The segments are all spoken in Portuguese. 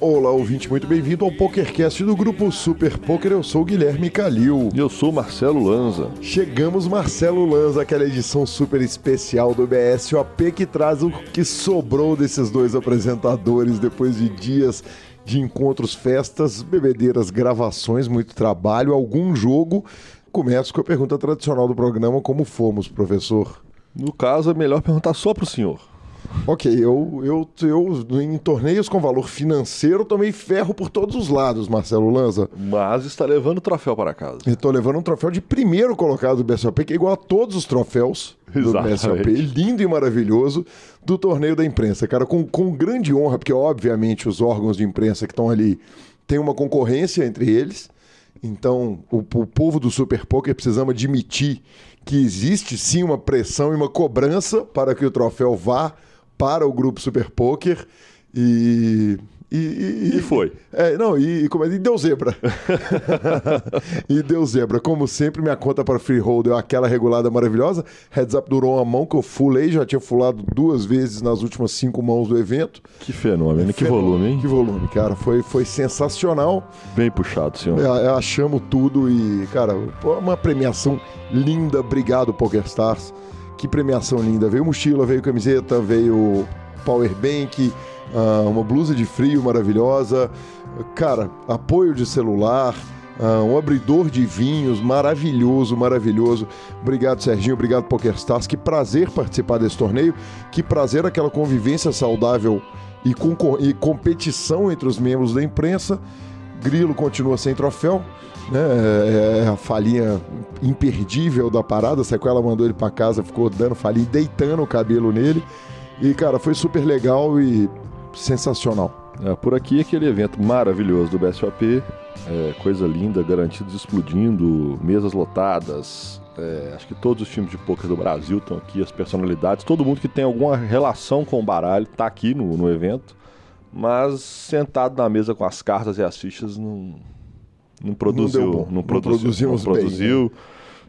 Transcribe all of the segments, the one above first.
Olá, ouvinte, muito bem-vindo ao PokerCast do grupo Super Poker. Eu sou o Guilherme Calil. E eu sou Marcelo Lanza. Chegamos, Marcelo Lanza, aquela edição super especial do BSOP que traz o que sobrou desses dois apresentadores depois de dias de encontros, festas, bebedeiras, gravações, muito trabalho, algum jogo. Começo com a pergunta tradicional do programa: como fomos, professor? No caso, é melhor perguntar só para o senhor. Ok, eu, eu, eu em torneios com valor financeiro tomei ferro por todos os lados, Marcelo Lanza. Mas está levando o troféu para casa. Estou levando um troféu de primeiro colocado do BSOP, que é igual a todos os troféus Exatamente. do BSOP, lindo e maravilhoso, do torneio da imprensa. Cara, com, com grande honra, porque obviamente os órgãos de imprensa que estão ali têm uma concorrência entre eles. Então, o, o povo do Super Poker precisamos admitir que existe sim uma pressão e uma cobrança para que o troféu vá para o grupo Super Poker e. E, e, e foi. É, não, e, como, e deu zebra. e deu zebra. Como sempre, minha conta para Freehold deu aquela regulada maravilhosa. Heads up durou uma mão que eu fulei, já tinha fulado duas vezes nas últimas cinco mãos do evento. Que fenômeno, que volume, hein? Que volume, cara. Foi, foi sensacional. Bem puxado, senhor. É, achamos tudo e, cara, uma premiação linda. Obrigado, PokerStars. Que premiação linda. Veio mochila, veio camiseta, veio powerbank, uh, uma blusa de frio maravilhosa. Cara, apoio de celular, uh, um abridor de vinhos maravilhoso, maravilhoso. Obrigado, Serginho. Obrigado, PokerStars. Que prazer participar desse torneio. Que prazer aquela convivência saudável e, e competição entre os membros da imprensa. Grilo continua sem troféu né? É, é a falinha imperdível da parada. A sequela mandou ele para casa, ficou dando falinha, deitando o cabelo nele. E, cara, foi super legal e sensacional. É, por aqui, aquele evento maravilhoso do BSOP. É, coisa linda, garantidos explodindo, mesas lotadas. É, acho que todos os times de poker do Brasil estão aqui, as personalidades, todo mundo que tem alguma relação com o baralho está aqui no, no evento. Mas sentado na mesa com as cartas e as fichas não, não produziu, não, não, produziu, não produziu, né?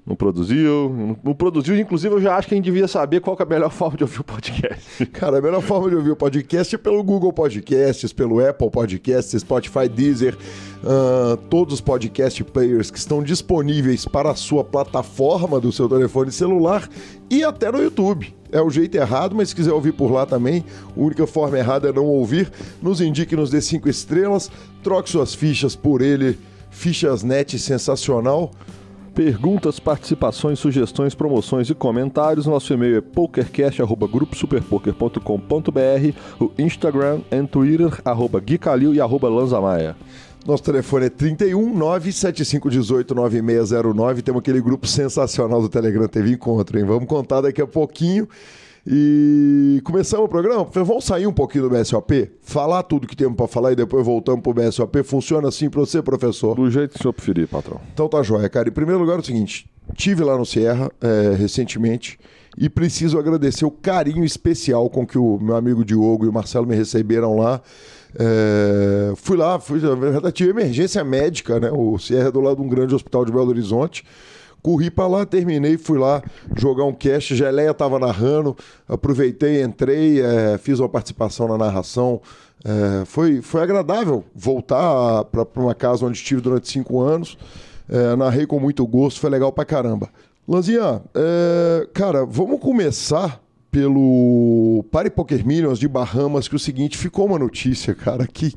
Não produziu, não produziu. Inclusive, eu já acho que a gente devia saber qual é a melhor forma de ouvir o podcast. Cara, a melhor forma de ouvir o podcast é pelo Google Podcasts, pelo Apple Podcasts, Spotify, Deezer, uh, todos os podcast players que estão disponíveis para a sua plataforma do seu telefone celular e até no YouTube. É o jeito errado, mas se quiser ouvir por lá também, a única forma errada é não ouvir. Nos indique, nos dê cinco estrelas, troque suas fichas por ele Fichasnet sensacional. Perguntas, participações, sugestões, promoções e comentários. Nosso e-mail é pokercast.gruposuperpoker.com.br, o Instagram e Twitter, arroba Gui Calil e arroba Lanzamaia. Nosso telefone é 31 97518 9609. Temos aquele grupo sensacional do Telegram Teve Encontro, hein? Vamos contar daqui a pouquinho. E começamos o programa. Vamos sair um pouquinho do BSOP, falar tudo que temos para falar e depois voltamos pro BSOP. Funciona assim para você, professor? Do jeito que o senhor preferir, patrão. Então tá joia, cara. Em primeiro lugar, é o seguinte: tive lá no Sierra é, recentemente e preciso agradecer o carinho especial com que o meu amigo Diogo e o Marcelo me receberam lá. É, fui lá, fui, na verdade, tive emergência médica, né? O Sierra é do lado de um grande hospital de Belo Horizonte. Corri para lá, terminei, fui lá jogar um cast. Geleia estava narrando, aproveitei, entrei, é, fiz uma participação na narração. É, foi, foi agradável voltar para uma casa onde estive durante cinco anos. É, narrei com muito gosto, foi legal pra caramba. Lanzinha, é, cara, vamos começar pelo Pare Poker Millions de Bahamas, que é o seguinte, ficou uma notícia, cara, que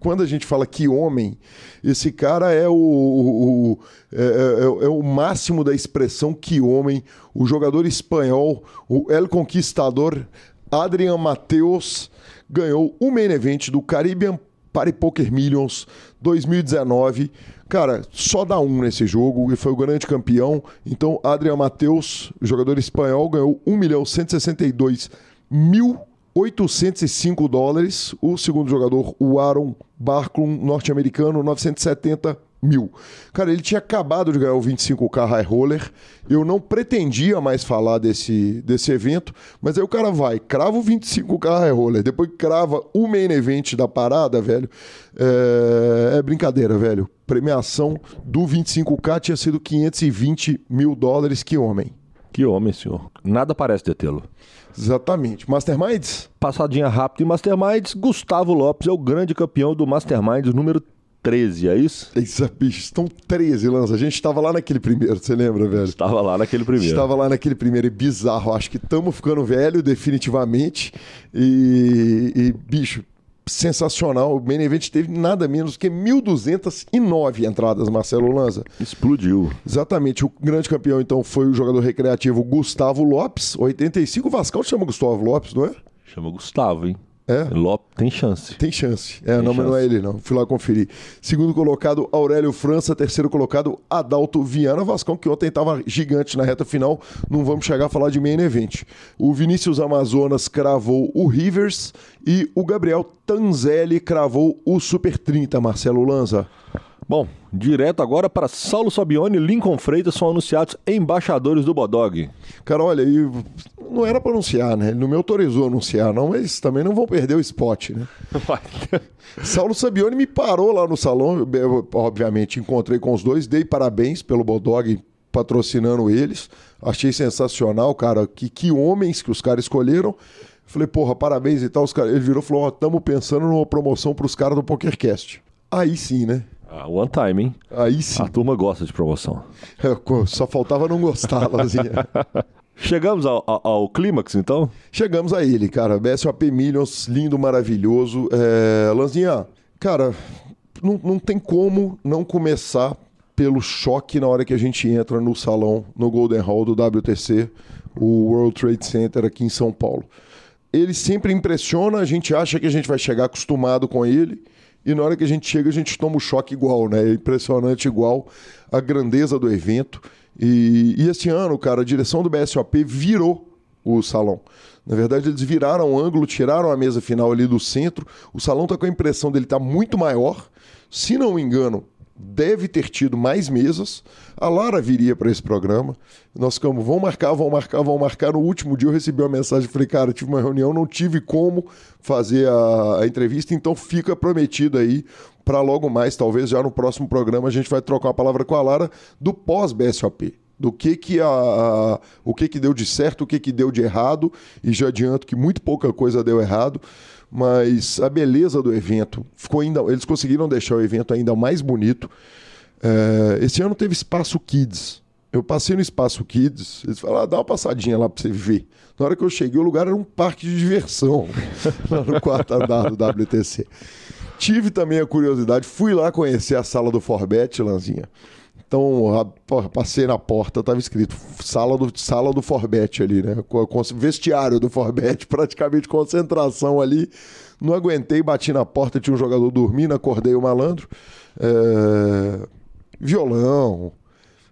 quando a gente fala que homem, esse cara é o, o é, é, é, o máximo da expressão que homem, o jogador espanhol, o El Conquistador Adrian Mateus, ganhou o main event do Caribbean Pare Poker Millions 2019 Cara, só dá um nesse jogo e foi o grande campeão. Então, Adrian Mateus, jogador espanhol, ganhou 1 milhão 162 mil 805 dólares. O segundo jogador, o Aaron Barklum, norte-americano, 970 mil. Cara, ele tinha acabado de ganhar o 25K High Roller. Eu não pretendia mais falar desse, desse evento, mas aí o cara vai, crava o 25K High Roller, depois crava o main event da parada, velho. É, é brincadeira, velho. Premiação do 25K tinha sido 520 mil dólares. Que homem. Que homem, senhor. Nada parece detê-lo. Exatamente. Masterminds? Passadinha rápida em Masterminds. Gustavo Lopes é o grande campeão do Masterminds número 13, é isso? Isso, bicho, estão 13, Lança. A gente estava lá naquele primeiro, você lembra, velho? Estava lá naquele primeiro. Estava lá naquele primeiro, é bizarro. Acho que estamos ficando velho, definitivamente. E, e, bicho, sensacional. O Main Event teve nada menos que 1.209 entradas, Marcelo Lanza. Explodiu. Exatamente. O grande campeão, então, foi o jogador recreativo Gustavo Lopes. 85. O Vascão chama Gustavo Lopes, não é? Chama Gustavo, hein? É? Lopes tem chance. Tem chance. É, tem não, chance. mas não é ele, não. Fui lá conferir. Segundo colocado, Aurélio França. Terceiro colocado, Adalto Viana Vascão, que ontem estava gigante na reta final. Não vamos chegar a falar de main event. O Vinícius Amazonas cravou o Rivers e o Gabriel Tanzelli cravou o Super 30, Marcelo Lanza. Bom, direto agora para Saulo Sabione e Lincoln Freitas são anunciados embaixadores do Bodog. Cara, olha, não era para anunciar, né? Ele não me autorizou a anunciar, não, mas também não vão perder o spot, né? Saulo Sabione me parou lá no salão, eu, obviamente encontrei com os dois, dei parabéns pelo Bodog patrocinando eles. Achei sensacional, cara. Que, que homens que os caras escolheram. Falei, porra, parabéns e tal. Os cara... Ele virou e falou: Ó, oh, estamos pensando numa promoção para os caras do PokerCast. Aí sim, né? Ah, one time, hein? Aí sim. A turma gosta de promoção. É, só faltava não gostar, Lazinha. Chegamos ao, ao, ao, clímax, então? Chegamos a ele, cara. BSOP Millions, lindo, maravilhoso. É... Lanzinha, cara, não, não tem como não começar pelo choque na hora que a gente entra no salão, no Golden Hall do WTC, o World Trade Center aqui em São Paulo. Ele sempre impressiona, a gente acha que a gente vai chegar acostumado com ele e na hora que a gente chega, a gente toma o um choque igual, né? É impressionante igual a grandeza do evento. E, e esse ano, cara, a direção do BSOP virou o salão. Na verdade, eles viraram o ângulo, tiraram a mesa final ali do centro. O salão está com a impressão dele estar tá muito maior. Se não me engano, deve ter tido mais mesas. A Lara viria para esse programa. Nós ficamos, vão marcar, vão marcar, vão marcar. No último dia eu recebi uma mensagem, falei, cara, tive uma reunião, não tive como fazer a, a entrevista, então fica prometido aí para logo mais, talvez já no próximo programa a gente vai trocar uma palavra com a Lara do pós-BSOP do que que a, a, o que que deu de certo, o que que deu de errado, e já adianto que muito pouca coisa deu errado mas a beleza do evento ficou ainda. Eles conseguiram deixar o evento ainda mais bonito. É, esse ano teve espaço Kids. Eu passei no espaço Kids, eles falaram, ah, dá uma passadinha lá para você ver. Na hora que eu cheguei, o lugar era um parque de diversão, lá no quarto andar do WTC. Tive também a curiosidade, fui lá conhecer a sala do Forbet, Lanzinha. Então, a, passei na porta, estava escrito sala do, sala do Forbet ali, né? Vestiário do Forbet, praticamente concentração ali. Não aguentei, bati na porta, tinha um jogador dormindo, acordei o malandro. É... Violão,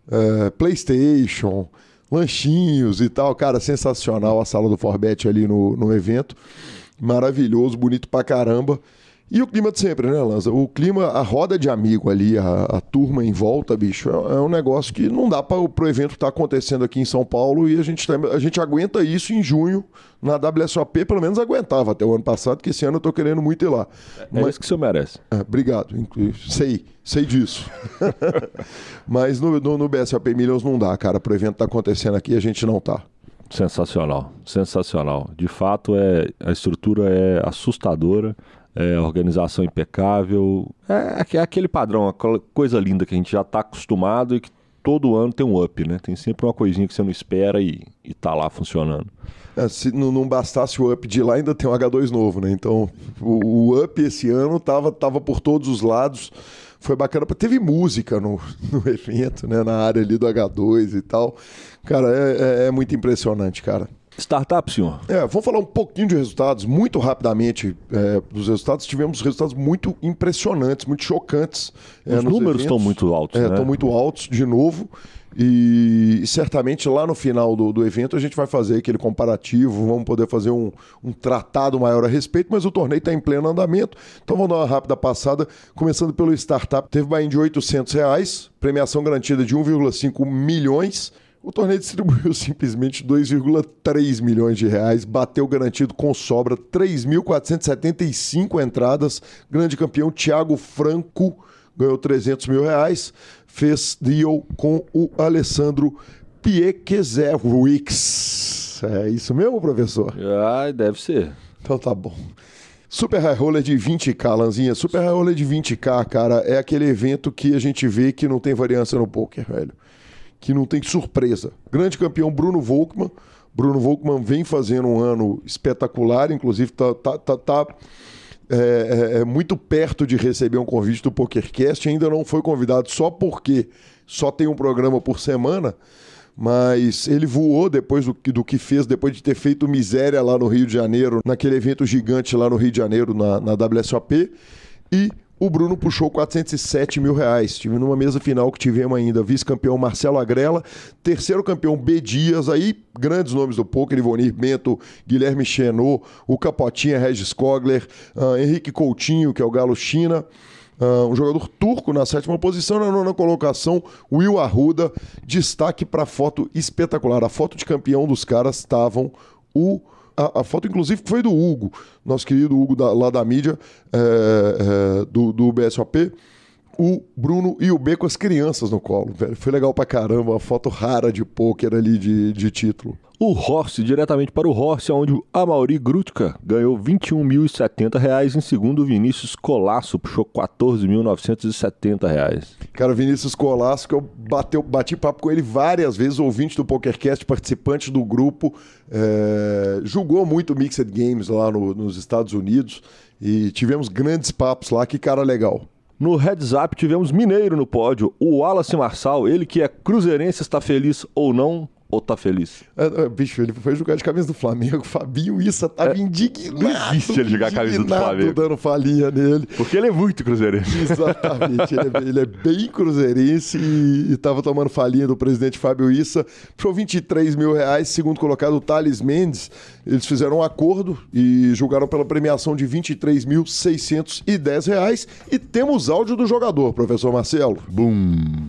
é... PlayStation, lanchinhos e tal. Cara, sensacional a sala do Forbet ali no, no evento. Maravilhoso, bonito pra caramba. E o clima de sempre, né, Lanza? O clima, a roda de amigo ali, a, a turma em volta, bicho, é, é, um negócio que não dá para o evento estar tá acontecendo aqui em São Paulo e a gente, a gente aguenta isso em junho na WSOP, pelo menos aguentava até o ano passado, que esse ano eu tô querendo muito ir lá. É Mas, isso que o senhor merece. É, obrigado, sei, sei disso. Mas no, no, no BSOP Millions não dá, cara, pro evento tá acontecendo aqui a gente não tá. Sensacional, sensacional. De fato, é, a estrutura é assustadora é, organização impecável. É, é aquele padrão, aquela coisa linda que a gente já está acostumado e que todo ano tem um up, né? Tem sempre uma coisinha que você não espera e, e tá lá funcionando. É, se não, não, bastasse o up de lá, ainda tem um H2 novo, né? Então, o, o up esse ano tava, tava por todos os lados. Foi bacana. Teve música no, no evento, né? Na área ali do H2 e tal. Cara, é, é, é muito impressionante, cara. Startup, senhor? É, vamos falar um pouquinho de resultados, muito rapidamente é, dos resultados. Tivemos resultados muito impressionantes, muito chocantes. É, Os números estão muito altos, é, né? Estão muito altos, de novo. E, e, certamente lá no final do, do evento a gente vai fazer aquele comparativo, vamos poder fazer um, um tratado maior a respeito, mas o torneio está em pleno andamento. Então vamos dar uma rápida passada, começando pelo Startup. Teve buy de 800 reais, premiação garantida de 1,5 milhões o torneio distribuiu simplesmente 2,3 milhões de reais, bateu garantido com sobra 3.475 entradas. Grande campeão Thiago Franco ganhou 300 mil reais, fez deal com o Alessandro Piekezerwix. É isso mesmo, professor? Ah, deve ser. Então tá bom. Super High Roller de 20k, Lanzinha. Super High Roller de 20k, cara, é aquele evento que a gente vê que não tem variância no poker, velho. Que não tem surpresa. Grande campeão Bruno Volkmann. Bruno Volkmann vem fazendo um ano espetacular, inclusive tá, tá, tá, tá é, é, é, muito perto de receber um convite do PokerCast. Ainda não foi convidado só porque só tem um programa por semana, mas ele voou depois do, do que fez, depois de ter feito miséria lá no Rio de Janeiro, naquele evento gigante lá no Rio de Janeiro, na, na WSOP, e o Bruno puxou 407 mil reais. Tive numa mesa final que tivemos ainda vice-campeão Marcelo Agrela, terceiro campeão B Dias, aí grandes nomes do poker, Ivonir Bento, Guilherme Chenot, o Capotinha, Regis Kogler, uh, Henrique Coutinho, que é o Galo China. Uh, um jogador turco na sétima posição, na nona colocação, Will Arruda. Destaque para a foto espetacular. A foto de campeão dos caras estavam o a, a, foto, inclusive, foi do Hugo, nosso querido Hugo da, lá da mídia, é, é, do, do BSOP o Bruno e o B com as crianças no colo, velho. Foi legal pra caramba, uma foto rara de pôquer ali de, de título. O Horse, diretamente para o Horse, onde o Amauri Grutka ganhou R$ 21.070 em segundo Vinícius Colasso, puxou R$ 14.970. Cara, Vinícius Colasso, que eu bateu, bati papo com ele várias vezes, ouvinte do PokerCast, participante do grupo, é, julgou muito Mixed Games lá no, nos Estados Unidos e tivemos grandes papos lá, que cara legal. No Heads Up tivemos Mineiro no pódio, o Wallace Marçal, ele que é cruzeirense, está feliz ou não, ou tá feliz? É, é, bicho, ele foi jogar de camisa do Flamengo. Fabinho Issa tava é, indignado. Não existe ele jogar camisa do Flamengo. dando falinha nele. Porque ele é muito cruzeirense. Exatamente. ele, é, ele, é, bem cruzeirense e, e tava tomando falinha do presidente Fábio Issa. Puxou 23 mil reais, segundo colocado o Thales Mendes. Eles fizeram um acordo e julgaram pela premiação de 23.610 reais. E temos áudio do jogador, professor Marcelo. Bum.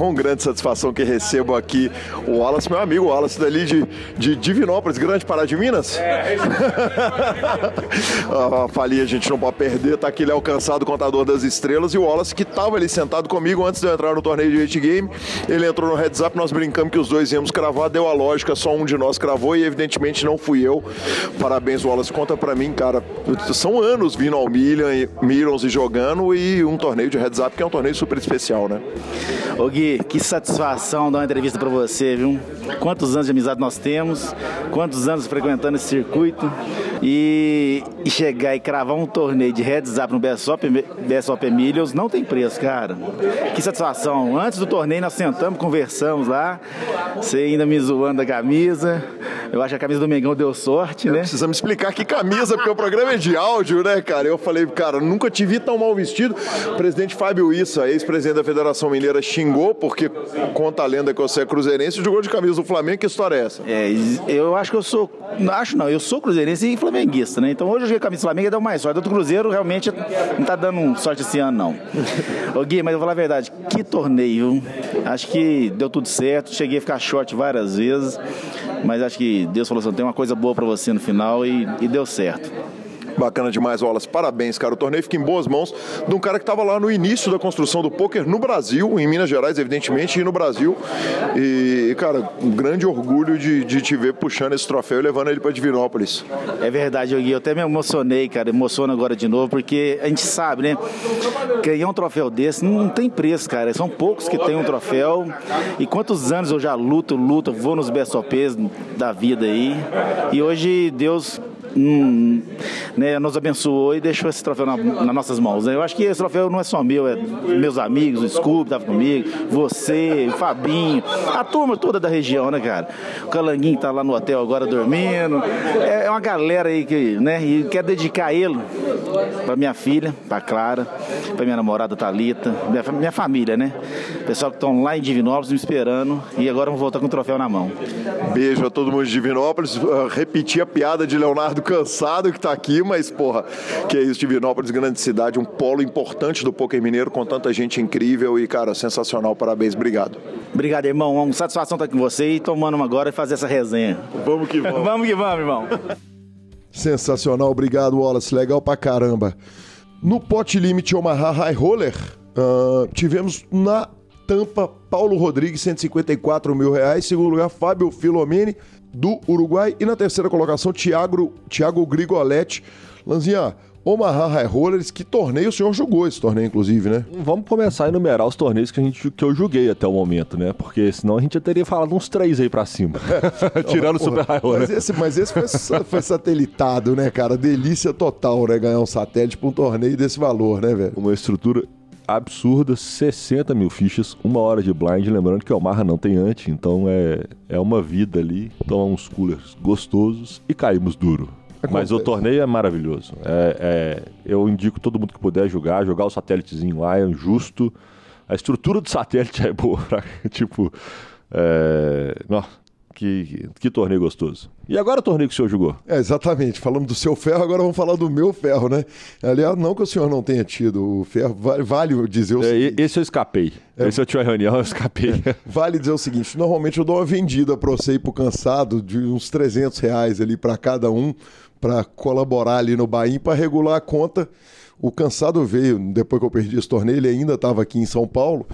Com grande satisfação que recebo aqui o Wallace, meu amigo, o Wallace dali de, de Divinópolis, grande Pará de Minas. É, a falia a gente não pode perder, tá aqui ele é alcançado, contador das estrelas, e o Wallace que estava ali sentado comigo antes de eu entrar no torneio de 8 game, ele entrou no heads up, nós brincamos que os dois íamos cravar, deu a lógica, só um de nós cravou e evidentemente não fui eu. Parabéns, Wallace, conta pra mim, cara, são anos vindo ao Million, Millions e jogando e um torneio de heads up que é um torneio super especial, né? Ô Gui, que satisfação dar uma entrevista para você, viu? Quantos anos de amizade nós temos, quantos anos frequentando esse circuito e, e chegar e cravar um torneio de heads up no BSOP, BSOP Millions não tem preço, cara. Que satisfação. Antes do torneio nós sentamos, conversamos lá, você ainda me zoando da camisa. Eu acho que a camisa do Mengão deu sorte, né? Precisamos explicar que camisa, porque o programa é de áudio, né, cara? Eu falei, cara, nunca te vi tão mal vestido. O presidente Fábio Issa, ex-presidente da Federação Mineira, xingou porque conta a lenda que você é cruzeirense e jogou de camisa do Flamengo. Que história é essa? É, eu acho que eu sou. Não acho não, eu sou cruzeirense e flamenguista, né? Então hoje eu joguei camisa do Flamengo e deu mais sorte. Do Cruzeiro realmente não tá dando sorte esse ano, não. Ô Gui, mas eu vou falar a verdade, que torneio. Acho que deu tudo certo. Cheguei a ficar short várias vezes, mas acho que Deus falou assim: tem uma coisa boa para você no final e, e deu certo. Bacana demais, Wallace. Parabéns, cara. O torneio fica em boas mãos de um cara que estava lá no início da construção do poker no Brasil, em Minas Gerais, evidentemente, e no Brasil. E, cara, um grande orgulho de, de te ver puxando esse troféu e levando ele para Divinópolis. É verdade, Gui. Eu até me emocionei, cara. Emociono agora de novo, porque a gente sabe, né? Ganhar um troféu desse não tem preço, cara. São poucos que têm um troféu. E quantos anos eu já luto, luto, vou nos BSOPs da vida aí. E hoje Deus hum, né, nos abençoou e deixou esse troféu na, nas nossas mãos. Né? Eu acho que esse troféu não é só meu, é meus amigos, o Scooby estava comigo, você, o Fabinho, a turma toda da região, né, cara? O Calanguinho está lá no hotel agora dormindo. É, é uma galera aí que, né, e quer dedicar ele para minha filha, para Clara, para minha namorada Talita, minha, minha família, né? Pessoal que estão lá em Divinópolis me esperando e agora vão voltar com o troféu na mão. Beijo a todo mundo de Divinópolis. Uh, repetir a piada de Leonardo Cansado que está aqui, mas porra, que é isso, Divinópolis, grande cidade, um polo importante do poker mineiro com tanta gente incrível e cara, sensacional. Parabéns, obrigado. Obrigado, irmão. Uma satisfação estar com você e tomando uma agora e fazer essa resenha. Vamos que vamos. vamos que vamos, irmão. Sensacional, obrigado, Wallace. Legal pra caramba. No Pot Limit Omaha High Roller, uh, tivemos na tampa Paulo Rodrigues, 154 mil reais. Segundo lugar, Fábio Filomeni, do Uruguai. E na terceira colocação, Thiago, Thiago Grigoletti. Lanzinha, Omaha High Rollers, que torneio o senhor jogou esse torneio, inclusive, né? Vamos começar a enumerar os torneios que, a gente, que eu joguei até o momento, né? Porque senão a gente já teria falado uns três aí pra cima. Tirando o Super High Roller. Mas esse, mas esse foi, foi, satelitado, né, cara? Delícia total, né? Ganhar um satélite pra um torneio desse valor, né, velho? Uma estrutura absurda, 60 mil fichas, uma hora de blind, lembrando que o Omaha não tem ante, então é, é uma vida ali, tomar uns coolers gostosos e caímos duro. Acontece. Mas o torneio é maravilhoso. É, é, eu indico todo mundo que puder jogar, jogar o satélitezinho lá, é justo. A estrutura do satélite é boa. tipo, é, não, que, que torneio gostoso. E agora o torneio que o senhor jogou? É, exatamente. Falamos do seu ferro, agora vamos falar do meu ferro, né? Aliás, não que o senhor não tenha tido o ferro, vale, vale dizer o é, seguinte. Esse eu escapei. É, esse eu tinha reunião, eu escapei. É, vale dizer o seguinte: normalmente eu dou uma vendida para você ir pro cansado de uns 300 reais ali para cada um, para colaborar ali no Bahia, para regular a conta. O cansado veio, depois que eu perdi esse torneio, ele ainda estava aqui em São Paulo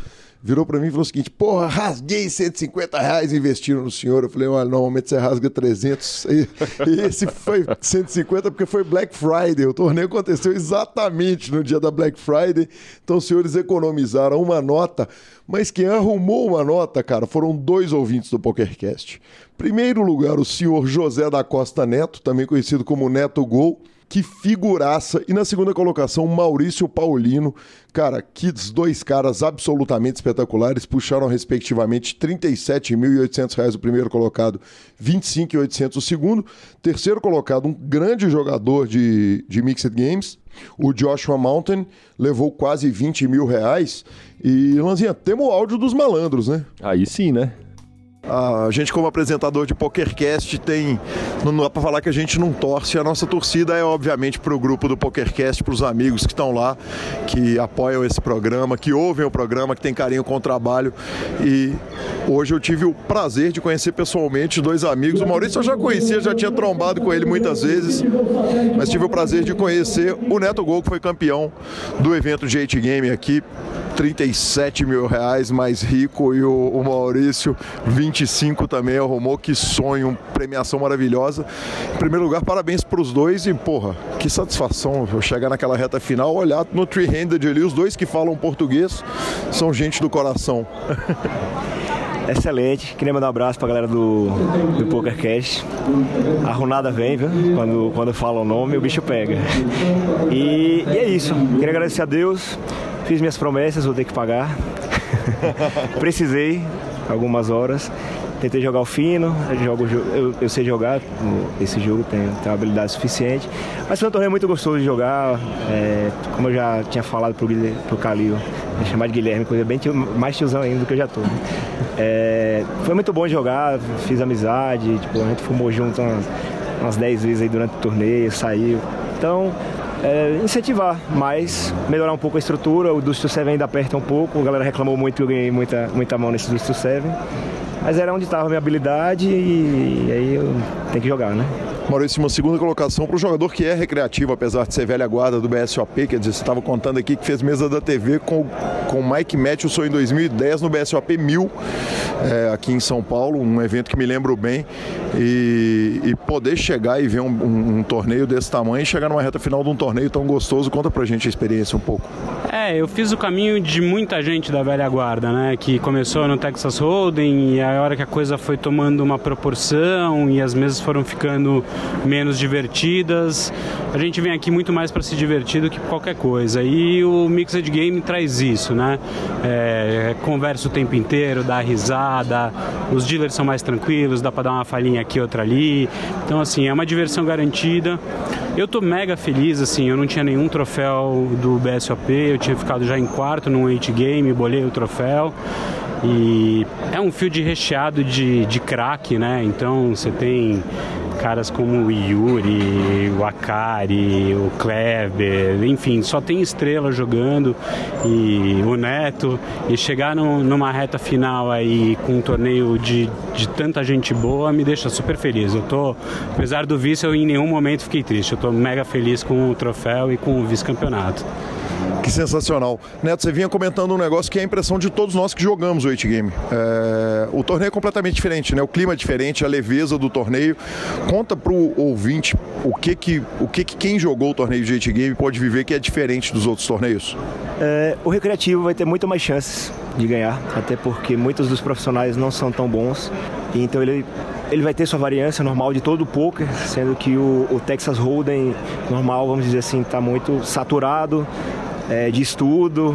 virou para mim e falou o seguinte: Porra, rasguei 150 reais investindo no senhor. Eu falei: Olha, normalmente você rasga 300. E, e esse foi 150 porque foi Black Friday. O torneio aconteceu exatamente no dia da Black Friday. Então os senhores economizaram uma nota. Mas quem arrumou uma nota, cara, foram dois ouvintes do PokerCast. Primeiro lugar, o senhor José da Costa Neto, também conhecido como Neto Gol que figuraça. E na segunda colocação, Maurício Paulino. Cara, que dois caras absolutamente espetaculares. Puxaram, respectivamente, R$ 37.800 o primeiro colocado, R$ 25.800 o segundo. Terceiro colocado, um grande jogador de, de Mixed Games, o Joshua Mountain, levou quase 20 mil reais. E, Lanzinha, temos o áudio dos malandros, né? Aí sim, né? A gente, como apresentador de PokerCast, tem. Não dá pra falar que a gente não torce. A nossa torcida é, obviamente, pro grupo do PokerCast, pros amigos que estão lá, que apoiam esse programa, que ouvem o programa, que tem carinho com o trabalho. E hoje eu tive o prazer de conhecer pessoalmente dois amigos. O Maurício eu já conhecia, já tinha trombado com ele muitas vezes, mas tive o prazer de conhecer o Neto Gol, que foi campeão do evento de 8 Game aqui. 37 mil reais mais rico e o, o Maurício 25 também arrumou. Que sonho, premiação maravilhosa. Em primeiro lugar, parabéns para os dois e, porra, que satisfação eu chegar naquela reta final, olhar no three-handed ali, os dois que falam português são gente do coração. Excelente. Queria mandar um abraço pra galera do, do PokerCast. A runada vem, viu? Quando, quando fala o nome, o bicho pega. E, e é isso. Queria agradecer a Deus Fiz minhas promessas, vou ter que pagar. Precisei algumas horas. Tentei jogar o fino, eu, jogo, eu, eu sei jogar esse jogo, tenho, tenho habilidade suficiente. Mas foi um torneio muito gostoso de jogar. É, como eu já tinha falado pro, pro Calil, chamar de Guilherme, coisa bem tio, mais tiozão ainda do que eu já tô. É, foi muito bom jogar, fiz amizade, tipo, a gente fumou junto umas, umas 10 vezes aí durante o torneio, saiu. Então, é, incentivar mais, melhorar um pouco a estrutura. O Dust 7 ainda aperta um pouco, a galera reclamou muito que eu ganhei muita, muita mão nesse Dust 7. Mas era onde estava a minha habilidade e aí eu tenho que jogar, né? Maurício, uma segunda colocação para o jogador que é recreativo, apesar de ser velha guarda do BSOP, quer dizer, você estava contando aqui que fez mesa da TV com, com Mike Matthewson em 2010 no BSOP 1000, é, aqui em São Paulo, um evento que me lembro bem, e, e poder chegar e ver um, um, um, torneio desse tamanho e chegar numa reta final de um torneio tão gostoso, conta pra gente a experiência um pouco. É, eu fiz o caminho de muita gente da velha guarda, né? Que começou no Texas Hold'em e a hora que a coisa foi tomando uma proporção e as mesas foram ficando menos divertidas, a gente vem aqui muito mais para se divertir do que qualquer coisa. E o Mixed Game traz isso, né? É, conversa o tempo inteiro, dá risada, os dealers são mais tranquilos, dá para dar uma falhinha aqui, outra ali. Então, assim, é uma diversão garantida. Eu tô mega feliz, assim, eu não tinha nenhum troféu do BSOP, eu tinha ficado já em quarto num 8 game, bolei o troféu. E é um field recheado de, de craque, né? Então você tem caras como o Yuri, o Akari, o Kleber, enfim, só tem estrela jogando e o Neto e chegar no, numa reta final aí com um torneio de, de tanta gente boa me deixa super feliz. Eu tô, apesar do vice, eu em nenhum momento fiquei triste. Eu tô mega feliz com o troféu e com o vice-campeonato. Que sensacional. Neto, você vinha comentando um negócio que é a impressão de todos nós que jogamos o 8 Game. É... O torneio é completamente diferente, né? O clima é diferente, a leveza do torneio. Conta pro ouvinte o que que, o que, que quem jogou o torneio de 8 Game pode viver que é diferente dos outros torneios. É, o recreativo vai ter muito mais chances de ganhar, até porque muitos dos profissionais não são tão bons. Então ele ele vai ter sua variância normal de todo o poker, sendo que o, o Texas Hold'em normal, vamos dizer assim, está muito saturado é, de estudo.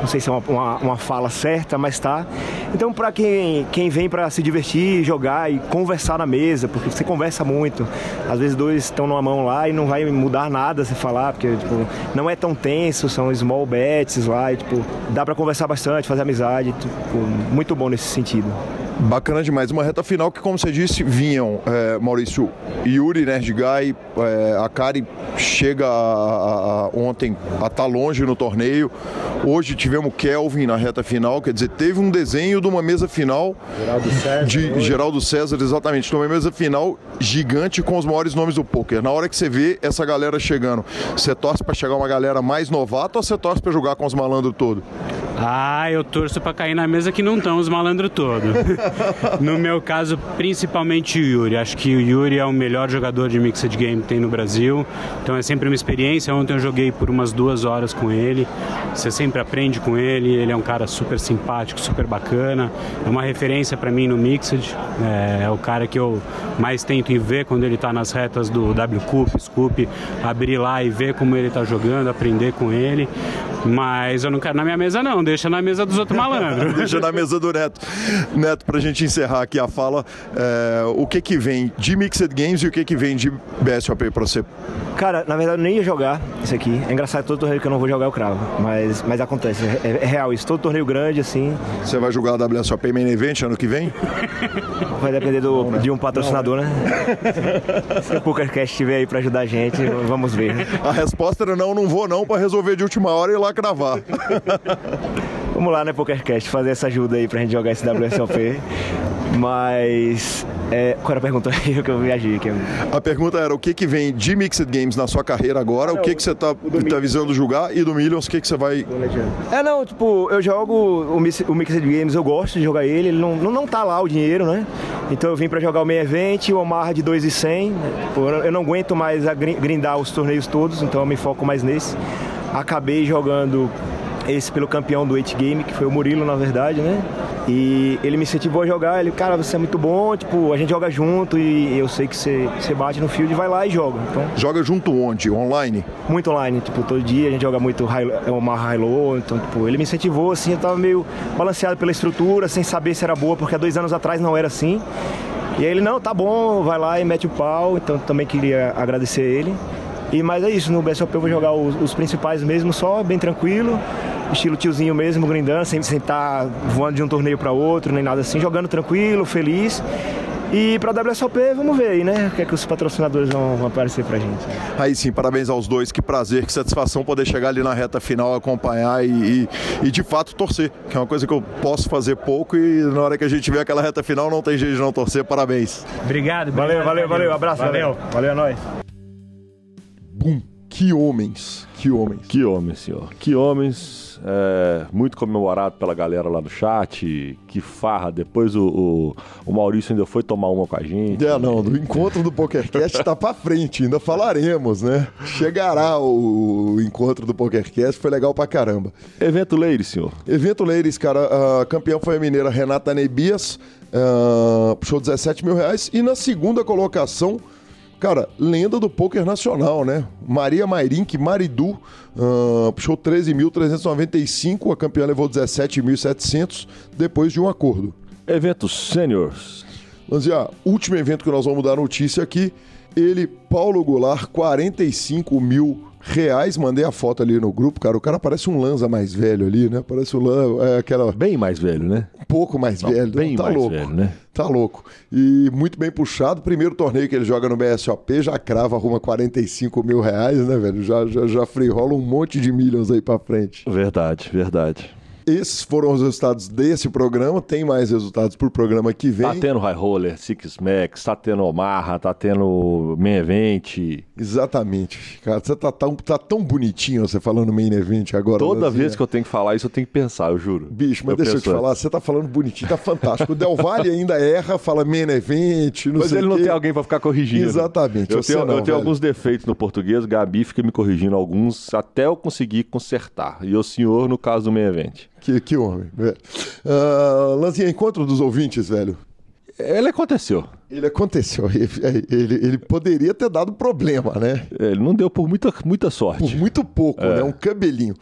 Não sei se é uma, uma, uma fala certa, mas tá. Então, para quem, quem vem para se divertir, jogar e conversar na mesa, porque você conversa muito. Às vezes dois estão numa mão lá e não vai mudar nada se falar, porque tipo, não é tão tenso, são small bets lá, e, tipo, dá para conversar bastante, fazer amizade, tipo, muito bom nesse sentido. Bacana demais. Uma reta final que, como você disse, vinham é, Maurício Yuri, Nerd Guy, é, a Kari chega a, a, ontem a estar tá longe no torneio. Hoje tivemos Kelvin na reta final, quer dizer, teve um desenho de uma mesa final Geraldo César, de hoje. Geraldo César, exatamente, uma mesa final gigante com os maiores nomes do poker. Na hora que você vê essa galera chegando, você torce para chegar uma galera mais novata ou você torce para jogar com os malandros todos? Ah, eu torço para cair na mesa que não estão os malandros todos. no meu caso, principalmente o Yuri. Acho que o Yuri é o melhor jogador de Mixed Game que tem no Brasil. Então é sempre uma experiência. Ontem eu joguei por umas duas horas com ele. Você sempre aprende com ele. Ele é um cara super simpático, super bacana. É uma referência para mim no Mixed. É, é, o cara que eu mais tento ir ver quando ele está nas retas do W Cup, Scoop, abrir lá e ver como ele está jogando, aprender com ele. Mas eu não quero na minha mesa, não. Deixa na mesa dos outros malandros. Deixa na mesa do Neto. Neto, pra gente encerrar aqui a fala, é, o que que vem de Mixed Games e o que que vem de BSOP pra você? Cara, na verdade eu nem ia jogar isso aqui. É engraçado, todo torneio que eu não vou jogar eu cravo. Mas, mas acontece, é, é real isso. Todo torneio grande, assim. Você vai jogar a WSOP Main Event ano que vem? Vai depender do, não, de um patrocinador, não, né? Se o PokerCast estiver aí pra ajudar a gente, vamos ver. A resposta era não, não vou não, pra resolver de última hora e ir lá cravar. Vamos lá, né, PokerCast, fazer essa ajuda aí pra gente jogar esse WSOP. Mas. É, qual era a pergunta aí que eu viajei aqui? A pergunta era o que, que vem de Mixed Games na sua carreira agora, o que, que você tá, tá visando jogar e do Millions, o que, que você vai. É, não, tipo, eu jogo o, o Mixed Games, eu gosto de jogar ele, ele não, não, não tá lá o dinheiro, né? Então eu vim pra jogar o Main Event, o Omar de 2 e 100. Tipo, eu não aguento mais a grindar os torneios todos, então eu me foco mais nesse. Acabei jogando esse pelo campeão do 8 Game, que foi o Murilo, na verdade, né? E ele me incentivou a jogar, ele, cara, você é muito bom, tipo, a gente joga junto e eu sei que você, você bate no field, vai lá e joga. Então, joga junto onde? Online? Muito online, tipo, todo dia a gente joga muito high, uma high-low, então, tipo, ele me incentivou, assim, eu tava meio balanceado pela estrutura, sem saber se era boa, porque há dois anos atrás não era assim. E aí ele, não, tá bom, vai lá e mete o pau, então também queria agradecer ele. E mas é isso, no BSOP eu vou jogar os, os principais mesmo só, bem tranquilo estilo tiozinho mesmo, grindando, sem estar tá voando de um torneio para outro, nem nada assim, jogando tranquilo, feliz. E para a WSOP, vamos ver aí, né? O que é que os patrocinadores vão, vão aparecer pra gente. Aí sim, parabéns aos dois, que prazer, que satisfação poder chegar ali na reta final, acompanhar e, e, e, de fato torcer, que é uma coisa que eu posso fazer pouco e na hora que a gente vê aquela reta final não tem jeito de não torcer, parabéns. Obrigado, valeu, valeu, valeu, abraço, valeu, valeu, valeu a nós. Bum Que homens, que homens. Que homens, senhor. Que homens. É, muito comemorado pela galera lá no chat. Que farra. Depois o, o, o, Maurício ainda foi tomar uma com a gente. É, não. Do encontro do PokerCast tá pra frente. Ainda falaremos, né? Chegará o, o encontro do PokerCast. Foi legal pra caramba. Evento Leires, senhor. Evento Leires, cara. A campeã foi a mineira Renata Nebias. Uh, puxou 17 mil reais. E na segunda colocação Cara, lenda do poker nacional, né? Maria Mairink Maridu uh, puxou 13.395, a campeã levou 17.700 depois de um acordo. Eventos seniors. Lanzia, último evento que nós vamos dar notícia aqui. Ele, Paulo Goulart, 45 mil reais. Mandei a foto ali no grupo, cara. O cara parece um Lanza mais velho ali, né? Parece um Lanza, é aquela... Bem mais velho, né? Um pouco mais Não, velho. Bem tá mais louco. velho, né? Tá louco. E muito bem puxado. Primeiro torneio que ele joga no BSOP, já crava, arruma 45 mil reais, né, velho? Já, já, já free rola um monte de milhões aí pra frente. Verdade, verdade. Esses foram os resultados desse programa. Tem mais resultados pro programa que vem. Tá tendo High Roller, Six Max, tá tendo Omaha, tá tendo Main Event. Exatamente. Cara, você tá tão, tá tão bonitinho você falando main event agora. Toda Lanzinha. vez que eu tenho que falar isso, eu tenho que pensar, eu juro. Bicho, mas Eu deixa eu te falar, você tá falando bonitinho, tá fantástico. O Del Valle ainda erra, fala main event, não Mas sei ele o não tem alguém pra ficar corrigindo. Exatamente, Eu tenho, não, eu tenho alguns defeitos no português, Gabi fica me corrigindo alguns até eu conseguir consertar. E o senhor, no caso do Main Event. Que, que homem, velho. Ah, Lanzinha, encontro dos ouvintes, velho. Ele aconteceu. Ele aconteceu. Ele, ele, ele poderia ter dado problema, né? Ele não deu por muita, muita Por sorte. muito pouco, É. né? Um cabelinho.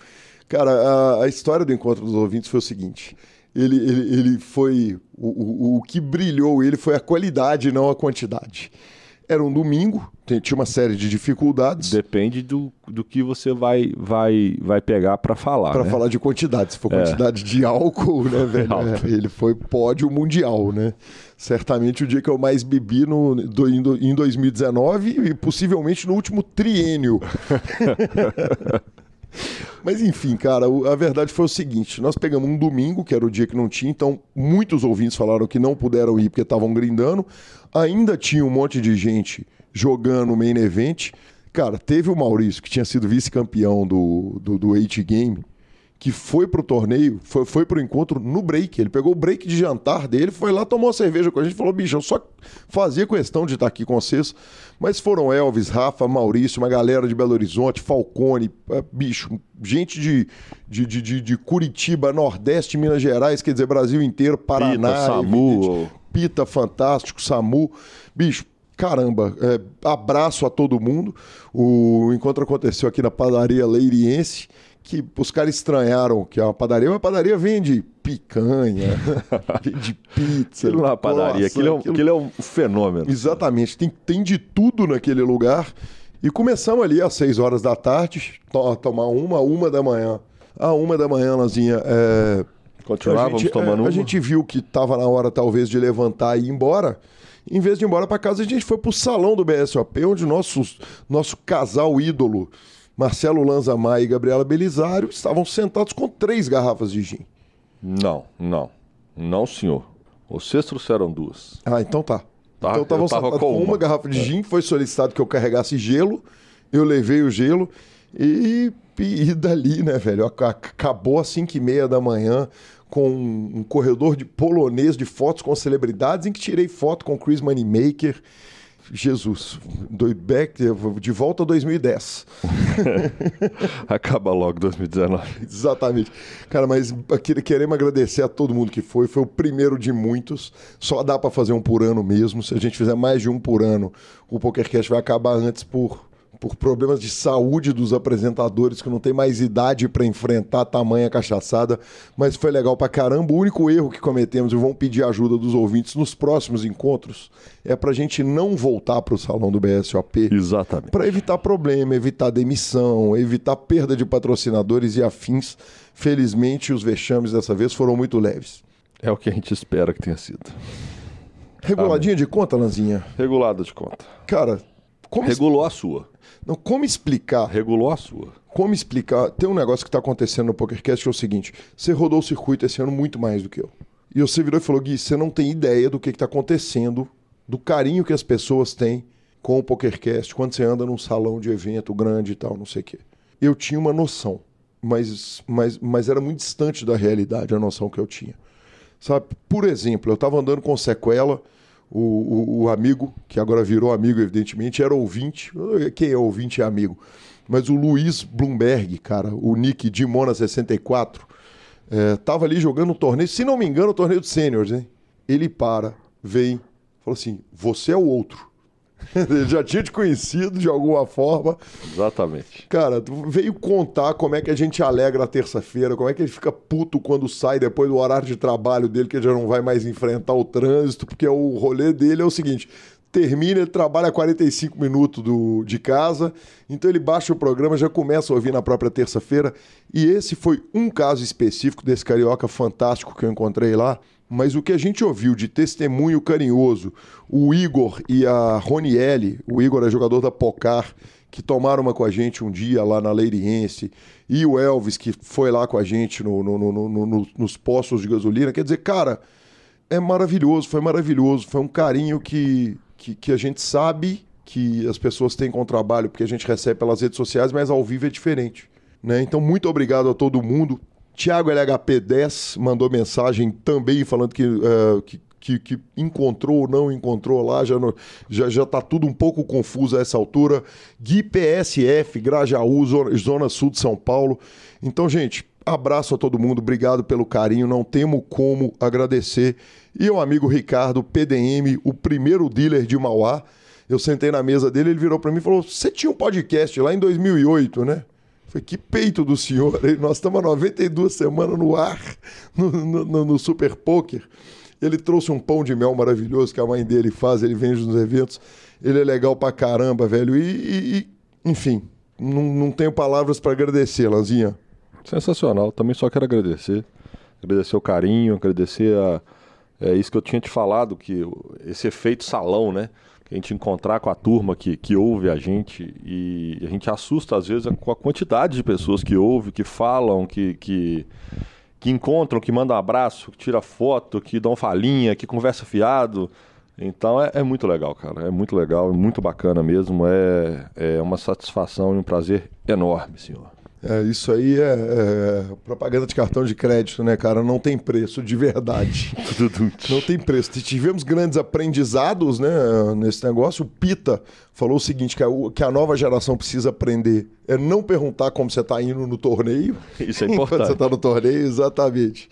Cara, a, a história do encontro dos ouvintes foi o seguinte. Ele, ele, ele foi. O, o, o que brilhou ele foi a qualidade, não a quantidade. Era um domingo, tinha uma série de dificuldades. Depende do, do que você vai, vai, vai pegar pra falar. Pra né? falar de quantidade, se for quantidade de álcool, né, velho? É, ele foi pódio mundial, né? Certamente o dia que eu mais bebi no, do- em 2019 e possivelmente no último triênio. Mas enfim, cara, a verdade foi o seguinte: nós pegamos um domingo, que era o dia que não tinha, então muitos ouvintes falaram que não puderam ir porque estavam grindando. Ainda tinha um monte de gente jogando main event. Cara, teve o Maurício, que tinha sido vice-campeão do, do, do 8 Game, que foi pro torneio, foi, foi pro encontro no break. Ele pegou o break de jantar dele, foi lá, tomou uma cerveja com a gente e falou: bicho, eu só fazia questão de estar aqui com vocês. Mas foram Elvis, Rafa, Maurício, uma galera de Belo Horizonte, Falcone, eh, bicho, gente de, de, de, de- de Curitiba, Nordeste, Minas Gerais, quer dizer, Brasil inteiro, Paraná. Pita, Samu. Pita, fantástico, Samu. Bicho, caramba, é, abraço a todo mundo. O encontro aconteceu aqui na padaria Leiriense, que os caras estranharam que é uma padaria, uma padaria vende picanha, vende pizza. Aquilo na padaria, croissant, aquilo é, um, aquilo- aquilo é um fenômeno. Exatamente, tem, tem de tudo naquele lugar. E começamos ali às 6 horas da tarde, to- a tomar uma, uma da manhã. A uma da manhã, Lanzinha, é, Continuávamos a gente, tomando é, uma. A gente viu que estava na hora, talvez, de levantar e ir embora. Em vez de ir embora para casa, a gente foi para o salão do BSOP, onde nossos, nosso casal ídolo, Marcelo Lanzamar e Gabriela Belisário, estavam sentados com três garrafas de gin. Não, não. Não, senhor. Vocês trouxeram duas. Ah, então tá. Tá, então estavam sentados com uma, uma. É. garrafa de gin, foi solicitado que eu carregasse gelo, eu levei o gelo e, e dali, né, velho? ac- Acabou às 5 e meia da manhã com um corredor de polonês de fotos com celebridades em que tirei foto com Chris Moneymaker. Jesus, do back, de volta a 2010. Acaba logo 2019. Exatamente. Cara, mas queremos agradecer a todo mundo que foi. Foi o primeiro de muitos. Só dá pra fazer um por ano mesmo. Se a gente fizer mais de um por ano, o PokerCast vai acabar antes por, por problemas de saúde dos apresentadores que não tem mais idade pra enfrentar tamanha cachaçada. Mas foi legal pra caramba. O único erro que cometemos, e vamos pedir ajuda dos ouvintes nos próximos encontros, é pra gente não voltar pro salão do BSOP. Exatamente. Para evitar problema, evitar demissão, evitar perda de patrocinadores e afins. Felizmente, os vexames dessa vez foram muito leves. É o que a gente espera que tenha sido. Reguladinha de conta, Lanzinha? Regulada de conta. Cara, como, Regulou a sua. não, como explicar? Regulou a sua. Como explicar? Tem um negócio que está acontecendo no PokerCast que é o seguinte: você rodou o circuito esse ano muito mais do que eu. E você virou e falou, Gui, você não tem ideia do que está acontecendo, do carinho que as pessoas têm com o PokerCast, quando você anda num salão de evento grande e tal, não sei o quê. Eu tinha uma noção, mas, mas, mas era muito distante da realidade a noção que eu tinha. Sabe? Por exemplo, eu estava andando com sequela, o, o, o, amigo, que agora virou amigo, evidentemente, era ouvinte. Quem é ouvinte é amigo. Mas o Luiz Bloomberg, cara, o nick Dimona 64, é, tava ali jogando um torneio, se não me engano, o torneio de seniors, hein? Ele para, vem, fala assim: você é o outro. Ele já tinha te conhecido de alguma forma. Exatamente. Cara, tu veio contar como é que a gente alegra a terça-feira, como é que ele fica puto quando sai depois do horário de trabalho dele, que ele já não vai mais enfrentar o trânsito, porque o rolê dele é o seguinte: termina, ele trabalha 45 minutos do, de casa, então ele baixa o programa, já começa a ouvir na própria terça-feira. E esse foi um caso específico desse carioca fantástico que eu encontrei lá. Mas o que a gente ouviu de testemunho carinhoso, o Igor e a Roniele, o Igor é jogador da Pocar, que tomaram uma com a gente um dia lá na Leiriense, e o Elvis, que foi lá com a gente no, no, no, nos postos de gasolina. Quer dizer, cara, é maravilhoso, foi maravilhoso, foi um carinho que, que, que a gente sabe que as pessoas têm com o trabalho, porque a gente recebe pelas redes sociais, mas ao vivo é diferente. Né? Então, muito obrigado a todo mundo. Tiago LHP10 mandou mensagem também falando que, uh, que, que, que, encontrou ou não encontrou lá, já, já, já tá tudo um pouco confuso a essa altura. Gui PSF, Grajaú, zona, zona Sul de São Paulo. Então, gente, abraço a todo mundo, obrigado pelo carinho, não temo como agradecer. E o amigo Ricardo, PDM, o primeiro dealer de Mauá. Eu sentei na mesa dele, ele virou para mim e falou: Você tinha um podcast lá em 2008, né? Falei, que peito do senhor. Nós estamos há 92 semanas no ar, no, no, no, Super Poker. Ele trouxe um pão de mel maravilhoso que a mãe dele faz, ele vende nos eventos. Ele é legal pra caramba, velho. E, e enfim, não, não tenho palavras para agradecer, Lanzinha. Sensacional. Também só quero agradecer. Agradecer o carinho, agradecer a. É isso que eu tinha te falado, que esse efeito salão, né? A gente encontrar com a turma que, que ouve a gente e a gente assusta às vezes com a quantidade de pessoas que ouvem, que falam, que, que, que encontram, que mandam abraço, que tira foto, que dão falinha, que conversa fiado. Então é, é, muito legal, cara. É muito legal, é muito bacana mesmo. É, é uma satisfação e um prazer enorme, senhor. É, isso aí é, é, propaganda de cartão de crédito, né, cara? Não tem preço, de verdade. não tem preço. Tivemos grandes aprendizados né, nesse negócio. O Pita falou o seguinte: que a, que a nova geração precisa aprender é não perguntar como você está indo no torneio. Isso é importante. você está no torneio, exatamente.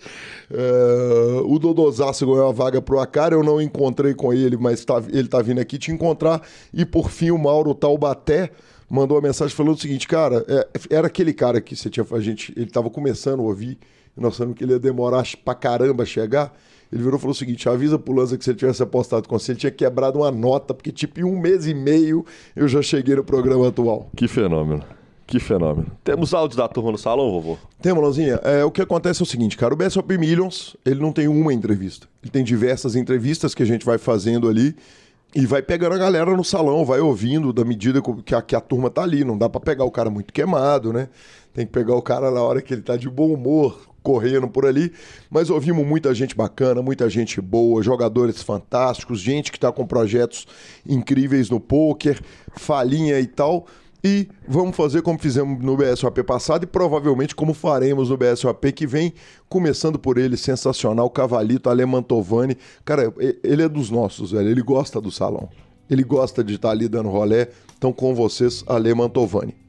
É, o Dodosaço ganhou a vaga pro Acara, eu não encontrei com ele, mas tá, ele está vindo aqui te encontrar. E por fim, o Mauro Taubaté mandou uma mensagem falando o seguinte, cara, é, era aquele cara que você tinha, a gente, ele estava começando a ouvir, e nós sabemos que ele ia demorar pra caramba a chegar. Ele virou e falou o seguinte: avisa pro Lanza que se ele tivesse apostado com você, ele tinha quebrado uma nota, porque tipo, em um mês e meio eu já cheguei no programa atual. Que fenômeno. Que fenômeno. Temos áudio da turma no salão, vovô? Temos, Lanzinha. É, o que acontece é o seguinte, cara, o BSOP Millions, ele não tem uma entrevista. Ele tem diversas entrevistas que a gente vai fazendo ali e vai pegando a galera no salão, vai ouvindo da medida que a, que a turma tá ali. Não dá para pegar o cara muito queimado, né? Tem que pegar o cara na hora que ele tá de bom humor, correndo por ali. Mas ouvimos muita gente bacana, muita gente boa, jogadores fantásticos, gente que tá com projetos incríveis no poker, falinha e tal. E vamos fazer como fizemos no BSOP passado e provavelmente como faremos no BSOP que vem, começando por ele, sensacional, Cavalito, Alemantovani. Cara, ele é dos nossos, velho. Ele gosta do salão. Ele gosta de estar ali dando rolé. Então, com vocês, Alemantovani.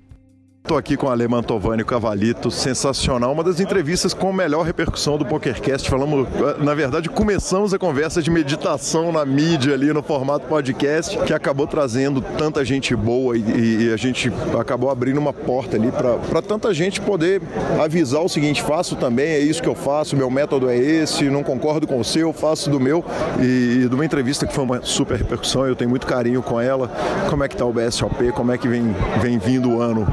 Estou aqui com a Ale Mantovani, o Cavalito, sensacional. Uma das entrevistas com melhor repercussão do PokerCast. Falamos, na verdade, começamos a conversa de meditação na mídia ali no formato podcast, que acabou trazendo tanta gente boa e, e a gente acabou abrindo uma porta ali para tanta gente poder avisar o seguinte: faço também, é isso que eu faço, meu método é esse, não concordo com o seu, faço do meu. E, e de uma entrevista que foi uma super repercussão, eu tenho muito carinho com ela. Como é que tá o BSOP? Como é que vem, vem vindo o ano?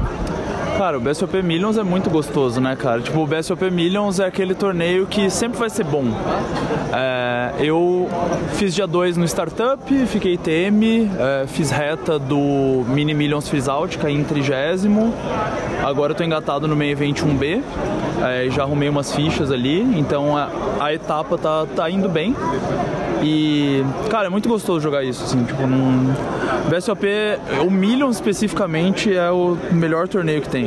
Cara, o BSOP Millions é muito gostoso, né, cara? Tipo, o BSOP Millions é aquele torneio que sempre vai ser bom. É, eu fiz dia 2 no Startup, fiquei TM, é, fiz reta do Mini Millions Freeze Out, caí em trigésimo. Agora eu tô engatado no meio event 1B, é, já arrumei umas fichas ali, então a, a etapa tá, tá indo bem. E, cara, é muito gostoso jogar isso, assim, tipo, num... BSOP, o Million especificamente é o melhor torneio que tem.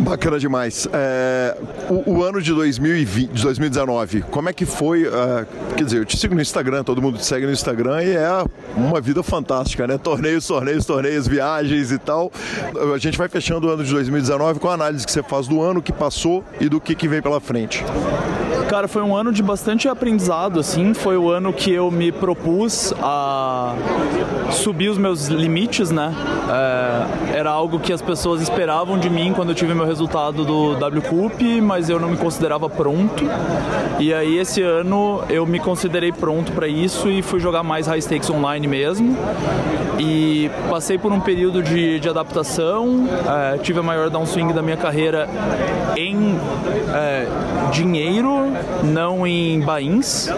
Bacana demais. É, o, o, ano de 2020, de 2019, como é que foi? Uh, quer dizer, eu te sigo no Instagram, todo mundo te segue no Instagram e é uma vida fantástica, né? Torneios, torneios, torneios, viagens e tal. A gente vai fechando o ano de 2019 com a análise que você faz do ano que passou e do que, que vem pela frente. Cara, foi um ano de bastante aprendizado, assim. Foi o ano que eu me propus a subir os meus limites, né? É, era algo que as pessoas esperavam de mim quando eu tive meu resultado do WCUP, mas eu não me considerava pronto. E aí esse ano eu me considerei pronto para isso e fui jogar mais high stakes online mesmo. E passei por um período de, de adaptação, é, tive a maior downswing da minha carreira em é, dinheiro não em bains.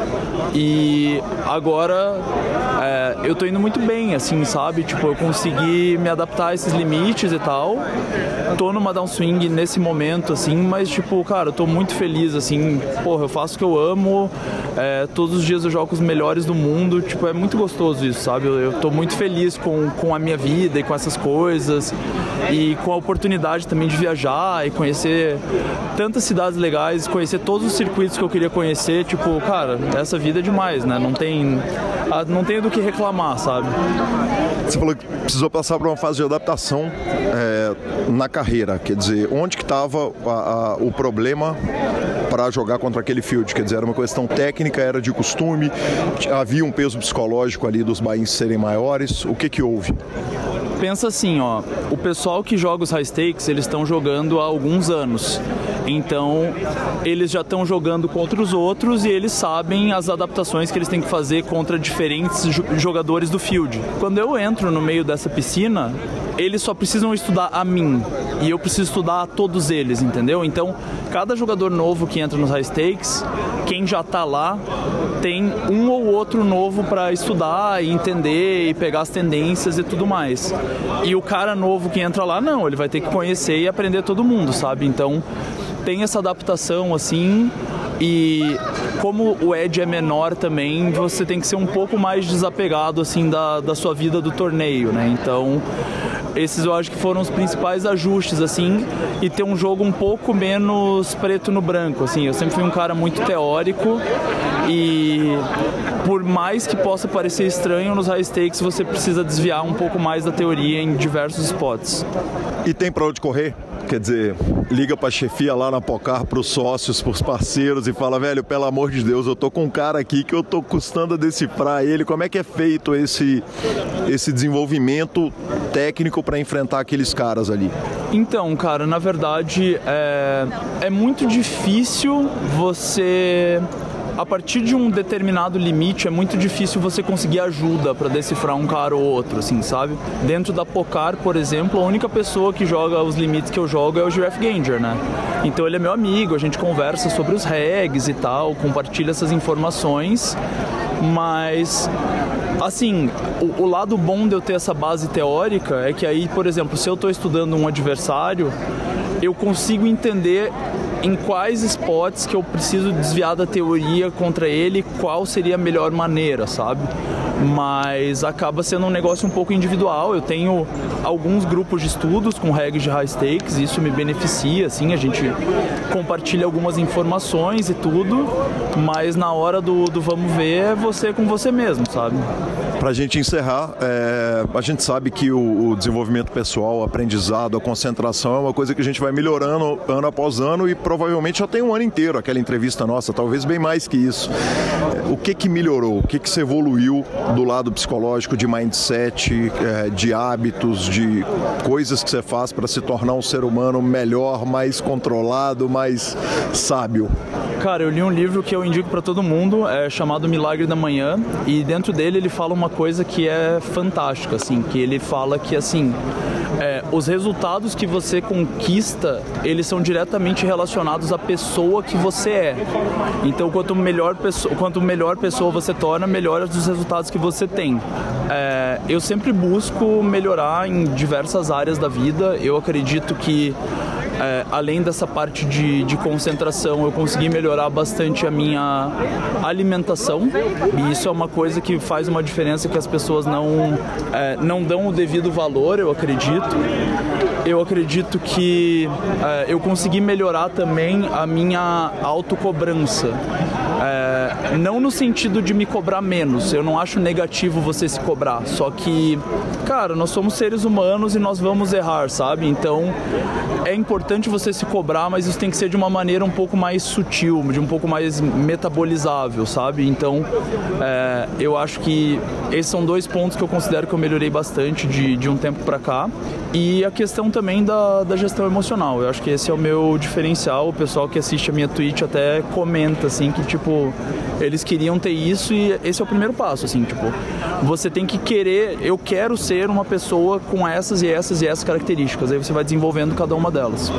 E agora é, eu tô indo muito bem, assim, sabe? Tipo, eu consegui me adaptar a esses limites e tal. Tô numa downswing nesse momento, assim, mas, tipo, cara, eu tô muito feliz, assim. Porra, eu faço o que eu amo. É, todos os dias eu jogo os melhores do mundo. Tipo, é muito gostoso isso, sabe? Eu, eu tô muito feliz com, com a minha vida e com essas coisas. E com a oportunidade também de viajar e conhecer tantas cidades legais, conhecer todos os circuitos que eu queria conhecer, tipo, cara, essa vida é demais, né? Não tem, ah, não tenho do que reclamar, sabe? Você falou que precisou passar por uma fase de adaptação é, na carreira, quer dizer, onde que estava o problema para jogar contra aquele field? Quer dizer, era uma questão técnica, era de costume, havia um peso psicológico ali dos bains serem maiores, o que que houve? Pensa assim, ó, o pessoal que joga os high stakes, eles estão jogando há alguns anos. Então, eles já estão jogando contra os outros e eles sabem as adaptações que eles têm que fazer contra diferentes jogadores do field. Quando eu entro no meio dessa piscina, eles só precisam estudar a mim e eu preciso estudar a todos eles, entendeu? Então, cada jogador novo que entra nos high stakes, quem já está lá tem um ou outro novo para estudar e entender e pegar as tendências e tudo mais. E o cara novo que entra lá, não, ele vai ter que conhecer e aprender todo mundo, sabe? Então tem essa adaptação assim. E como o Edge é menor também, você tem que ser um pouco mais desapegado assim da, da sua vida do torneio, né? Então esses eu acho que foram os principais ajustes, assim, e ter um jogo um pouco menos preto no branco, assim. Eu sempre fui um cara muito teórico e por mais que possa parecer estranho nos high stakes, você precisa desviar um pouco mais da teoria em diversos spots. E tem para onde correr? Quer dizer, liga pra chefia lá na Pocar, pros sócios, pros parceiros e fala, velho, pelo amor de Deus, eu tô com um cara aqui que eu tô custando a decifrar ele. Como é que é feito esse, esse desenvolvimento técnico para enfrentar aqueles caras ali? Então, cara, na verdade é, é muito difícil você a partir de um determinado limite é muito difícil você conseguir ajuda para decifrar um cara ou outro, assim, sabe? Dentro da Pocar, por exemplo, a única pessoa que joga os limites que eu jogo é o Giraffe Ganger, né? Então ele é meu amigo, a gente conversa sobre os regs e tal, compartilha essas informações, mas assim, o, o, lado bom de eu ter essa base teórica é que aí, por exemplo, se eu estou estudando um adversário, eu consigo entender em quais spots que eu preciso desviar da teoria contra ele, qual seria a melhor maneira, sabe? Mas acaba sendo um negócio um pouco individual. Eu tenho alguns grupos de estudos com regras de high stakes, isso me beneficia, assim, a gente compartilha algumas informações e tudo, mas na hora do, do vamos ver é você com você mesmo, sabe? Para a gente encerrar, é, a gente sabe que o, o, desenvolvimento pessoal, o aprendizado, a concentração é uma coisa que a gente vai melhorando ano após ano e provavelmente já tem um ano inteiro aquela entrevista nossa, talvez bem mais que isso. O que que melhorou? O que que se evoluiu do lado psicológico, de mindset, é, de hábitos, de coisas que você faz para se tornar um ser humano melhor, mais controlado, mais sábio? Cara, eu li um livro que eu indico para todo mundo, é chamado Milagre da Manhã, e dentro dele ele fala uma coisa que é fantástica, assim, que ele fala que assim, é, os resultados que você conquista, eles são diretamente relacionados à pessoa que você é. Então, quanto melhor pessoa, quanto melhor pessoa você torna, melhores os resultados que você tem. É, eu sempre busco melhorar em diversas áreas da vida. Eu acredito que é, além dessa parte de, de, concentração, eu consegui melhorar bastante a minha alimentação e isso é uma coisa que faz uma diferença que as pessoas não, é, não dão o devido valor, eu acredito. Eu acredito que é, eu consegui melhorar também a minha autocobrança. É, não no sentido de me cobrar menos, eu não acho negativo você se cobrar, só que, cara, nós somos seres humanos e nós vamos errar, sabe? Então é importante você se cobrar, mas isso tem que ser de uma maneira um pouco mais sutil, de um pouco mais metabolizável, sabe? Então é, eu acho que esses são dois pontos que eu considero que eu melhorei bastante de, de um tempo para cá. E a questão também da, da gestão emocional. Eu acho que esse é o meu diferencial. O pessoal que assiste a minha Twitch até comenta, assim, que, tipo, eles queriam ter isso e esse é o primeiro passo, assim, tipo, você tem que querer, eu quero ser uma pessoa com essas e essas e essas características. Aí você vai desenvolvendo cada uma delas.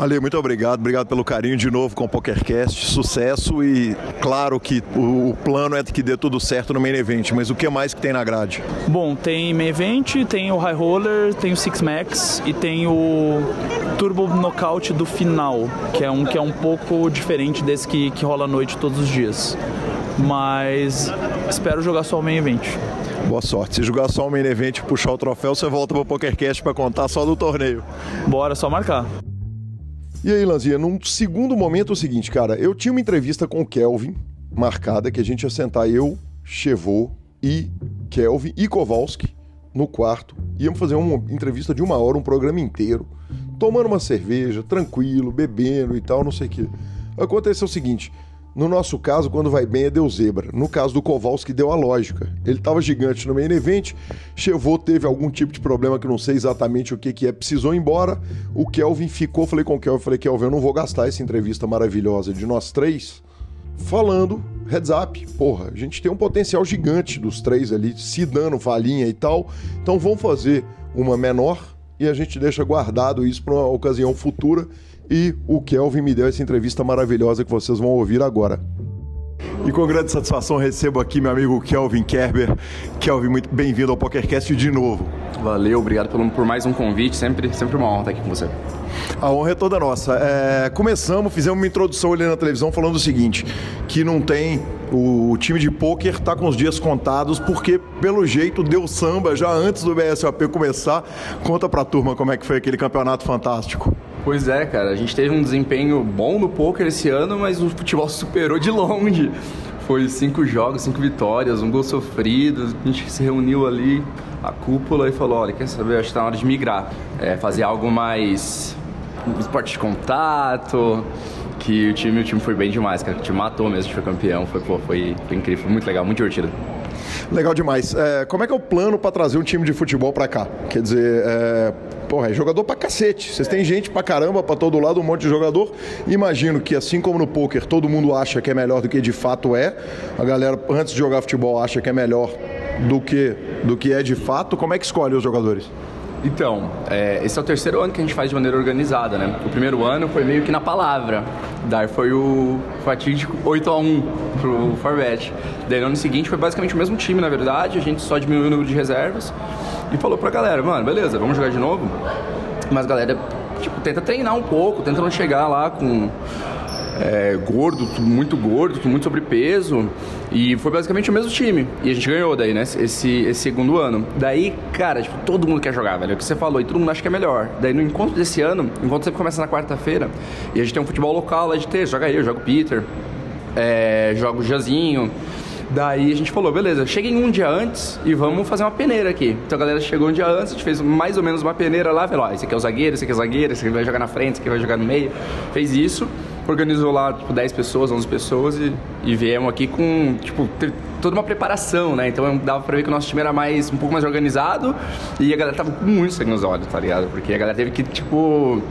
Ale, muito obrigado. Obrigado pelo carinho de novo com o PokerCast. Sucesso e claro que o, o plano é que dê tudo certo no Main Event, mas o que mais que tem na grade? Bom, tem Main Event, tem o High Roller, tem o Six Max e tem o Turbo Knockout do final, que é um que é um pouco diferente desse que, que rola à noite todos os dias. Mas espero jogar só o Main Event. Boa sorte. Se jogar só o Main Event e puxar o troféu, você volta pro PokerCast para contar só do torneio. Bora, só marcar. E aí, Lanzinha, num segundo momento é o seguinte, cara, eu tinha uma entrevista com o Kelvin marcada, que a gente ia sentar eu, Chevô e Kelvin e Kowalski no quarto. Íamos fazer uma entrevista de uma hora, um programa inteiro, tomando uma cerveja, tranquilo, bebendo e tal, não sei o quê. Aconteceu o seguinte: no nosso caso, quando vai bem é deu zebra. No caso do Kowalski, deu a lógica. Ele estava gigante no main event, Chevô teve algum tipo de problema que não sei exatamente o que, que é, precisou ir embora. O Kelvin ficou, falei com o Kelvin, falei, Kelvin, eu não vou gastar essa entrevista maravilhosa de nós três falando heads up. Porra, a gente tem um potencial gigante dos três ali, se dando falinha e tal. Então vamos fazer uma menor e a gente deixa guardado isso para uma ocasião futura. E o Kelvin me deu essa entrevista maravilhosa que vocês vão ouvir agora. E com grande satisfação recebo aqui meu amigo Kelvin Kerber. Kelvin, muito bem-vindo ao PokerCast de novo. Valeu, obrigado por, por mais um convite. Sempre, sempre uma honra estar aqui com você. A honra é toda nossa. É, começamos, fizemos uma introdução ali na televisão falando o seguinte: que não tem. O, time de pôquer está com os dias contados, porque, pelo jeito, deu samba já antes do BSOP começar. Conta pra turma como é que foi aquele campeonato fantástico. Pois é, cara, a gente teve um desempenho bom no poker esse ano, mas o futebol superou de longe. Foi cinco jogos, cinco vitórias, um gol sofrido. A gente se reuniu ali, a cúpula, e falou: olha, quer saber? Acho que tá na hora de migrar. É, fazer algo mais. esporte de contato. Que o time, o time foi bem demais, cara. O time matou mesmo, a gente foi campeão. Foi, pô, foi, foi incrível, foi muito legal, muito divertido. Legal demais. É, como é que é o plano para trazer um time de futebol para cá? Quer dizer, é, porra, é jogador pra cacete. Vocês têm gente pra caramba, pra todo lado, um monte de jogador. Imagino que, assim como no poker, todo mundo acha que é melhor do que de fato é. A galera, antes de jogar futebol, acha que é melhor do que, do que é de fato. Como é que escolhe os jogadores? Então, é, esse é o terceiro ano que a gente faz de maneira organizada, né? O primeiro ano foi meio que na palavra. Daí foi o fatídico 8x1 pro Forbet. Daí no ano seguinte foi basicamente o mesmo time, na verdade. A gente só diminuiu o número de reservas e falou pra galera, mano, beleza, vamos jogar de novo? Mas galera, tipo, tenta treinar um pouco, tenta não chegar lá com é, gordo, muito gordo, muito sobrepeso. E foi basicamente o mesmo time. E a gente ganhou daí, né? Esse, esse segundo ano. Daí, cara, tipo, todo mundo quer jogar, velho. É o que você falou, e todo mundo acha que é melhor. Daí no encontro desse ano, o encontro sempre começa na quarta-feira. E a gente tem um futebol local lá de ter. Joga eu, joga o Peter, é, joga o Jazinho. Daí a gente falou, beleza, cheguem um dia antes e vamos fazer uma peneira aqui. Então a galera chegou um dia antes, a gente fez mais ou menos uma peneira lá, falou, ó, esse aqui é o zagueiro, esse aqui é o zagueiro, esse aqui vai jogar na frente, esse aqui vai jogar no meio. Fez isso. Organizou lá, tipo, 10 pessoas, 11 pessoas e, e viemos aqui com, tipo, toda uma preparação, né? Então dava pra ver que o nosso time era mais, um pouco mais organizado e a galera tava com muito sangue nos olhos, tá ligado? Porque a galera teve que, tipo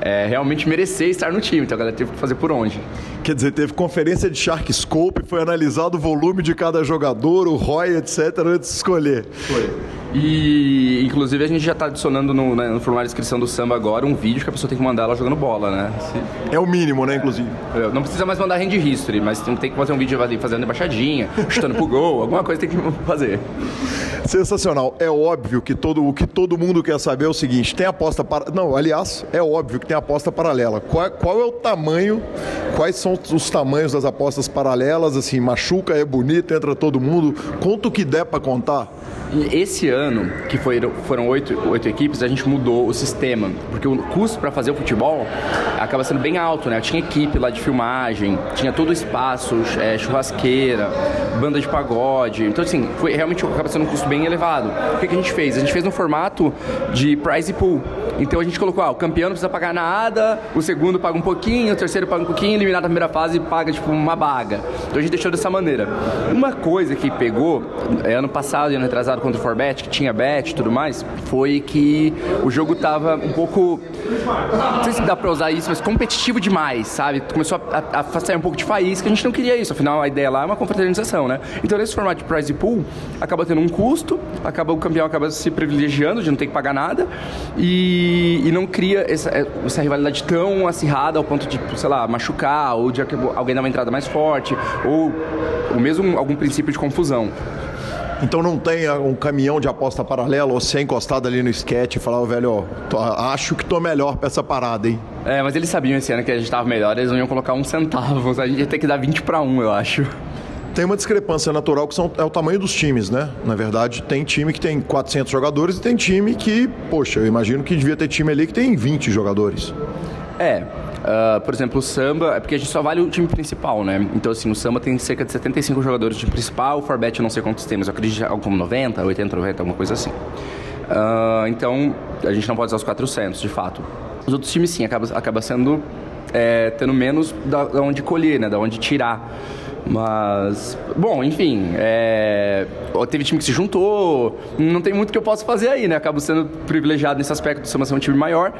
é, realmente merecer estar no time. Então a galera teve que fazer por onde. Quer dizer, teve conferência de Shark Scope, foi analisado o volume de cada jogador, o ROI, etc., antes de escolher. Foi. E, inclusive, a gente já está adicionando no, né, no, formulário de inscrição do samba agora um vídeo que a pessoa tem que mandar ela jogando bola, né? Se... É o mínimo, né, inclusive? É, não precisa mais mandar hand history, mas tem, tem que fazer um vídeo fazendo embaixadinha, chutando pro gol, alguma coisa tem que fazer. Sensacional. É óbvio que todo, o que todo mundo quer saber é o seguinte: tem aposta para. Não, aliás, é óbvio que tem aposta paralela. Qual, qual é o tamanho? Quais são os tamanhos das apostas paralelas? Assim, machuca, é bonito, entra todo mundo. Quanto que der para contar? Esse ano, que foi, foram oito, oito equipes, a gente mudou o sistema, porque o custo para fazer o futebol acaba sendo bem alto, né? Tinha equipe lá de filmagem, tinha todo o espaço, é, churrasqueira, banda de pagode. Então, assim, foi realmente acaba sendo um custo bem elevado. O que, que a gente fez? A gente fez no formato de prize pool. Então a gente colocou, ah, o campeão não precisa pagar nada, o segundo paga um pouquinho, o terceiro paga um pouquinho, eliminado na primeira fase paga tipo uma baga. Então a gente deixou dessa maneira. Uma coisa que pegou, é, ano passado e ano retrasado, contra o Forbet, que tinha bet e tudo mais, foi que o jogo tava um pouco. Não sei se dá pra usar isso, mas competitivo demais, sabe? Começou a, a, a sair um pouco de faísca, a gente não queria isso. Afinal, a ideia lá é uma confraternização, né? Então, nesse formato de prize pool, acaba tendo um custo, acaba o campeão acaba se privilegiando de não ter que pagar nada e, e não cria essa, essa rivalidade tão acirrada ao ponto de, sei lá, machucar ou de alguém dar uma entrada mais forte ou, ou mesmo algum princípio de confusão. Então não tem ah, um caminhão de aposta paralela ou ser encostado ali no sketch e falar, oh, velho, ó, acho que tô melhor pra essa parada, hein? É, mas eles sabiam esse ano que a gente tava melhor, eles não iam colocar um centavo, a gente ia ter que dar 20 para 1, eu acho. Tem uma discrepância natural que são, é o tamanho dos times, né? Na verdade, tem time que tem 400 jogadores e tem time que, poxa, eu imagino que devia ter time ali que tem 20 jogadores. É, Uh, por exemplo, o samba, é porque a gente só vale o time principal, né? Então, assim, o samba tem cerca de 75 jogadores de principal, o Forbet eu não sei quantos temos, eu acredito como 90, 80, 90, alguma coisa assim. Uh, então, a gente não pode usar os 400, de fato. Os outros times, sim, acaba, acaba sendo é, tendo menos da, da onde colher, né? Da onde tirar. Mas, bom, enfim, é... teve time que se juntou, não tem muito que eu possa fazer aí, né? Acabo sendo privilegiado nesse aspecto de ser um time maior.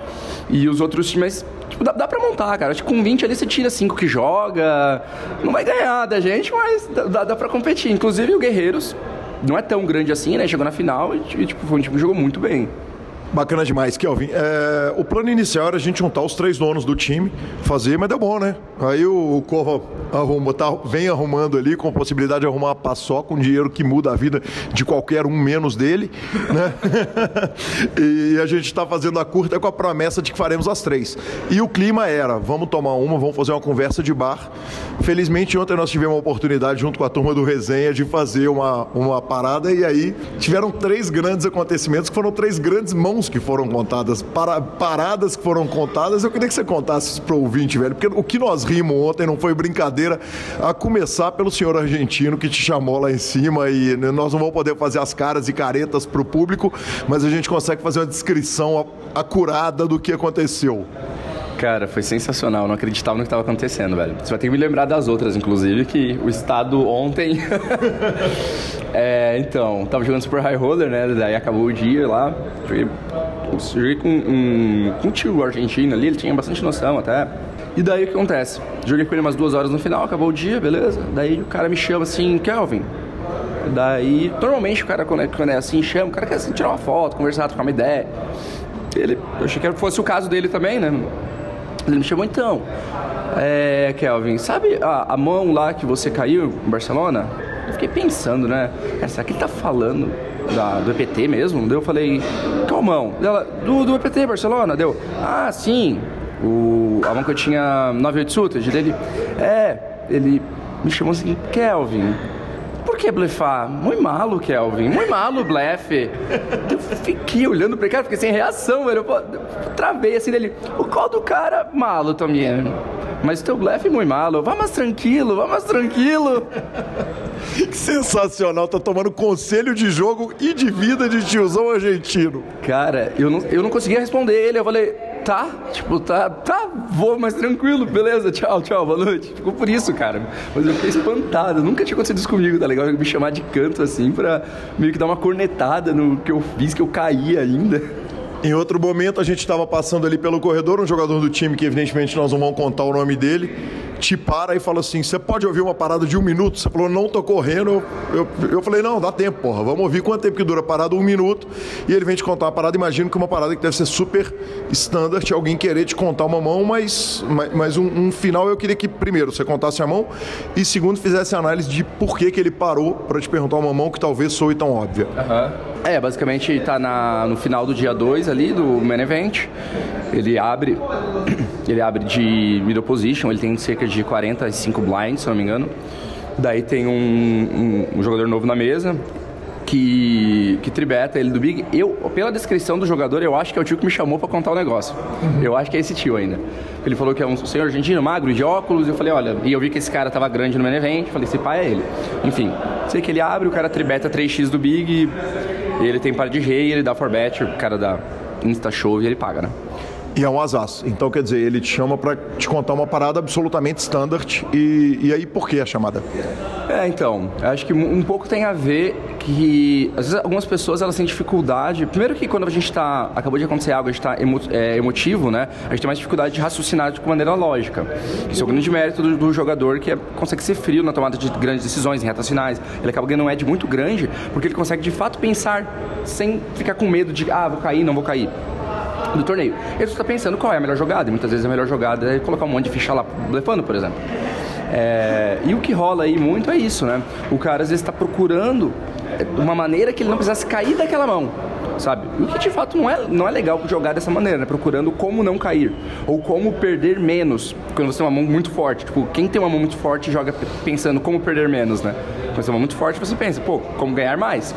E os outros times, tipo, dá, dá pra montar, cara. Acho que com 20 ali você tira 5 que joga. Não vai ganhar da gente, mas dá, dá pra competir. Inclusive o Guerreiros não é tão grande assim, né? Chegou na final e, tipo, foi um time que jogou muito bem. Bacana demais, Kelvin. É, o plano inicial era a gente juntar os três donos do time, fazer, mas deu bom, né? Aí o, o Cova arruma, tá, vem arrumando ali com a possibilidade de arrumar uma paçoca, um dinheiro que muda a vida de qualquer um menos dele, né? e a gente está fazendo a curta com a promessa de que faremos as três. E o clima era, vamos tomar uma, vamos fazer uma conversa de bar. Felizmente ontem nós tivemos a oportunidade, junto com a turma do Resenha, de fazer uma, uma parada e aí tiveram três grandes acontecimentos, que foram três grandes mãos que foram contadas, para, paradas que foram contadas. Eu queria que você contasse isso para o ouvinte, velho, porque o que nós rimos ontem não foi brincadeira, a começar pelo senhor argentino que te chamou lá em cima e nós não vamos poder fazer as caras e caretas para o público, mas a gente consegue fazer uma descrição acurada do que aconteceu. Cara, foi sensacional. Não acreditava no que estava acontecendo, velho. Você vai ter que me lembrar das outras, inclusive, que o estado ontem. é, então, tava jogando Super High Roller, né? Daí acabou o dia lá. Joguei, joguei com um, com um tio argentino ali, ele tinha bastante noção até. E daí o que acontece? Joguei com ele umas duas horas no final, acabou o dia, beleza? Daí o cara me chama assim, Kelvin. Daí, normalmente o cara, quando é, quando é assim, chama, o cara quer assim, tirar uma foto, conversar, trocar uma ideia. Ele, eu achei que fosse o caso dele também, né? Ele me chamou então. É, Kelvin, sabe a, a mão lá que você caiu em Barcelona? Eu fiquei pensando, né? Essa aqui tá falando da, do EPT mesmo? Daí eu falei, qual mão? Ela, do, do EPT Barcelona? Deu, ah, sim. O, a mão que eu tinha 98 Sutage dele. É, ele me chamou assim, Kelvin, por que blefar? Muito malo, Kelvin. Muito malo, blefe. Eu fiquei olhando pra ele, cara, fiquei sem reação, velho. Eu travei assim dele. O qual do cara, malo também. Mas teu blefe é muito malo. Vá mais tranquilo, vá mais tranquilo. Que sensacional, tá tomando conselho de jogo e de vida de tiozão argentino. Cara, eu não, eu não conseguia responder ele. Eu falei, tá, tipo, tá, tá, vou mais tranquilo, beleza, tchau, tchau, boa noite. Ficou por isso, cara. Mas eu fiquei espantado, nunca tinha acontecido isso comigo, tá legal? Me chamar de canto assim pra meio que dar uma cornetada no que eu fiz, que eu caí ainda. Em outro momento, a gente estava passando ali pelo corredor, um jogador do time, que evidentemente nós não vamos contar o nome dele, te para e fala assim: Você pode ouvir uma parada de um minuto? Você falou: Não, tô correndo. Eu, eu, eu, falei: Não, dá tempo, porra. Vamos ouvir quanto tempo que dura a parada? Um minuto. E ele vem te contar uma parada. Imagino que uma parada que deve ser super standard, alguém querer te contar uma mão, mas, mas, mas um, um, final eu queria que, primeiro, você contasse a mão e, segundo, fizesse análise de por que, que ele parou para te perguntar uma mão que talvez soe tão óbvia. Uhum. É, basicamente está no final do dia 2 ali do main event. Ele abre ele abre de middle position, ele tem cerca de 45 blinds, se não me engano. Daí tem um, um, um jogador novo na mesa, que, que tribeta ele do Big. Eu, pela descrição do jogador, eu acho que é o tio que me chamou para contar o negócio. Uhum. Eu acho que é esse tio ainda. Ele falou que é um senhor argentino, magro, de óculos. Eu falei, olha, e eu vi que esse cara tava grande no main event. Falei, esse pai é ele. Enfim, sei que ele abre, o cara tribeta 3x do Big. E ele tem par de rei, ele dá for bet, o cara dá insta show e ele paga, né? E é um asaço. Então, quer dizer, ele te chama para te contar uma parada absolutamente standard. E, e aí, por que a chamada? É, então, acho que um pouco tem a ver que, às vezes, algumas pessoas elas têm dificuldade. Primeiro, que quando a gente está. Acabou de acontecer algo, a gente está emo, é, emotivo, né? A gente tem mais dificuldade de raciocinar de maneira lógica. Isso é o grande mérito do, do jogador que é, consegue ser frio na tomada de grandes decisões, em retas finais. Ele acaba ganhando um edge muito grande, porque ele consegue de fato pensar sem ficar com medo de, ah, vou cair, não vou cair do torneio. Ele está pensando qual é a melhor jogada, e muitas vezes a melhor jogada é colocar um monte de ficha lá blefando, por exemplo. É, e o que rola aí muito é isso, né? O cara às vezes está procurando uma maneira que ele não precisasse cair daquela mão, sabe? O que de fato não é, não é legal jogar dessa maneira, né? Procurando como não cair, ou como perder menos, quando você tem uma mão muito forte. Tipo, quem tem uma mão muito forte joga pensando como perder menos, né? Quando você tem uma mão muito forte, você pensa, pô, como ganhar mais?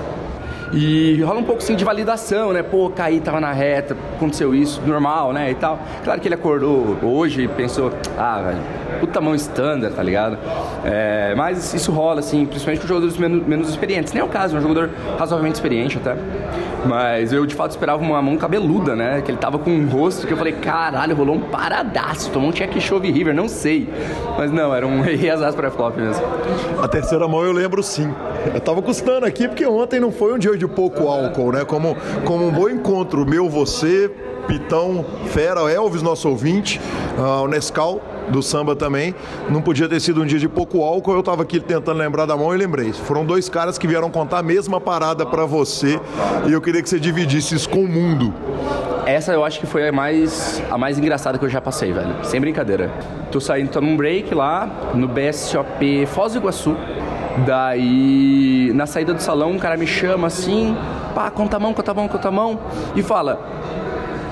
E rola um pouco assim de validação, né? Pô, caí, tava na reta, aconteceu isso, normal, né? E tal. Claro que ele acordou hoje e pensou, ah, velho, puta mão standard, tá ligado? É, mas isso rola, assim, principalmente com jogadores menos, menos experientes. Nem é o caso, é um jogador razoavelmente experiente até. Mas eu de fato esperava uma mão cabeluda, né? Que ele tava com um rosto que eu falei, caralho, rolou um paradaço, tomou um check chove river, não sei. Mas não, era um rei azar para flop mesmo. A terceira mão eu lembro sim. Eu tava custando aqui porque ontem não foi um dia de pouco álcool, né? Como, como um bom encontro meu, você, Pitão, Fera, Elvis, nosso ouvinte, uh, o Nescau do samba também. Não podia ter sido um dia de pouco álcool. Eu estava aqui tentando lembrar da mão e lembrei. Foram dois caras que vieram contar a mesma parada para você e eu queria que você dividisse isso com o mundo. Essa eu acho que foi a mais, a mais engraçada que eu já passei, velho. Sem brincadeira. Tô saindo, tô num break lá no BSOP Foz do Iguaçu. Daí, na saída do salão, um cara me chama assim, pá, conta a mão, conta a mão, conta a mão, e fala.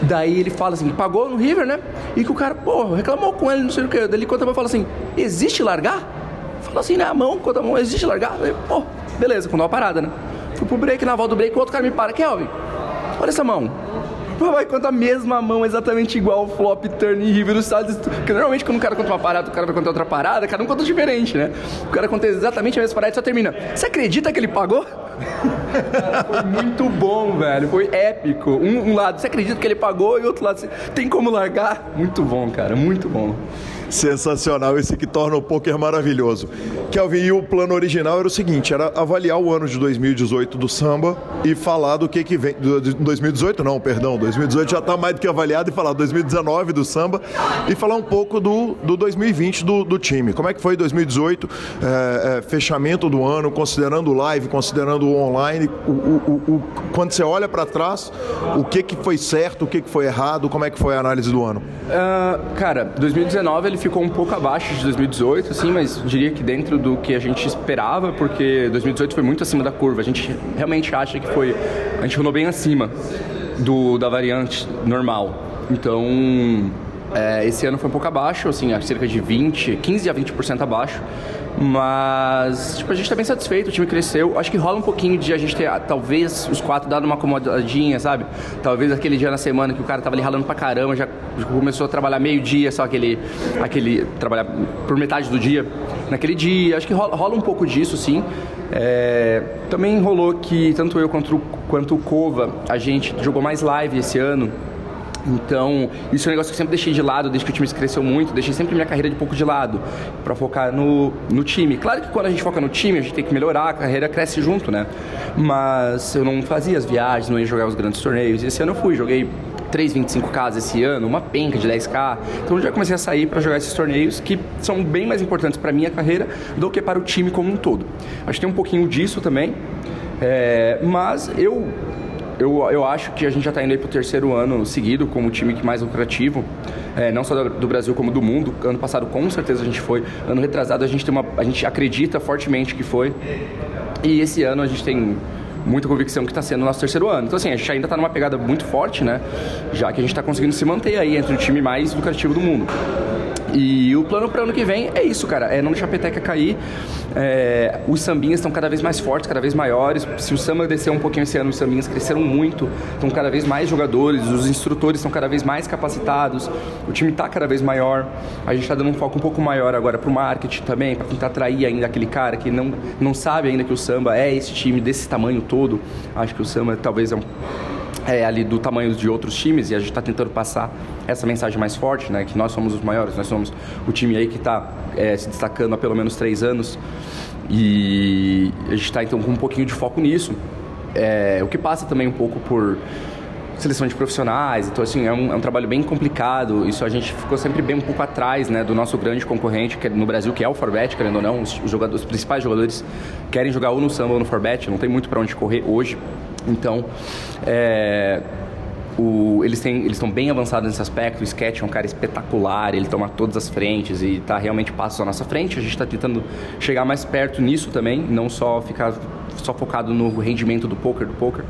Daí ele fala assim, pagou no River, né? E que o cara, pô, reclamou com ele, não sei o que. Daí ele conta a mão e fala assim, existe largar? Fala assim, né, mão, conta a mão, existe largar? Daí, pô, beleza, quando uma parada, né? Fui pro break, na volta do break, o outro cara me para, Kelvin, olha essa mão vai contar a mesma mão, exatamente igual flop, turn e river do sides. Porque normalmente quando o cara conta uma parada, o cara vai contar outra parada, cada um conta diferente, né? O cara conta exatamente a mesma parada e só termina. Você acredita que ele pagou? foi muito bom, velho. Foi épico. Um, um lado, você acredita que ele pagou e outro lado, tem como largar? Muito bom, cara, muito bom. Sensacional, esse que torna o poker maravilhoso. Kelvin, e o plano original era o seguinte: era avaliar o ano de 2018 do samba e falar do que que vem. 2018 não, perdão, 2018 já está mais do que avaliado e falar 2019 do samba e falar um pouco do, do 2020 do, do time. Como é que foi 2018, é, é, fechamento do ano, considerando o live, considerando o online, o, o, o, quando você olha para trás, o que que foi certo, o que que foi errado, como é que foi a análise do ano? Uh, cara, 2019 ele ficou um pouco abaixo de 2018, assim, mas diria que dentro do que a gente esperava, porque 2018 foi muito acima da curva. A gente realmente acha que foi. A gente rolou bem acima do, da variante normal. Então, é, esse ano foi um pouco abaixo, assim, cerca de 20, 15 a 20% abaixo. Mas, tipo, a gente tá bem satisfeito, o time cresceu. Acho que rola um pouquinho de a gente ter, talvez, os quatro dado uma acomodadinha, sabe? Talvez aquele dia na semana que o cara tava ali ralando pra caramba, já começou a trabalhar meio-dia, só aquele, aquele. trabalhar por metade do dia naquele dia. Acho que rola, rola um pouco disso, sim. É, também rolou que tanto eu quanto, quanto o Cova, a gente jogou mais live esse ano Então, isso é um negócio que eu sempre deixei de lado, desde que o time cresceu muito, deixei sempre minha carreira de pouco de lado, para focar no, no time. Claro que quando a gente foca no time, a gente tem que melhorar, a carreira cresce junto, né? Mas eu não fazia as viagens, não ia jogar os grandes torneios. E esse ano eu fui, joguei 3,25K esse ano, uma penca de 10K. Então eu já comecei a sair para jogar esses torneios que são bem mais importantes para minha carreira do que para o time como um todo. Acho que tem um pouquinho disso também. É, mas eu eu, eu acho que a gente já está indo aí para o terceiro ano seguido como o time que mais lucrativo, é, não só do, Brasil como do mundo. Ano passado com certeza a gente foi, ano retrasado a gente tem uma, a gente acredita fortemente que foi. E esse ano a gente tem muita convicção que está sendo o nosso terceiro ano. Então, assim, a gente ainda está numa pegada muito forte, né? Já que a gente está conseguindo se manter aí entre o time mais lucrativo do mundo. E o plano para ano que vem é isso, cara, é não deixar a peteca cair. É, os sambinhas estão cada vez mais fortes, cada vez maiores. Se o samba desceu um pouquinho esse ano, os sambinhas cresceram muito, estão cada vez mais jogadores, os instrutores estão cada vez mais capacitados, o time está cada vez maior. A gente está dando um foco um pouco maior agora para o marketing também, para tentar atrair ainda aquele cara que não, não sabe ainda que o samba é esse time desse tamanho todo. Acho que o samba talvez é um é, ali do tamanho de outros times e a gente está tentando passar essa mensagem mais forte, né? Que nós somos os maiores, nós somos o time aí que está é, se destacando há pelo menos três anos e a gente está então com um pouquinho de foco nisso. É, o que passa também um pouco por seleção de profissionais, então assim, é um, é um, trabalho bem complicado, isso a gente ficou sempre bem um pouco atrás, né, do nosso grande concorrente que é no Brasil, que é o Forbet, querendo ou não, os, jogadores, os principais jogadores querem jogar ou no Samba ou no Forbet, não tem muito para onde correr hoje, então, é, o, eles estão bem avançados nesse aspecto. O Sketch é um cara espetacular, ele toma todas as frentes e está realmente passo à nossa frente. A gente está tentando chegar mais perto nisso também, não só ficar só focado no rendimento do poker do poker.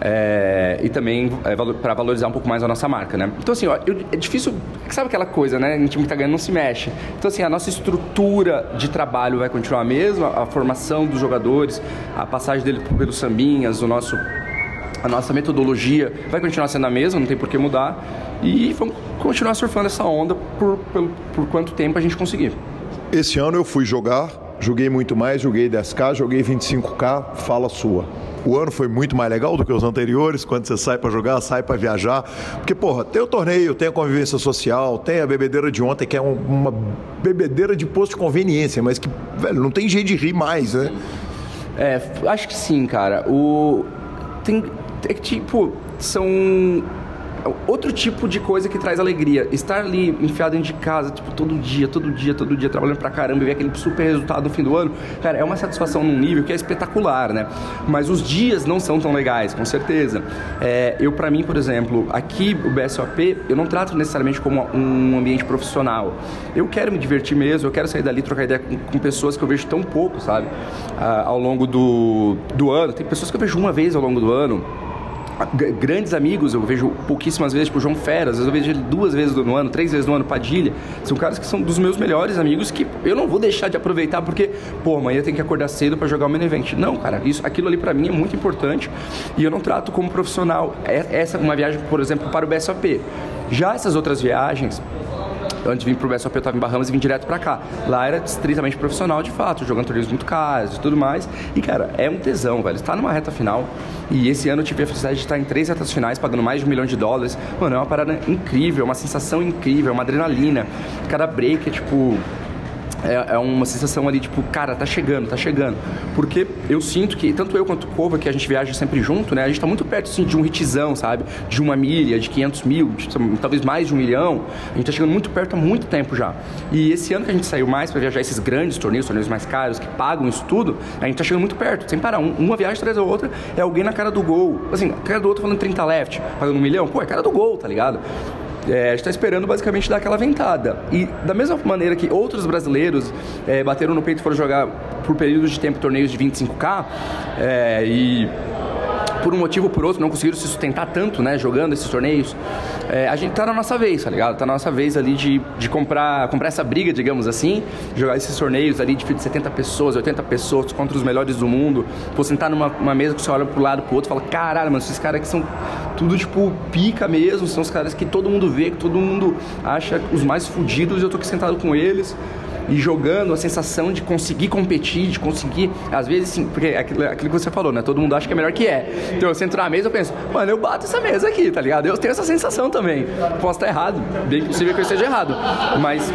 É, e também é, para valorizar um pouco mais a nossa marca, né? Então, assim, ó, eu, é difícil... Sabe aquela coisa, né? Um time que tá ganhando não se mexe. Então, assim, a nossa estrutura de trabalho vai continuar a mesma, a formação dos jogadores, a passagem dele pelos sambinhas, o nosso a nossa metodologia vai continuar sendo a mesma, não tem por que mudar. E vamos continuar surfando essa onda por, por, por quanto tempo a gente conseguir. Esse ano eu fui jogar, joguei muito mais, joguei 10K, joguei 25K, fala sua o ano foi muito mais legal do que os anteriores, quando você sai para jogar, sai para viajar. Porque, porra, tem o torneio, tem a convivência social, tem a bebedeira de ontem, que é um, uma bebedeira de posto de conveniência, mas que, velho, não tem jeito de rir mais, né? É, acho que sim, cara. O. Tem. É que, tipo, são outro tipo de coisa que traz alegria. Estar ali enfiado dentro de casa, tipo, todo dia, todo dia, todo dia, trabalhando pra caramba e ver aquele super resultado no fim do ano, cara, é uma satisfação num nível que é espetacular, né? Mas os dias não são tão legais, com certeza. É, eu, para mim, por exemplo, aqui o BSOP, eu não trato necessariamente como um ambiente profissional. Eu quero me divertir mesmo, eu quero sair dali, trocar ideia com, com pessoas que eu vejo tão pouco, sabe? Ah, ao longo do, do ano. Tem pessoas que eu vejo uma vez ao longo do ano grandes amigos, eu vejo pouquíssimas vezes, tipo João Fera, às vezes eu vejo ele duas vezes no ano, três vezes no ano, Padilha. São caras que são dos meus melhores amigos que eu não vou deixar de aproveitar porque, pô, amanhã tem que acordar cedo para jogar o main. Não, cara, isso, aquilo ali para mim é muito importante e eu não trato como profissional. É, essa uma viagem, por exemplo, para o BSOP. Já essas outras viagens, antes de vir pro BSOP eu estava em Bahamas e vim direto para cá. Lá era estritamente profissional de fato, jogando torneios muito caros e tudo mais. E cara, é um tesão, velho. Está numa reta final. E esse ano eu tive a felicidade de estar em três retas finais, pagando mais de um milhão de dólares. Mano, é uma parada incrível, uma sensação incrível, uma adrenalina. Cada break é tipo é, é, uma sensação ali, tipo, cara, tá chegando, tá chegando. Porque eu sinto que, tanto eu quanto o Cova, que a gente viaja sempre junto, né? A gente tá muito perto, assim, de um hitzão, sabe? De uma milha, de 500 mil, de, talvez mais de um milhão. A gente tá chegando muito perto há muito tempo já. E esse ano que a gente saiu mais para viajar esses grandes torneios, torneios mais caros, que pagam isso tudo, a gente tá chegando muito perto, sem parar. Um, uma viagem atrás da outra é alguém na cara do gol. Assim, a cara do outro falando 30 left, pagando um milhão. Pô, é cara do gol, tá ligado? É, está esperando basicamente dar aquela ventada. E da mesma maneira que outros brasileiros é, bateram no peito e foram jogar por períodos de tempo torneios de 25K é, e por um motivo ou por outro não conseguiram se sustentar tanto, né, jogando esses torneios, é, a gente tá na nossa vez, tá ligado? Tá na nossa vez ali de, de comprar, comprar essa briga, digamos assim, jogar esses torneios ali de 70 pessoas, 80 pessoas contra os melhores do mundo, vou sentar numa mesa que você olha pro lado pro outro e fala, caralho, mano, esses caras aqui são tudo tipo pica mesmo, são os caras que todo mundo vê, que todo mundo acha os mais fodidos e eu tô aqui sentado com eles. E jogando, a sensação de conseguir competir, de conseguir, às vezes, sim, porque é aquilo, aquilo que você falou, né? Todo mundo acha que é melhor que é. Então eu sento na mesa e penso, mano, eu bato essa mesa aqui, tá ligado? Eu tenho essa sensação também. Posso estar errado, bem possível que eu esteja errado. Mas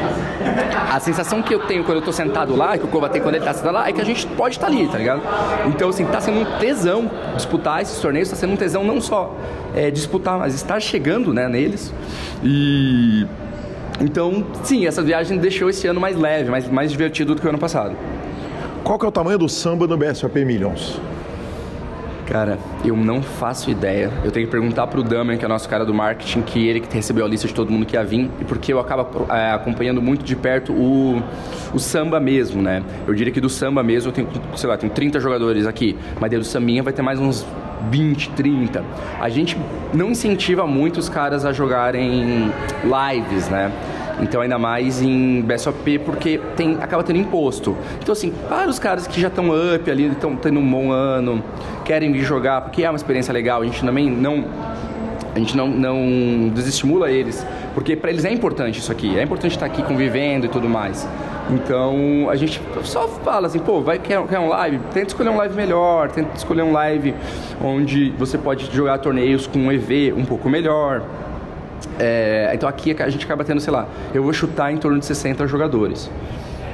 a sensação que eu tenho quando eu tô sentado lá, que o Kova tem quando ele tá sentado lá, é que a gente pode estar ali, tá ligado? Então, assim, tá sendo um tesão disputar esses torneios, tá sendo um tesão não só é, disputar, mas estar chegando né, neles. E. Então, sim, essa viagem deixou esse ano mais leve, mais, mais divertido do que o ano passado. Qual que é o tamanho do samba no BSOP Millions? Cara, eu não faço ideia. Eu tenho que perguntar pro Damian, que é o nosso cara do marketing, que ele que recebeu a lista de todo mundo que ia vir, e porque eu acabo é, acompanhando muito de perto o, o samba mesmo, né? Eu diria que do samba mesmo eu tenho, sei lá, tenho 30 jogadores aqui, mas do sambinha vai ter mais uns 20, 30. A gente não incentiva muito os caras a jogarem lives, né? Então, ainda mais em BSOP, porque tem, acaba tendo imposto. Então, assim, para os caras que já estão up ali, estão tendo um bom ano, querem vir jogar, porque é uma experiência legal, a gente também não. A gente não, não desestimula eles, porque para eles é importante isso aqui, é importante estar aqui convivendo e tudo mais. Então a gente só fala assim, pô, vai quer, quer um live? Tenta escolher um live melhor, tenta escolher um live onde você pode jogar torneios com um EV um pouco melhor. É, então aqui a gente acaba tendo, sei lá, eu vou chutar em torno de 60 jogadores.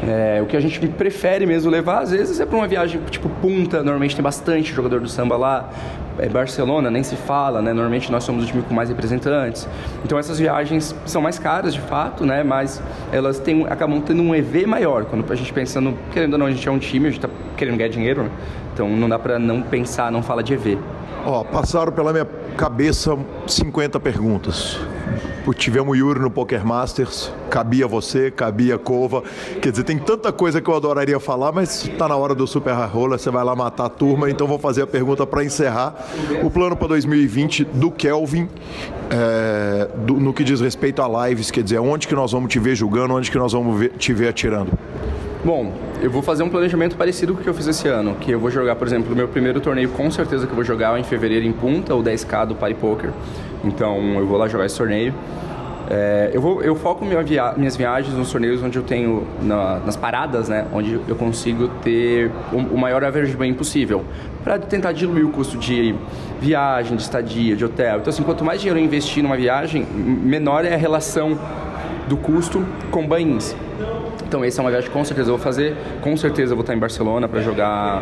É, o que a gente prefere mesmo levar, às vezes, é para uma viagem tipo punta. Normalmente tem bastante jogador do samba lá. É, Barcelona nem se fala, né? Normalmente nós somos o time com mais representantes. Então essas viagens são mais caras, de fato, né? Mas elas têm, acabam tendo um EV maior. Quando a gente pensa no. Querendo ou não, a gente é um time, a gente está querendo ganhar dinheiro, né? Então não dá para não pensar, não falar de EV. Ó, passaram pela minha cabeça 50 perguntas. Tivemos o Yuri no Poker Masters, cabia você, cabia Cova. Quer dizer, tem tanta coisa que eu adoraria falar, mas está na hora do Super Roller, você vai lá matar a turma, então vou fazer a pergunta para encerrar. O plano para 2020 do Kelvin, é, do, no que diz respeito a lives, quer dizer, onde que nós vamos te ver julgando, onde que nós vamos ver, te ver atirando? Bom, eu vou fazer um planejamento parecido com o que eu fiz esse ano, que eu vou jogar, por exemplo, o meu primeiro torneio, com certeza que eu vou jogar em fevereiro em Punta, o 10K do Party Poker. Então eu vou lá jogar esse torneio. É, eu, vou, eu foco minha via minhas viagens nos torneios onde eu tenho, na, nas paradas, né, onde eu consigo ter o, o maior average bem possível, para tentar diluir o custo de viagem, de estadia, de hotel. Então, assim, quanto mais dinheiro eu investir numa viagem, menor é a relação do custo com banhos. Então, essa é uma viagem que com certeza eu vou fazer. Com certeza eu vou estar em Barcelona para jogar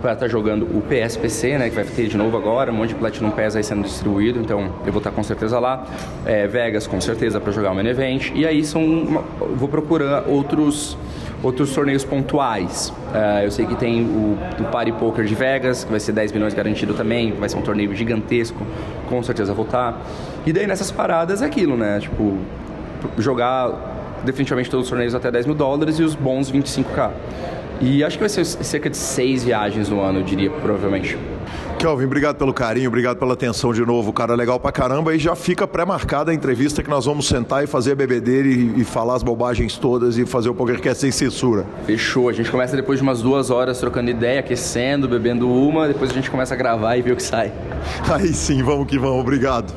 para estar jogando o PSPC, né, que vai ter de novo agora, um monte de Platinum PES aí sendo distribuído, então eu vou estar com certeza lá. É, Vegas, com certeza, para jogar o Main Event. E aí são, uma, vou procurar outros outros torneios pontuais. Uh, eu sei que tem o, o Party Poker de Vegas, que vai ser 10 milhões garantido também, vai ser um torneio gigantesco, com certeza vou estar. E daí nessas paradas é aquilo, né? Tipo, jogar definitivamente todos os torneios até 10 mil dólares e os bons 25k. E acho que vai ser cerca de seis viagens no ano, eu diria, provavelmente. Kelvin, obrigado pelo carinho, obrigado pela atenção de novo, cara legal pra caramba. E já fica pré-marcada a entrevista que nós vamos sentar e fazer a bebedeira e, e, falar as bobagens todas e fazer o PokerCast sem censura. Fechou, a gente começa depois de umas duas horas trocando ideia, aquecendo, bebendo uma, depois a gente começa a gravar e ver o que sai. Aí sim, vamos que vamos, obrigado.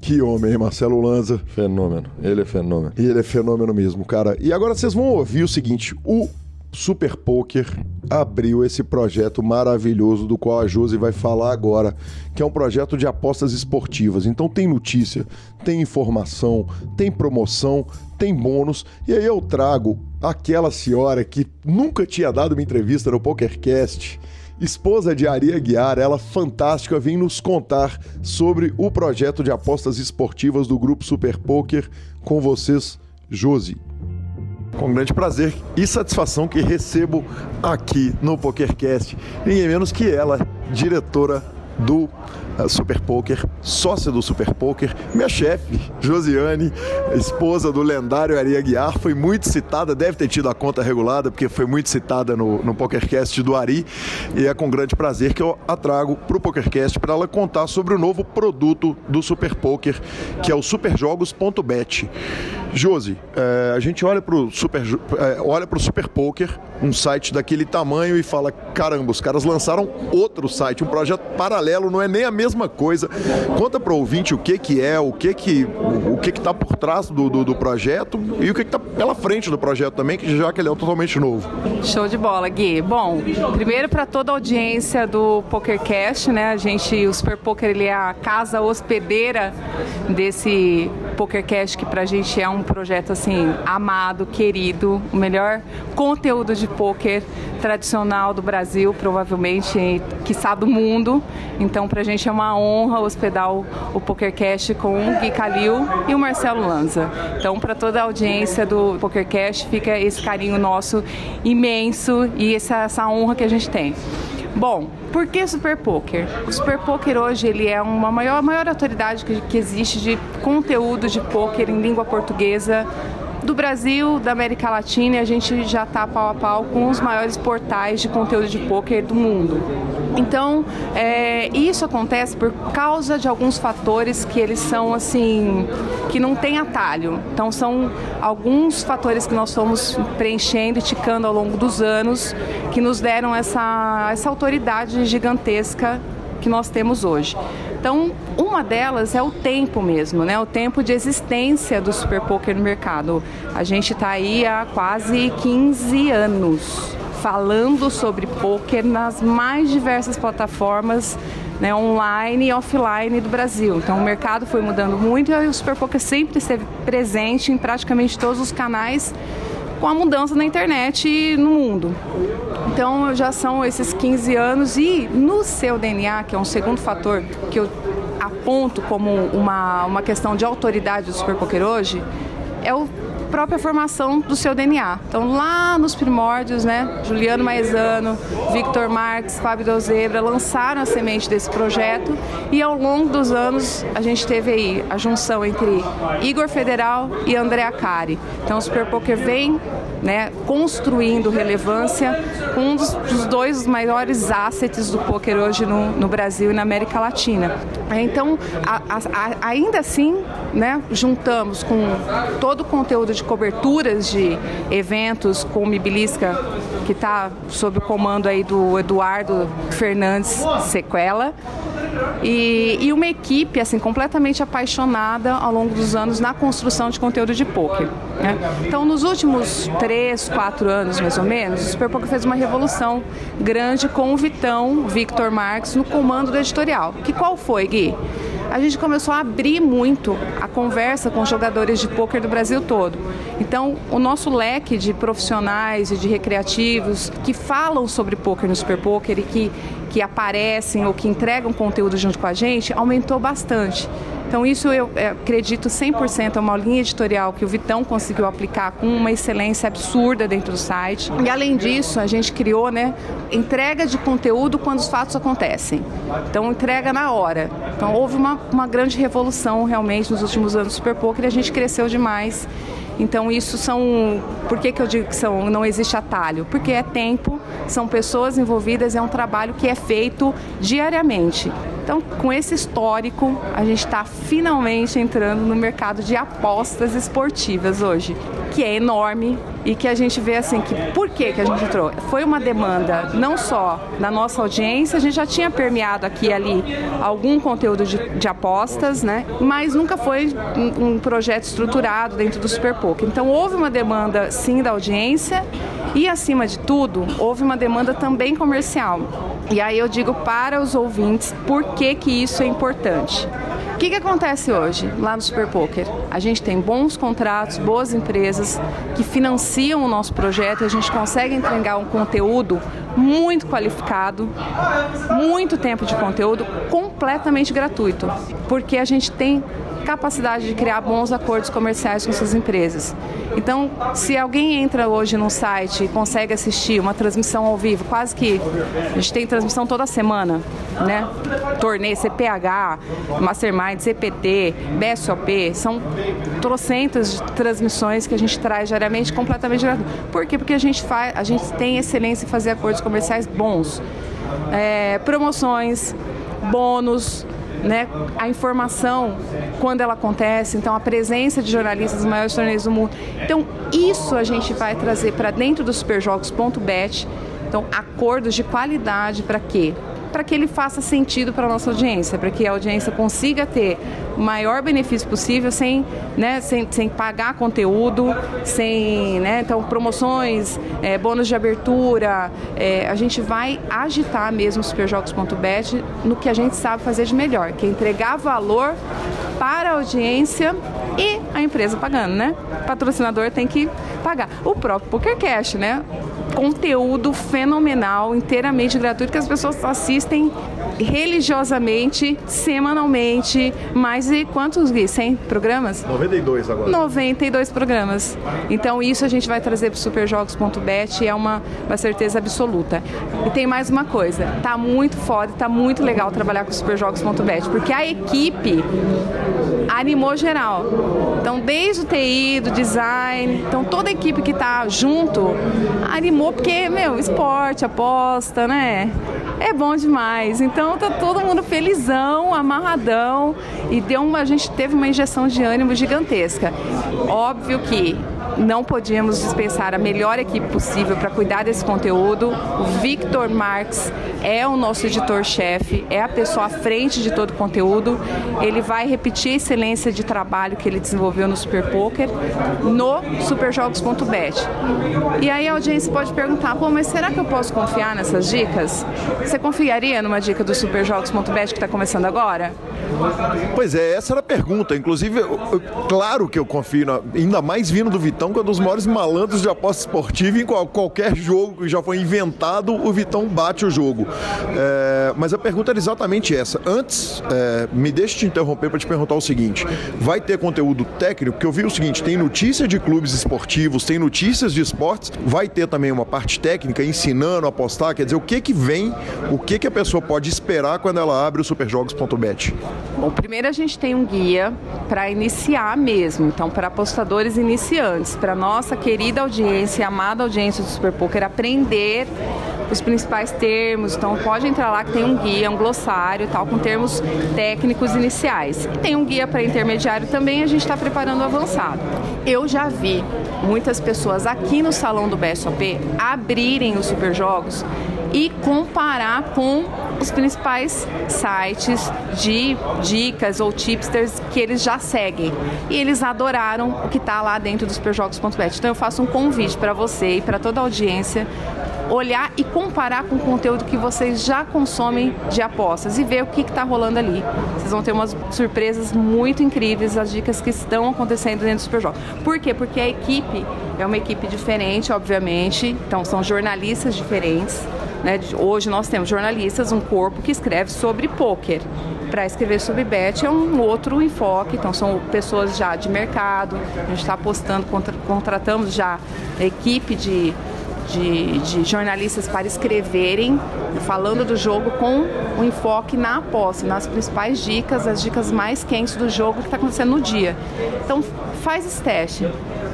Que homem, hein, Marcelo Lanza. Fenômeno, ele é fenômeno. E ele é fenômeno mesmo, cara. E agora vocês vão ouvir o seguinte: o Super Poker abriu esse projeto maravilhoso do qual a Josi vai falar agora, que é um projeto de apostas esportivas. Então tem notícia, tem informação, tem promoção, tem bônus. E aí eu trago aquela senhora que nunca tinha dado uma entrevista no PokerCast, esposa de Ari Aguiar, ela fantástica, vem nos contar sobre o projeto de apostas esportivas do grupo Super Poker com vocês, Josi. Com grande prazer e satisfação que recebo aqui no PokerCast. Ninguém menos que ela, diretora do Super Poker, sócia do Super Poker, minha chefe, Josiane, esposa do lendário Ari Aguiar, foi muito citada, deve ter tido a conta regulada, porque foi muito citada no, no PokerCast do Ari, e é com grande prazer que eu a trago para o PokerCast para ela contar sobre o novo produto do Super Poker, que é o superjogos.bet. Josi, é, a gente olha para o Super, é, olha pro Super Poker, um site daquele tamanho e fala: caramba, os caras lançaram outro site, um projeto paralelo, não é nem a mesma coisa. Conta para o ouvinte o que, que é, o que que o, que está por trás do, do, do, projeto e o que está pela frente do projeto também, que já que ele é totalmente novo. Show de bola, Gui. Bom, primeiro para toda a audiência do PokerCast, né? A gente, o Super Poker, ele é a casa hospedeira desse PokerCast que para a gente é um projeto assim amado, querido, o melhor conteúdo de poker tradicional do Brasil, provavelmente, quiçá do mundo. Então, para a gente é uma honra hospedar o, o PokerCast com o Gui Calil e o Marcelo Lanza. Então, para toda a audiência do PokerCast, fica esse carinho nosso imenso e essa, essa honra que a gente tem. Bom, por que Super Poker? O Super Poker hoje ele é uma maior, maior autoridade que, que existe de conteúdo de poker em língua portuguesa do Brasil, da América Latina, e a gente já está pau a pau com os maiores portais de conteúdo de poker do mundo. Então, é, isso acontece por causa de alguns fatores que eles são assim, que não tem atalho. Então, são alguns fatores que nós fomos preenchendo e ticando ao longo dos anos que nos deram essa, essa autoridade gigantesca que nós temos hoje. Então, uma delas é o tempo mesmo, né? O tempo de existência do Super Poker no mercado. A gente está aí há quase 15 anos falando sobre poker nas mais diversas plataformas né, online e offline do Brasil. Então o mercado foi mudando muito e o Super Poker sempre esteve presente em praticamente todos os canais com a mudança na internet e no mundo. Então já são esses 15 anos e no seu DNA, que é um segundo fator que eu aponto como uma, uma questão de autoridade do Super Poker hoje, é o própria formação do seu DNA. Então, lá nos primórdios, né, Juliano Maezano, Victor Marques, Fábio Dozebra lançaram a semente desse projeto e ao longo dos anos a gente teve aí a junção entre Igor Federal e André Acari. Então, o Super Poker vem né, construindo relevância com um dos, dos, dois maiores assets do poker hoje no, no, Brasil e na América Latina. Então, a, a, ainda assim, né, juntamos com todo o conteúdo de coberturas de eventos com Mibilisca, que está sob o comando aí do Eduardo Fernandes Sequela, e, e, uma equipe assim completamente apaixonada ao longo dos anos na construção de conteúdo de poker. Né? Então, nos últimos três, quatro anos mais ou menos, o Super Poker fez uma revolução grande com o Vitão, Victor Marques, no comando do editorial. Que qual foi, Gui? A gente começou a abrir muito a conversa com jogadores de pôquer do Brasil todo. Então, o nosso leque de profissionais e de recreativos que falam sobre pôquer no Super Poker e que, que aparecem ou que entregam conteúdo junto com a gente aumentou bastante. Então, isso eu é, acredito 100% é uma linha editorial que o Vitão conseguiu aplicar com uma excelência absurda dentro do site. E, além disso, a gente criou né, entrega de conteúdo quando os fatos acontecem. Então, entrega na hora. Então, houve uma, uma grande revolução realmente nos últimos anos do Super Poker e a gente cresceu demais. Então isso são, por que, que eu digo que são, não existe atalho? Porque é tempo, são pessoas envolvidas, é um trabalho que é feito diariamente. Então, com esse histórico, a gente está finalmente entrando no mercado de apostas esportivas hoje, que é enorme e que a gente vê assim que por que, que a gente entrou? Foi uma demanda não só da nossa audiência, a gente já tinha permeado aqui e ali algum conteúdo de, de apostas, né? Mas nunca foi um, um projeto estruturado dentro do Super Poker. Então houve uma demanda sim da audiência e acima de tudo houve uma demanda também comercial. E aí eu digo para os ouvintes por que, que isso é importante. O que, que acontece hoje lá no Super Poker? A gente tem bons contratos, boas empresas que financiam o nosso projeto a gente consegue entregar um conteúdo muito qualificado, muito tempo de conteúdo completamente gratuito, porque a gente tem capacidade de criar bons acordos comerciais com essas empresas. Então, se alguém entra hoje no site e consegue assistir uma transmissão ao vivo, quase que a gente tem transmissão toda semana, né? Torneio CPH, Mastermind, CPT, BSOP, são trocentas de transmissões que a gente traz diariamente completamente gratuito. Por quê? Porque a gente faz, a gente tem excelência em fazer acordos comerciais bons. É, promoções, bônus, né, a informação quando ela acontece, então a presença de jornalistas dos maiores torneios do mundo. Então, isso a gente vai trazer para dentro do superjogos.bet. Então, acordos de qualidade para quê? Para que ele faça sentido para a nossa audiência, para que a audiência consiga ter o maior benefício possível sem, né, sem, sem pagar conteúdo, sem, né, então promoções, é, bônus de abertura, é, a gente vai agitar mesmo o superjogos.bet no que a gente sabe fazer de melhor, que é entregar valor para a audiência e a empresa pagando, né? O patrocinador tem que pagar. O próprio PokerCash, né? Conteúdo fenomenal, inteiramente gratuito, que as pessoas assistem religiosamente, semanalmente, mais de quantos, Gui? 100 programas? 92 agora. 92 programas. Então isso a gente vai trazer para o superjogos.bet e é uma, uma certeza absoluta. E tem mais uma coisa, tá muito foda, tá muito legal trabalhar com o superjogos.bet, porque a equipe animou geral. Então desde o TI, do design, então toda a equipe que está junto animou porque, meu, esporte, aposta, né? É bom demais. Então tá todo mundo felizão, amarradão e deu uma, a gente teve uma injeção de ânimo gigantesca. Óbvio que não podíamos dispensar a melhor equipe possível para cuidar desse conteúdo. O Victor Marx é o nosso editor-chefe, é a pessoa à frente de todo o conteúdo. Ele vai repetir a excelência de trabalho que ele desenvolveu no Super Poker no superjogos.bet. E aí a audiência pode perguntar: pô, mas será que eu posso confiar nessas dicas? Você confiaria numa dica do superjogos.bet que está começando agora? Pois é, essa era a pergunta. Inclusive, eu, eu, claro que eu confio, na, ainda mais vindo do Vitão, que é um dos maiores malandros de aposta esportiva. Em qual, qualquer jogo que já foi inventado, o Vitão bate o jogo. É, mas a pergunta era exatamente essa. Antes, é, me deixe te interromper para te perguntar o seguinte: vai ter conteúdo técnico? Porque eu vi o seguinte: tem notícia de clubes esportivos, tem notícias de esportes, vai ter também uma parte técnica ensinando a apostar. Quer dizer, o que que vem, o que que a pessoa pode esperar quando ela abre o superjogos.bet? Bom, primeiro a gente tem um guia para iniciar mesmo, então para apostadores iniciantes, para nossa querida audiência, amada audiência do Super Poker aprender os principais termos. Então pode entrar lá que tem um guia, um glossário, tal, com termos técnicos iniciais. E tem um guia para intermediário também. A gente está preparando o avançado. Eu já vi muitas pessoas aqui no salão do BSOP abrirem os super jogos e comparar com os principais sites de dicas ou tipsters que eles já seguem. E eles adoraram o que está lá dentro do superjogos.bet. Então eu faço um convite para você e para toda a audiência olhar e comparar com o conteúdo que vocês já consomem de apostas e ver o que está rolando ali. Vocês vão ter umas surpresas muito incríveis, as dicas que estão acontecendo dentro do Superjogos. Por quê? Porque a equipe é uma equipe diferente, obviamente, então são jornalistas diferentes. Né? Hoje nós temos jornalistas, um corpo que escreve sobre pôquer. Para escrever sobre bet é um outro enfoque, então são pessoas já de mercado, a gente está apostando, contra, contratamos já equipe de de, de, jornalistas para escreverem, falando do jogo com o um enfoque na aposta, nas principais dicas, as dicas mais quentes do jogo que está acontecendo no dia. Então faz esse teste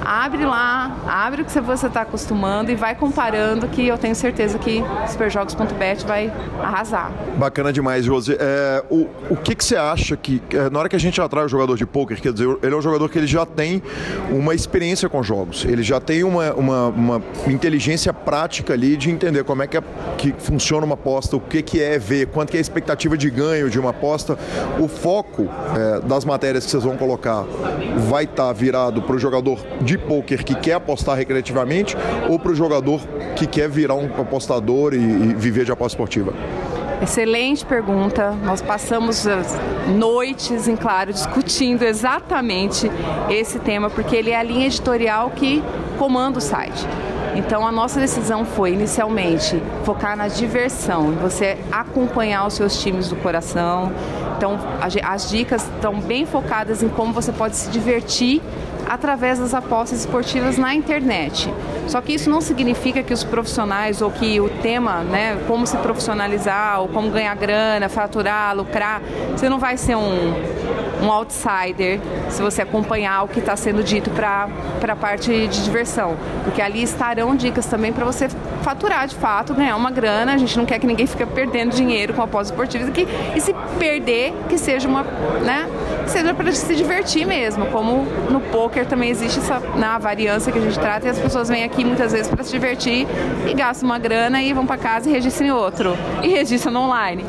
abre lá, abre o que você está acostumando e vai comparando que eu tenho certeza que superjogos.bet vai arrasar. Bacana demais, Josi. É, o, o que, que você acha que, é, na hora que a gente atrai o jogador de poker, quer dizer, ele é um jogador que ele já tem uma experiência com jogos, ele já tem uma, uma, uma inteligência prática ali de entender como é que, é, que funciona uma aposta, o que, que é ver, quanto que é a expectativa de ganho de uma aposta. O foco é, das matérias que vocês vão colocar vai estar tá virado para o jogador de poker que quer apostar recreativamente ou para o jogador que quer virar um apostador e, e viver de aposta esportiva? Excelente pergunta. Nós passamos noites, em claro, discutindo exatamente esse tema, porque ele é a linha editorial que comanda o site. Então a nossa decisão foi inicialmente focar na diversão, você acompanhar os seus times do coração. Então as dicas estão bem focadas em como você pode se divertir através das apostas esportivas na internet. Só que isso não significa que os profissionais ou que o tema, né, como se profissionalizar ou como ganhar grana, faturar, lucrar, você não vai ser um, um outsider se você acompanhar o que está sendo dito para a parte de diversão. Porque ali estarão dicas também para você faturar de fato, ganhar uma grana. A gente não quer que ninguém fique perdendo dinheiro com apostas esportivas aqui. E se perder, que seja uma. Né, que seja para se divertir mesmo. Como no poker também existe essa na variância que a gente trata e as pessoas vêm aqui muitas vezes para se divertir e gastam uma grana e vão para casa e registram em outro. E registram online.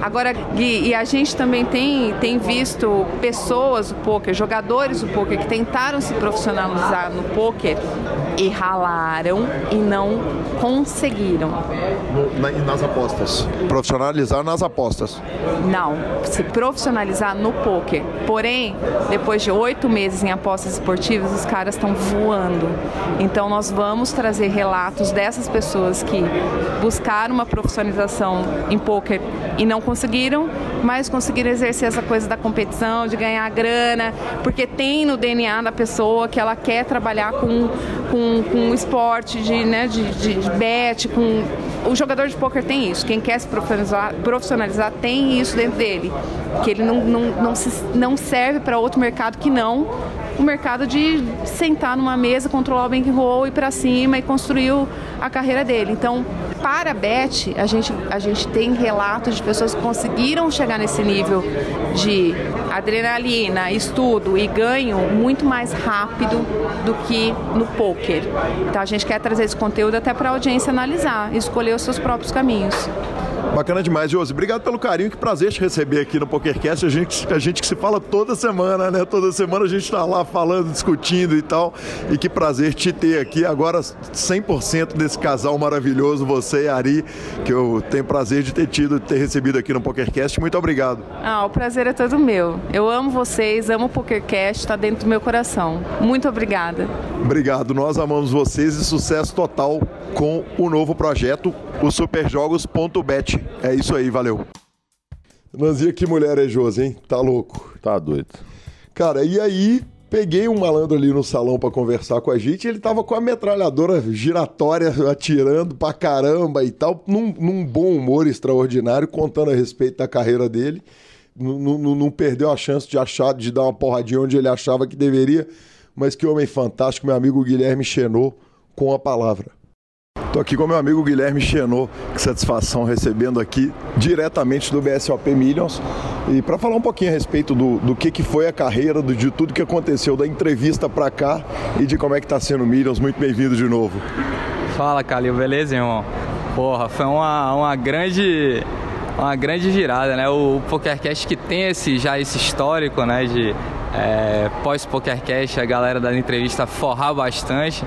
Agora, Gui, e a gente também tem, tem visto pessoas do poker, jogadores do poker que tentaram se profissionalizar no poker e ralaram e não conseguiram. No, na, nas apostas. Profissionalizar nas apostas. Não, se profissionalizar no poker. Porém, depois de oito meses em apostas esportivas, os caras estão voando. Então nós vamos trazer relatos dessas pessoas que buscaram uma profissionalização em poker e não conseguiram, mas conseguiram exercer essa coisa da competição, de ganhar grana, porque tem no DNA da pessoa que ela quer trabalhar com, com, com esporte, de, né, de, de, de bet, com. O jogador de poker tem isso. Quem quer se profissionalizar, profissionalizar tem isso dentro dele. Que ele não, não, não, se, não serve para outro mercado que não o mercado de sentar numa mesa, controlar o bankroll, ir para cima e construir a carreira dele. Então, para a Bet, a gente, a gente tem relatos de pessoas que conseguiram chegar nesse nível de adrenalina, estudo e ganho muito mais rápido do que no poker. Então a gente quer trazer esse conteúdo até para a audiência analisar escolher os seus próprios caminhos. Bacana demais, Josi. Obrigado pelo carinho, que prazer te receber aqui no PokerCast. A gente, a gente que se fala toda semana, né? Toda semana a gente está lá falando, discutindo e tal. E que prazer te ter aqui. Agora 100% desse casal maravilhoso, você e Ari, que eu tenho prazer de ter tido, de ter recebido aqui no PokerCast. Muito obrigado. Ah, o prazer é todo meu. Eu amo vocês, amo o PokerCast, está dentro do meu coração. Muito obrigada. Obrigado, nós amamos vocês e sucesso total com o novo projeto, o Superjogos.bet. É isso aí, valeu. Nanzinha, que mulher é Josi, hein? Tá louco. Tá doido. Cara, e aí peguei um malandro ali no salão para conversar com a gente, ele tava com a metralhadora giratória atirando pra caramba e tal, num, num bom humor extraordinário, contando a respeito da carreira dele. Não, não, não perdeu a chance de achar, de dar uma porradinha onde ele achava que deveria, mas que homem fantástico, meu amigo Guilherme Chenot, com a palavra. Estou aqui com meu amigo Guilherme Chenot, que satisfação recebendo aqui diretamente do BSOP Millions. E para falar um pouquinho a respeito do, do que, que foi a carreira, do, de tudo que aconteceu, da entrevista para cá e de como é que está sendo o Millions. Muito bem-vindo de novo. Fala, Calil, beleza, irmão? Porra, foi uma, uma grande uma grande virada, né? O PokerCast que tem esse, já esse histórico, né? De é, pós-PokerCast, a galera da entrevista forrar bastante.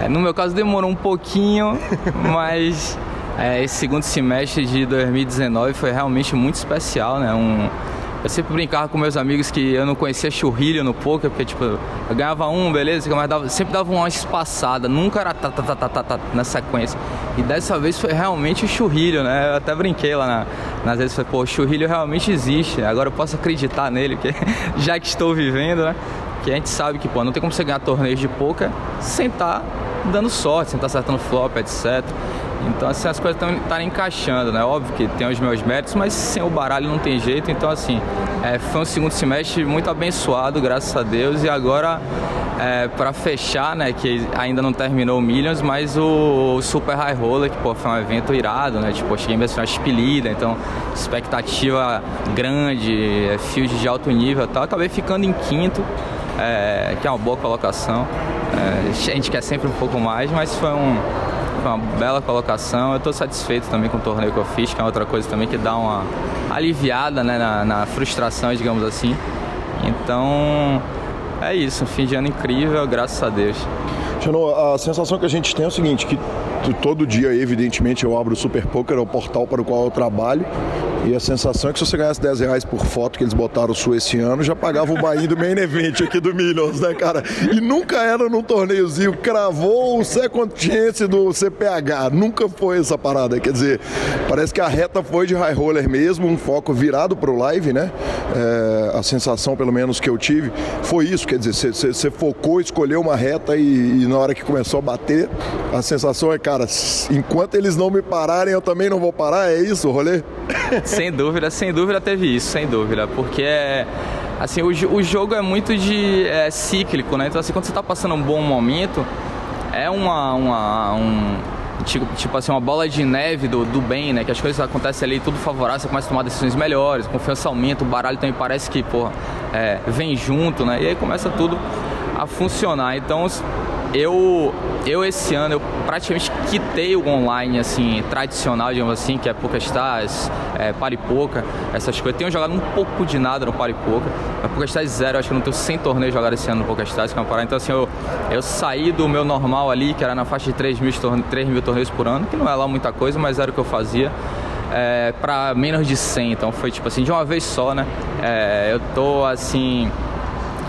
É, no meu caso demorou um pouquinho, mas é, esse segundo semestre de 2019 foi realmente muito especial, né? Um, eu sempre brincava com meus amigos que eu não conhecia churrilho no poker, porque tipo, eu ganhava um, beleza, mas dava, sempre dava uma espaçada, nunca era tá, tá, tá, tá, tá, tá, na sequência. E dessa vez foi realmente o churrilho, né? Eu até brinquei lá na, nas vezes, falei, pô, o churrilho realmente existe, agora eu posso acreditar nele, porque já que estou vivendo, né? Que a gente sabe que, pô, não tem como você ganhar torneios de poker sem estar dando sorte, sem estar acertando flop, etc. Então, assim, as coisas estão encaixando, né? Óbvio que tem os meus méritos, mas sem o baralho não tem jeito. Então, assim, é, foi um segundo semestre muito abençoado, graças a Deus. E agora, é, para fechar, né, que ainda não terminou o Millions, mas o, o, Super High Roller, que pô, foi um evento irado, né? Tipo, cheguei a ser uma então, expectativa grande, é, field de alto nível e tal. Acabei ficando em quinto. É, que é uma boa colocação. É, a gente quer sempre um pouco mais, mas foi um, uma bela colocação. Eu estou satisfeito também com o torneio que eu fiz, que é outra coisa também que dá uma aliviada né, na, na frustração, digamos assim. Então, é isso, um fim de ano incrível, graças a Deus. A sensação que a gente tem é o seguinte, que todo dia, evidentemente, eu abro o Super Poker, é o portal para o qual eu trabalho, e a sensação é que se você ganhasse 10 reais por foto que eles botaram sua esse ano, já pagava o Bahia do Main Event aqui do Millions, né, cara? E nunca era num torneiozinho, cravou o second chance do CPH, nunca foi essa parada. Quer dizer, parece que a reta foi de high roller mesmo, um foco virado pro live, né? É, a sensação, pelo menos, que eu tive foi isso, quer dizer, você focou, escolheu uma reta e, e na hora que começou a bater, a sensação é, cara, enquanto eles não me pararem, eu também não vou parar, é isso o rolê? sem dúvida, sem dúvida teve isso, sem dúvida, porque é, assim, o, o jogo é muito de é, cíclico, né? Então assim, quando você está passando um bom momento, é uma, uma um, tipo, tipo assim, uma bola de neve do, do bem, né? Que as coisas acontecem ali tudo favorável, você começa a tomar decisões melhores, confiança aumenta, o baralho também parece que, porra, é, vem junto, né? E aí começa tudo a funcionar. Então, eu, eu esse ano, eu praticamente quitei o online, assim, tradicional, digamos assim, que é PokerStars, é, Paripoca, essas coisas. Tenho jogado um pouco de nada no Paripoca, mas PokerStars zero, acho que não tenho 100 torneios jogados esse ano no PokerStars, que é uma parada. Então, assim, eu, eu saí do meu normal ali, que era na faixa de 3 mil, 3 mil torneios por ano, que não é lá muita coisa, mas era o que eu fazia. É, para menos de 100, então foi tipo assim, de uma vez só, né? É, eu tô assim,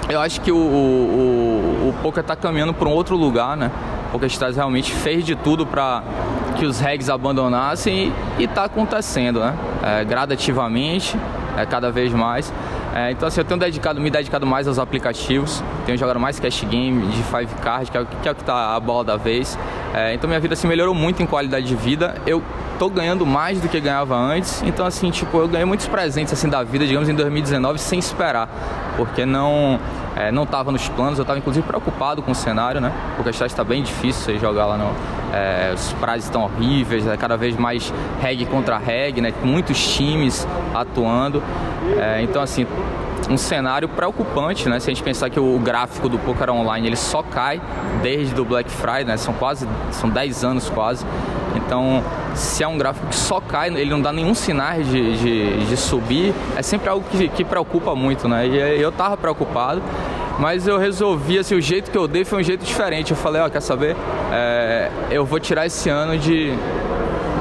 eu acho que o, o, o poker está caminhando para um outro lugar, né? O PokerStars realmente fez de tudo para que os regs abandonassem e está acontecendo, né? É, gradativamente, é, cada vez mais. É, então assim, eu tenho dedicado, me dedicado mais aos aplicativos, tenho jogado mais cash game de five card, que é, que é o que está a bola da vez. É, então minha vida se assim, melhorou muito em qualidade de vida. Eu tô ganhando mais do que ganhava antes. Então, assim, tipo, eu ganhei muitos presentes assim da vida, digamos, em 2019 sem esperar. Porque não é, não estava nos planos, eu estava inclusive preocupado com o cenário, né? Porque a está bem difícil você jogar lá. É, os prazos estão horríveis, é cada vez mais reggae contra reggae, né? Muitos times atuando. É, então, assim, um cenário preocupante, né? Se a gente pensar que o gráfico do poker online ele só cai desde o Black Friday, né? São quase, são 10 anos quase. Então, se é um gráfico que só cai, ele não dá nenhum sinal de, de, de subir, é sempre algo que, que preocupa muito, né? E eu tava preocupado, mas eu resolvi, assim, o jeito que eu dei foi um jeito diferente. Eu falei, ó, oh, quer saber? É, eu vou tirar esse ano de...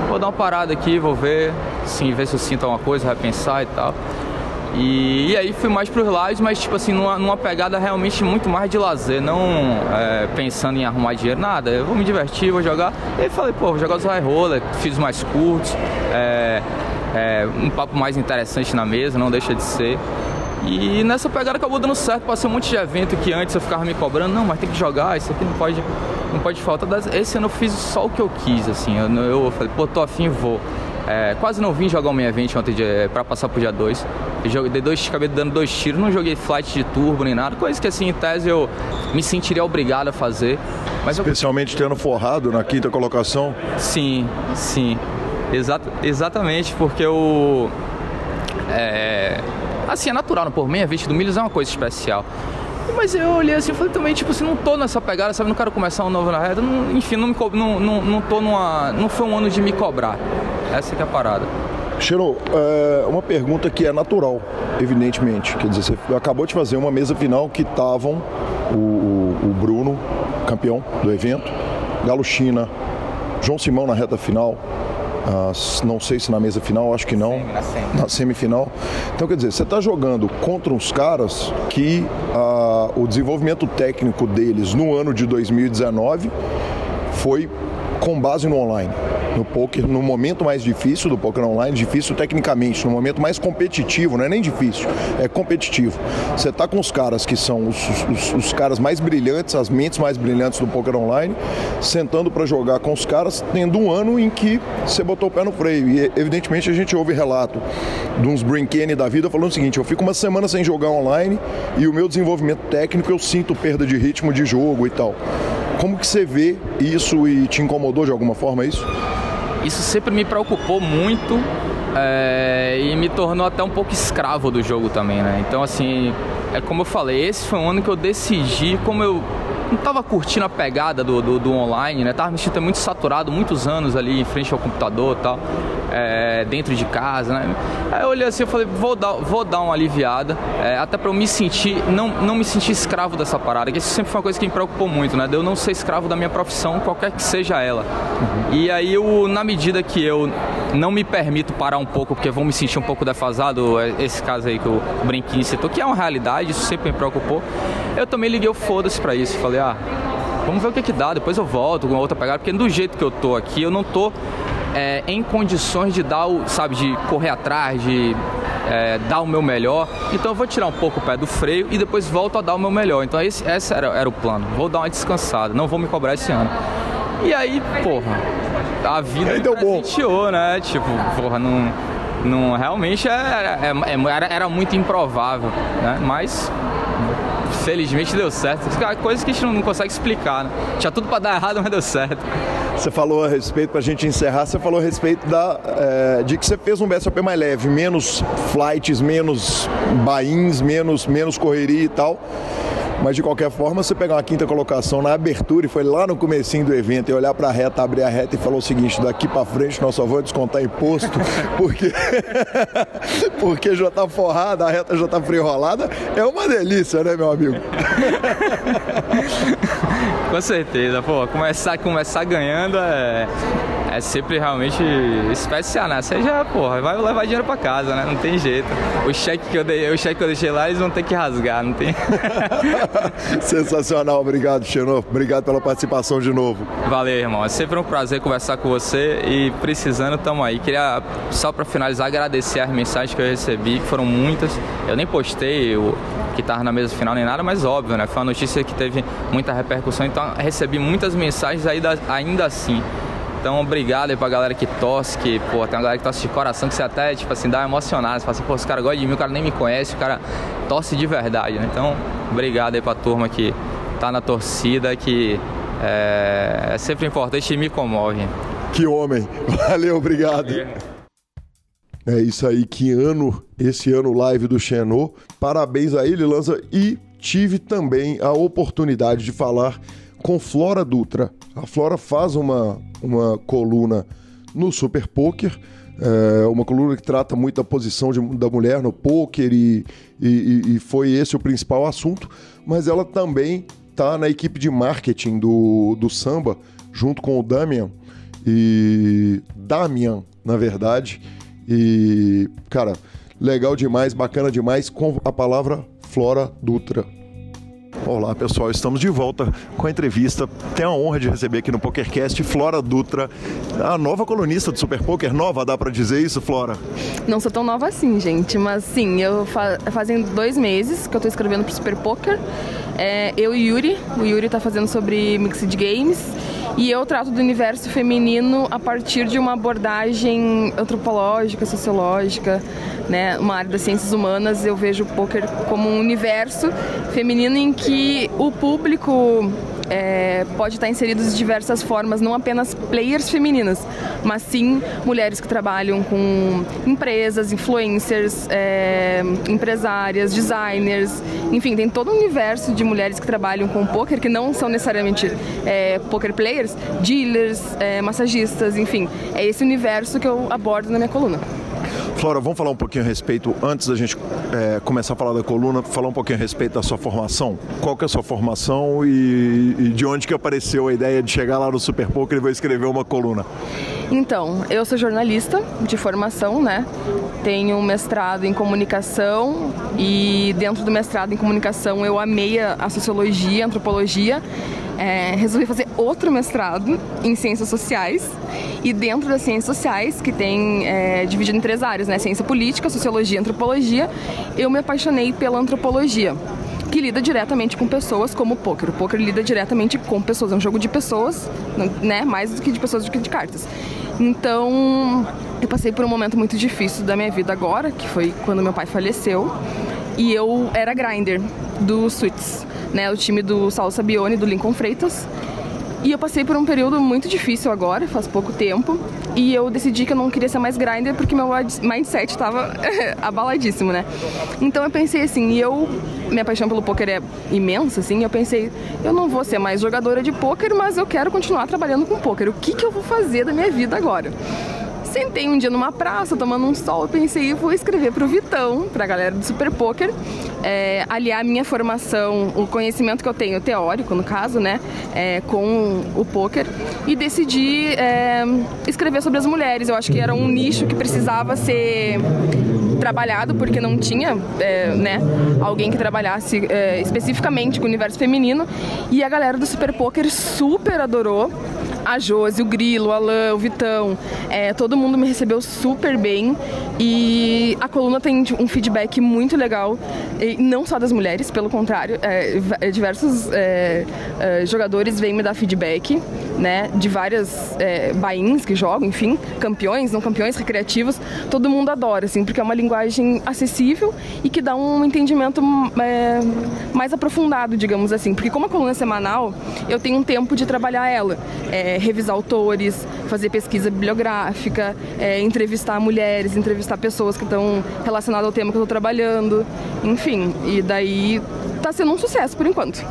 Vou dar uma parada aqui, vou ver, sim, ver se eu sinto alguma coisa, repensar e tal. E, e, aí fui mais para os lives, mas tipo assim, numa, numa, pegada realmente muito mais de lazer, não é, pensando em arrumar dinheiro, nada. Eu vou me divertir, vou jogar. E aí falei, pô, vou jogar os high roller, fiz mais curtos, é, é, um papo mais interessante na mesa, não deixa de ser. E nessa pegada acabou dando certo, passei um monte de evento que antes eu ficava me cobrando, não, mas tem que jogar, isso aqui não pode, não pode faltar. Esse ano eu fiz só o que eu quis, assim, eu, eu falei, pô, tô afim, vou. É, quase não vim jogar o meio evento ontem é, para passar pro dia 2. Joguei, dei dois, acabei dando dois tiros, não joguei flight de turbo nem nada, coisa que assim, em tese eu me sentiria obrigado a fazer. Mas Especialmente eu... tendo forrado na quinta colocação? Sim, sim. Exat, exatamente, porque o. É, assim, é natural, né? por meia vista do Milhos é uma coisa especial. Mas eu olhei assim e falei também, tipo assim, não tô nessa pegada, sabe? Não quero começar um novo na reta. Não, enfim, não, me não, não, não tô numa. Não foi um ano de me cobrar. Essa que é a parada. Cheiro, é uma pergunta que é natural, evidentemente. Quer dizer, você acabou de fazer uma mesa final que estavam o, o, o, Bruno, campeão do evento, Galo China, João Simão na reta final, ah, não sei se na mesa final, acho que não. Na, semi. na semifinal. Então, quer dizer, você está jogando contra uns caras que ah, o desenvolvimento técnico deles no ano de 2019 foi com base no online no poker, no momento mais difícil do poker online, difícil tecnicamente, no momento mais competitivo, não é nem difícil, é competitivo. Você tá com os caras que são os, os, os caras mais brilhantes, as mentes mais brilhantes do poker online, sentando para jogar com os caras, tendo um ano em que você botou o pé no freio. E evidentemente a gente ouve relato de uns Brinkane da vida falando o seguinte: eu fico uma semana sem jogar online e o meu desenvolvimento técnico eu sinto perda de ritmo de jogo e tal. Como que você vê isso e te incomodou de alguma forma isso? isso sempre me preocupou muito é, e me tornou até um pouco escravo do jogo também, né? Então, assim, é como eu falei, esse foi um ano que eu decidi, como eu não estava curtindo a pegada do, do, do, online, né? Tava me sentindo muito saturado, muitos anos ali em frente ao computador e tal, é, dentro de casa, né? Aí eu olhei assim e falei, vou dar, vou dar uma aliviada, é, até para eu me sentir, não, não me sentir escravo dessa parada, que isso sempre foi uma coisa que me preocupou muito, né? De eu não ser escravo da minha profissão, qualquer que seja ela. Uhum. E aí, eu, na medida que eu não me permito parar um pouco, porque vou me sentir um pouco defasado, é, esse caso aí que o Brinquinho citou, que é uma realidade, isso sempre me preocupou, eu também liguei o foda-se pra isso, falei, ah, vamos ver o que que dá, depois eu volto com outra pegada, porque do jeito que eu tô aqui, eu não tô é, em condições de dar o, sabe, de correr atrás, de é, dar o meu melhor. Então eu vou tirar um pouco o pé do freio e depois volto a dar o meu melhor. Então esse, esse era, era o plano. Vou dar uma descansada, não vou me cobrar esse ano. E aí, porra, a vida aí deu bom. né? Tipo, porra, não não realmente era, era, era muito improvável, né? Mas felizmente deu certo. Coisas que a gente não consegue explicar, né? Tinha tudo para dar errado, mas deu certo. Você falou a respeito, para a gente encerrar, você falou a respeito da, é, de que você fez um BSOP mais leve, menos flights, menos bains, menos, menos correria e tal. Mas de qualquer forma, você pegar uma quinta colocação na abertura e foi lá no comecinho do evento e olhar para a reta, abrir a reta e falou o seguinte: daqui para frente nós só vamos descontar imposto, porque porque já tá forrada, a reta já tá friolada. É uma delícia, né, meu amigo? Com certeza, pô, começar, começar ganhando é é sempre realmente especial, né? Você já, porra, vai levar dinheiro pra casa, né? Não tem jeito. O cheque que eu, dei, o cheque que eu deixei lá, eles vão ter que rasgar, não tem. Sensacional, obrigado, Xenô. Obrigado pela participação de novo. Valeu, irmão. É sempre um prazer conversar com você e precisando, tamo aí. Queria, só para finalizar, agradecer as mensagens que eu recebi, que foram muitas. Eu nem postei o que tava na mesa final nem nada, mas óbvio, né? Foi uma notícia que teve muita repercussão, então recebi muitas mensagens ainda, ainda assim. Então, obrigado aí pra galera que torce, que, pô, tem uma galera que torce de coração, que você até, tipo assim, dá emocionado. Você fala assim, pô, esse cara gosta de mim, o cara nem me conhece, o cara torce de verdade, né? Então, obrigado aí pra turma que tá na torcida, que é, é sempre importante e me comove. Que homem! Valeu, obrigado. É isso aí, que ano, esse ano live do Xenô. Parabéns a ele, Lanza. E tive também a oportunidade de falar com Flora Dutra. A Flora faz uma, uma coluna no Super Poker, é uma coluna que trata muito da posição de, da mulher no poker e, e, e, foi esse o principal assunto, mas ela também está na equipe de marketing do, do samba, junto com o Damian, e Damian, na verdade, e, cara, legal demais, bacana demais, com a palavra Flora Dutra. Olá pessoal, estamos de volta com a entrevista. Tenho a honra de receber aqui no PokerCast Flora Dutra, a nova colunista do Super Poker. Nova, dá para dizer isso, Flora? Não sou tão nova assim, gente, mas sim, eu fa dois meses que eu tô escrevendo pro Super Poker. É, eu e Yuri, o Yuri tá fazendo sobre Mixed Games e eu trato do universo feminino a partir de uma abordagem antropológica, sociológica, né, uma área das ciências humanas, eu vejo o poker como um universo feminino em que o público é, pode estar inserido de diversas formas, não apenas players femininas, mas sim mulheres que trabalham com empresas, influencers, é, empresárias, designers, enfim, tem todo um universo de mulheres que trabalham com poker que não são necessariamente é, poker players, dealers, é, massagistas, enfim, é esse universo que eu abordo na minha coluna. Flora, vamos falar um pouquinho a respeito, antes da gente é, começar a falar da coluna, falar um pouquinho a respeito da sua formação. Qual que é a sua formação e, e de onde que apareceu a ideia de chegar lá no Super Poker e vou escrever uma coluna? Então, eu sou jornalista de formação, né? Tenho um mestrado em comunicação e dentro do mestrado em comunicação eu amei a sociologia, a antropologia é, resolvi fazer outro mestrado em ciências sociais e dentro das ciências sociais, que tem é, dividido em três áreas, né? Ciência política, sociologia e antropologia, eu me apaixonei pela antropologia que lida diretamente com pessoas como o poker. O poker lida diretamente com pessoas, é um jogo de pessoas, né? Mais do que de pessoas do que de cartas. Então, eu passei por um momento muito difícil da minha vida agora, que foi quando meu pai faleceu, e eu era grinder do Suits né, o time do Saulo Sabione, do Lincoln Freitas. E eu passei por um período muito difícil agora, faz pouco tempo, e eu decidi que eu não queria ser mais grinder porque meu mindset estava abaladíssimo, né? Então eu pensei assim, e eu, minha paixão pelo poker é imensa, assim, eu pensei, eu não vou ser mais jogadora de poker, mas eu quero continuar trabalhando com poker. O que, que eu vou fazer da minha vida agora? Sentei um dia numa praça, tomando um sol, e pensei, vou escrever pro Vitão, pra galera do Super Poker, é, aliar a minha formação, o conhecimento que eu tenho, teórico no caso, né, é, com o poker, e decidi é, escrever sobre as mulheres. Eu acho que era um nicho que precisava ser trabalhado porque não tinha é, né, alguém que trabalhasse é, especificamente com o universo feminino. E a galera do Super Poker super adorou a Josi, o Grilo, o Alan, o Vitão, é, todo mundo me recebeu super bem. E a coluna tem um feedback muito legal, e não só das mulheres, pelo contrário, é, diversos é, é, jogadores vêm me dar feedback né, de várias é, bains que jogam, enfim, campeões, não campeões, recreativos, todo mundo adora, assim, porque é uma linguagem acessível e que dá um entendimento é, mais aprofundado, digamos assim. Porque como a coluna é semanal, eu tenho um tempo de trabalhar ela, é, revisar autores, fazer pesquisa bibliográfica, é, entrevistar mulheres, entrevistar pessoas que estão relacionadas ao tema que eu estou trabalhando, enfim. E daí está sendo um sucesso por enquanto.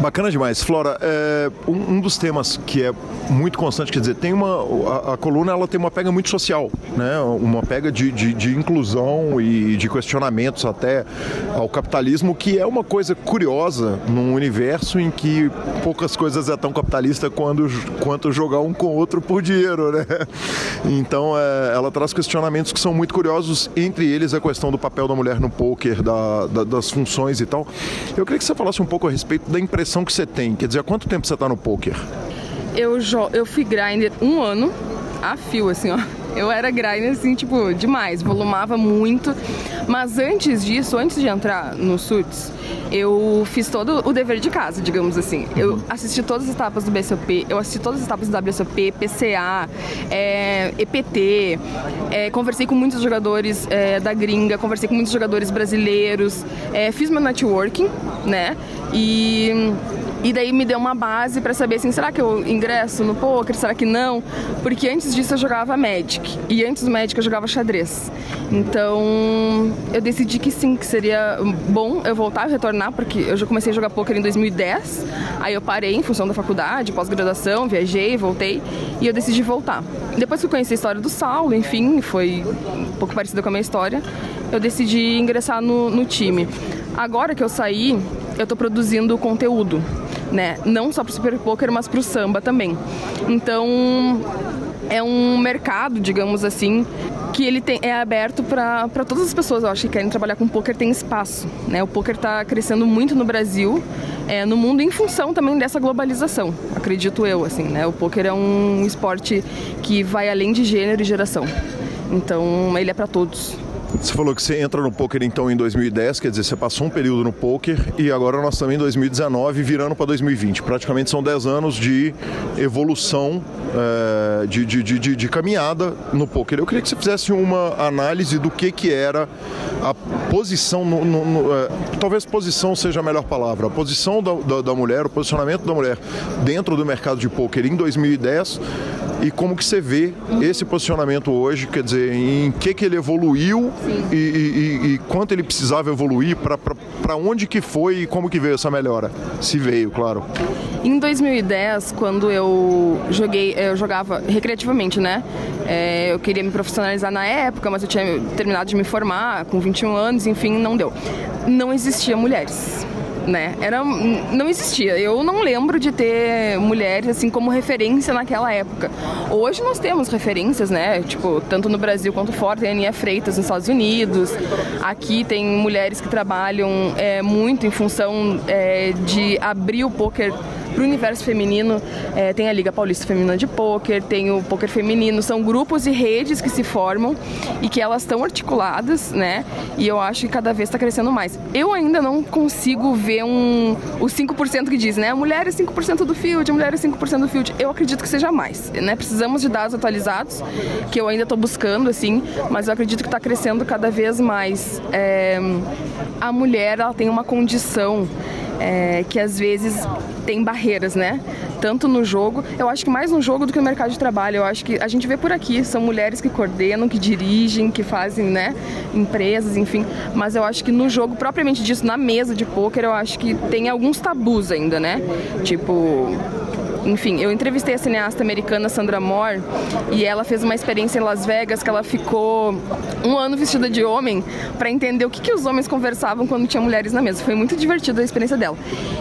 Bacana demais. Flora, é, um, um, dos temas que é muito constante, quer dizer, tem uma. A, a, coluna ela tem uma pega muito social, né? Uma pega de, de, de, inclusão e de questionamentos até ao capitalismo, que é uma coisa curiosa num universo em que poucas coisas é tão capitalista quando, quanto jogar um com o outro por dinheiro, né? Então é, ela traz questionamentos que são muito curiosos, entre eles a questão do papel da mulher no poker, da, da, das funções e tal. Eu queria que você falasse um pouco a respeito da impressão impressão que você tem? Quer dizer, há quanto tempo você está no poker? Eu, eu fui grinder um ano a fio, assim, ó. Eu era grinder, assim, tipo, demais, volumava muito. Mas antes disso, antes de entrar no Suits, eu fiz todo o dever de casa, digamos assim. Eu assisti todas as etapas do BSOP, eu assisti todas as etapas do WSOP, PCA, é, EPT, é, conversei com muitos jogadores é, da gringa, conversei com muitos jogadores brasileiros, é, fiz meu networking, né? E e daí me deu uma base para saber assim, será que eu ingresso no poker, será que não? Porque antes disso eu jogava Magic e antes do Magic eu jogava xadrez. Então, eu decidi que sim, que seria bom eu voltar, eu retornar, porque eu já comecei a jogar poker em 2010. Aí eu parei em função da faculdade, pós-graduação, viajei, voltei e eu decidi voltar. Depois que eu conheci a história do Saulo, enfim, foi um pouco parecida com a minha história, eu decidi ingressar no, no time. Agora que eu saí, eu estou produzindo conteúdo né? Não só para o super poker, mas para o samba também. Então é um mercado, digamos assim, que ele tem, é aberto para todas as pessoas, eu acho, que querem trabalhar com poker, tem espaço. Né? O poker está crescendo muito no Brasil, é, no mundo, em função também dessa globalização, acredito eu. Assim, né? O poker é um esporte que vai além de gênero e geração. Então, ele é para todos. Você falou que você entra no poker então em 2010, quer dizer, você passou um período no poker e agora nós estamos em 2019 virando para 2020. Praticamente são 10 anos de evolução, é, de, de, de, de, caminhada no poker. Eu queria que você fizesse uma análise do que, que era a posição, no, no, no, é, talvez posição seja a melhor palavra, a posição da, da, da mulher, o posicionamento da mulher dentro do mercado de poker em 2010 e como que você vê esse posicionamento hoje, quer dizer, em que que ele evoluiu e, e, e, quanto ele precisava evoluir, para onde que foi e como que veio essa melhora? Se veio, claro. Em 2010, quando eu joguei, eu jogava recreativamente, né? É, eu queria me profissionalizar na época, mas eu tinha terminado de me formar com 21 anos, enfim, não deu. Não existia mulheres né? Era, não existia. Eu não lembro de ter mulheres assim como referência naquela época. Hoje nós temos referências, né? Tipo, tanto no Brasil quanto fora. Tem a Aninha Freitas nos Estados Unidos. Aqui tem mulheres que trabalham é, muito em função é, de abrir o poker para o universo feminino, é, tem a Liga Paulista Feminina de Pôquer, tem o Pôquer Feminino, são grupos e redes que se formam e que elas estão articuladas, né? E eu acho que cada vez está crescendo mais. Eu ainda não consigo ver um, o 5% que diz, né? A mulher é 5% do field, mulher é 5% do field. Eu acredito que seja mais, né? Precisamos de dados atualizados, que eu ainda estou buscando, assim, mas eu acredito que está crescendo cada vez mais. É, a mulher, ela tem uma condição é, que às vezes tem barreiras, né? Tanto no jogo, eu acho que mais no jogo do que no mercado de trabalho. Eu acho que a gente vê por aqui, são mulheres que coordenam, que dirigem, que fazem, né, empresas, enfim. Mas eu acho que no jogo propriamente disso, na mesa de pôquer, eu acho que tem alguns tabus ainda, né? Tipo, enfim, eu entrevistei a cineasta americana Sandra Moore e ela fez uma experiência em Las Vegas que ela ficou um ano vestida de homem para entender o que, que os homens conversavam quando tinha mulheres na mesa. Foi muito divertida a experiência dela.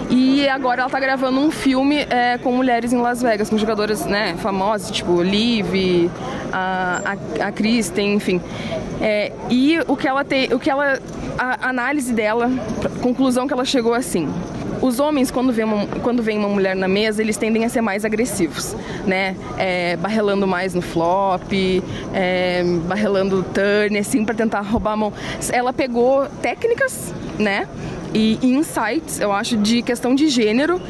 E agora ela está gravando um filme é, com mulheres em Las Vegas, com jogadoras né, famosas, tipo Liv, a, a, a Kristen, enfim. É, e o que ela tem, o que ela, a análise dela, a conclusão que ela chegou assim os homens, quando vem, uma, quando vem uma mulher na mesa, eles tendem a ser mais agressivos, né? É, barrelando mais no flop, é, barrelando turn, assim, para tentar roubar a mão. Ela pegou técnicas, né? E insights, eu acho, de questão de gênero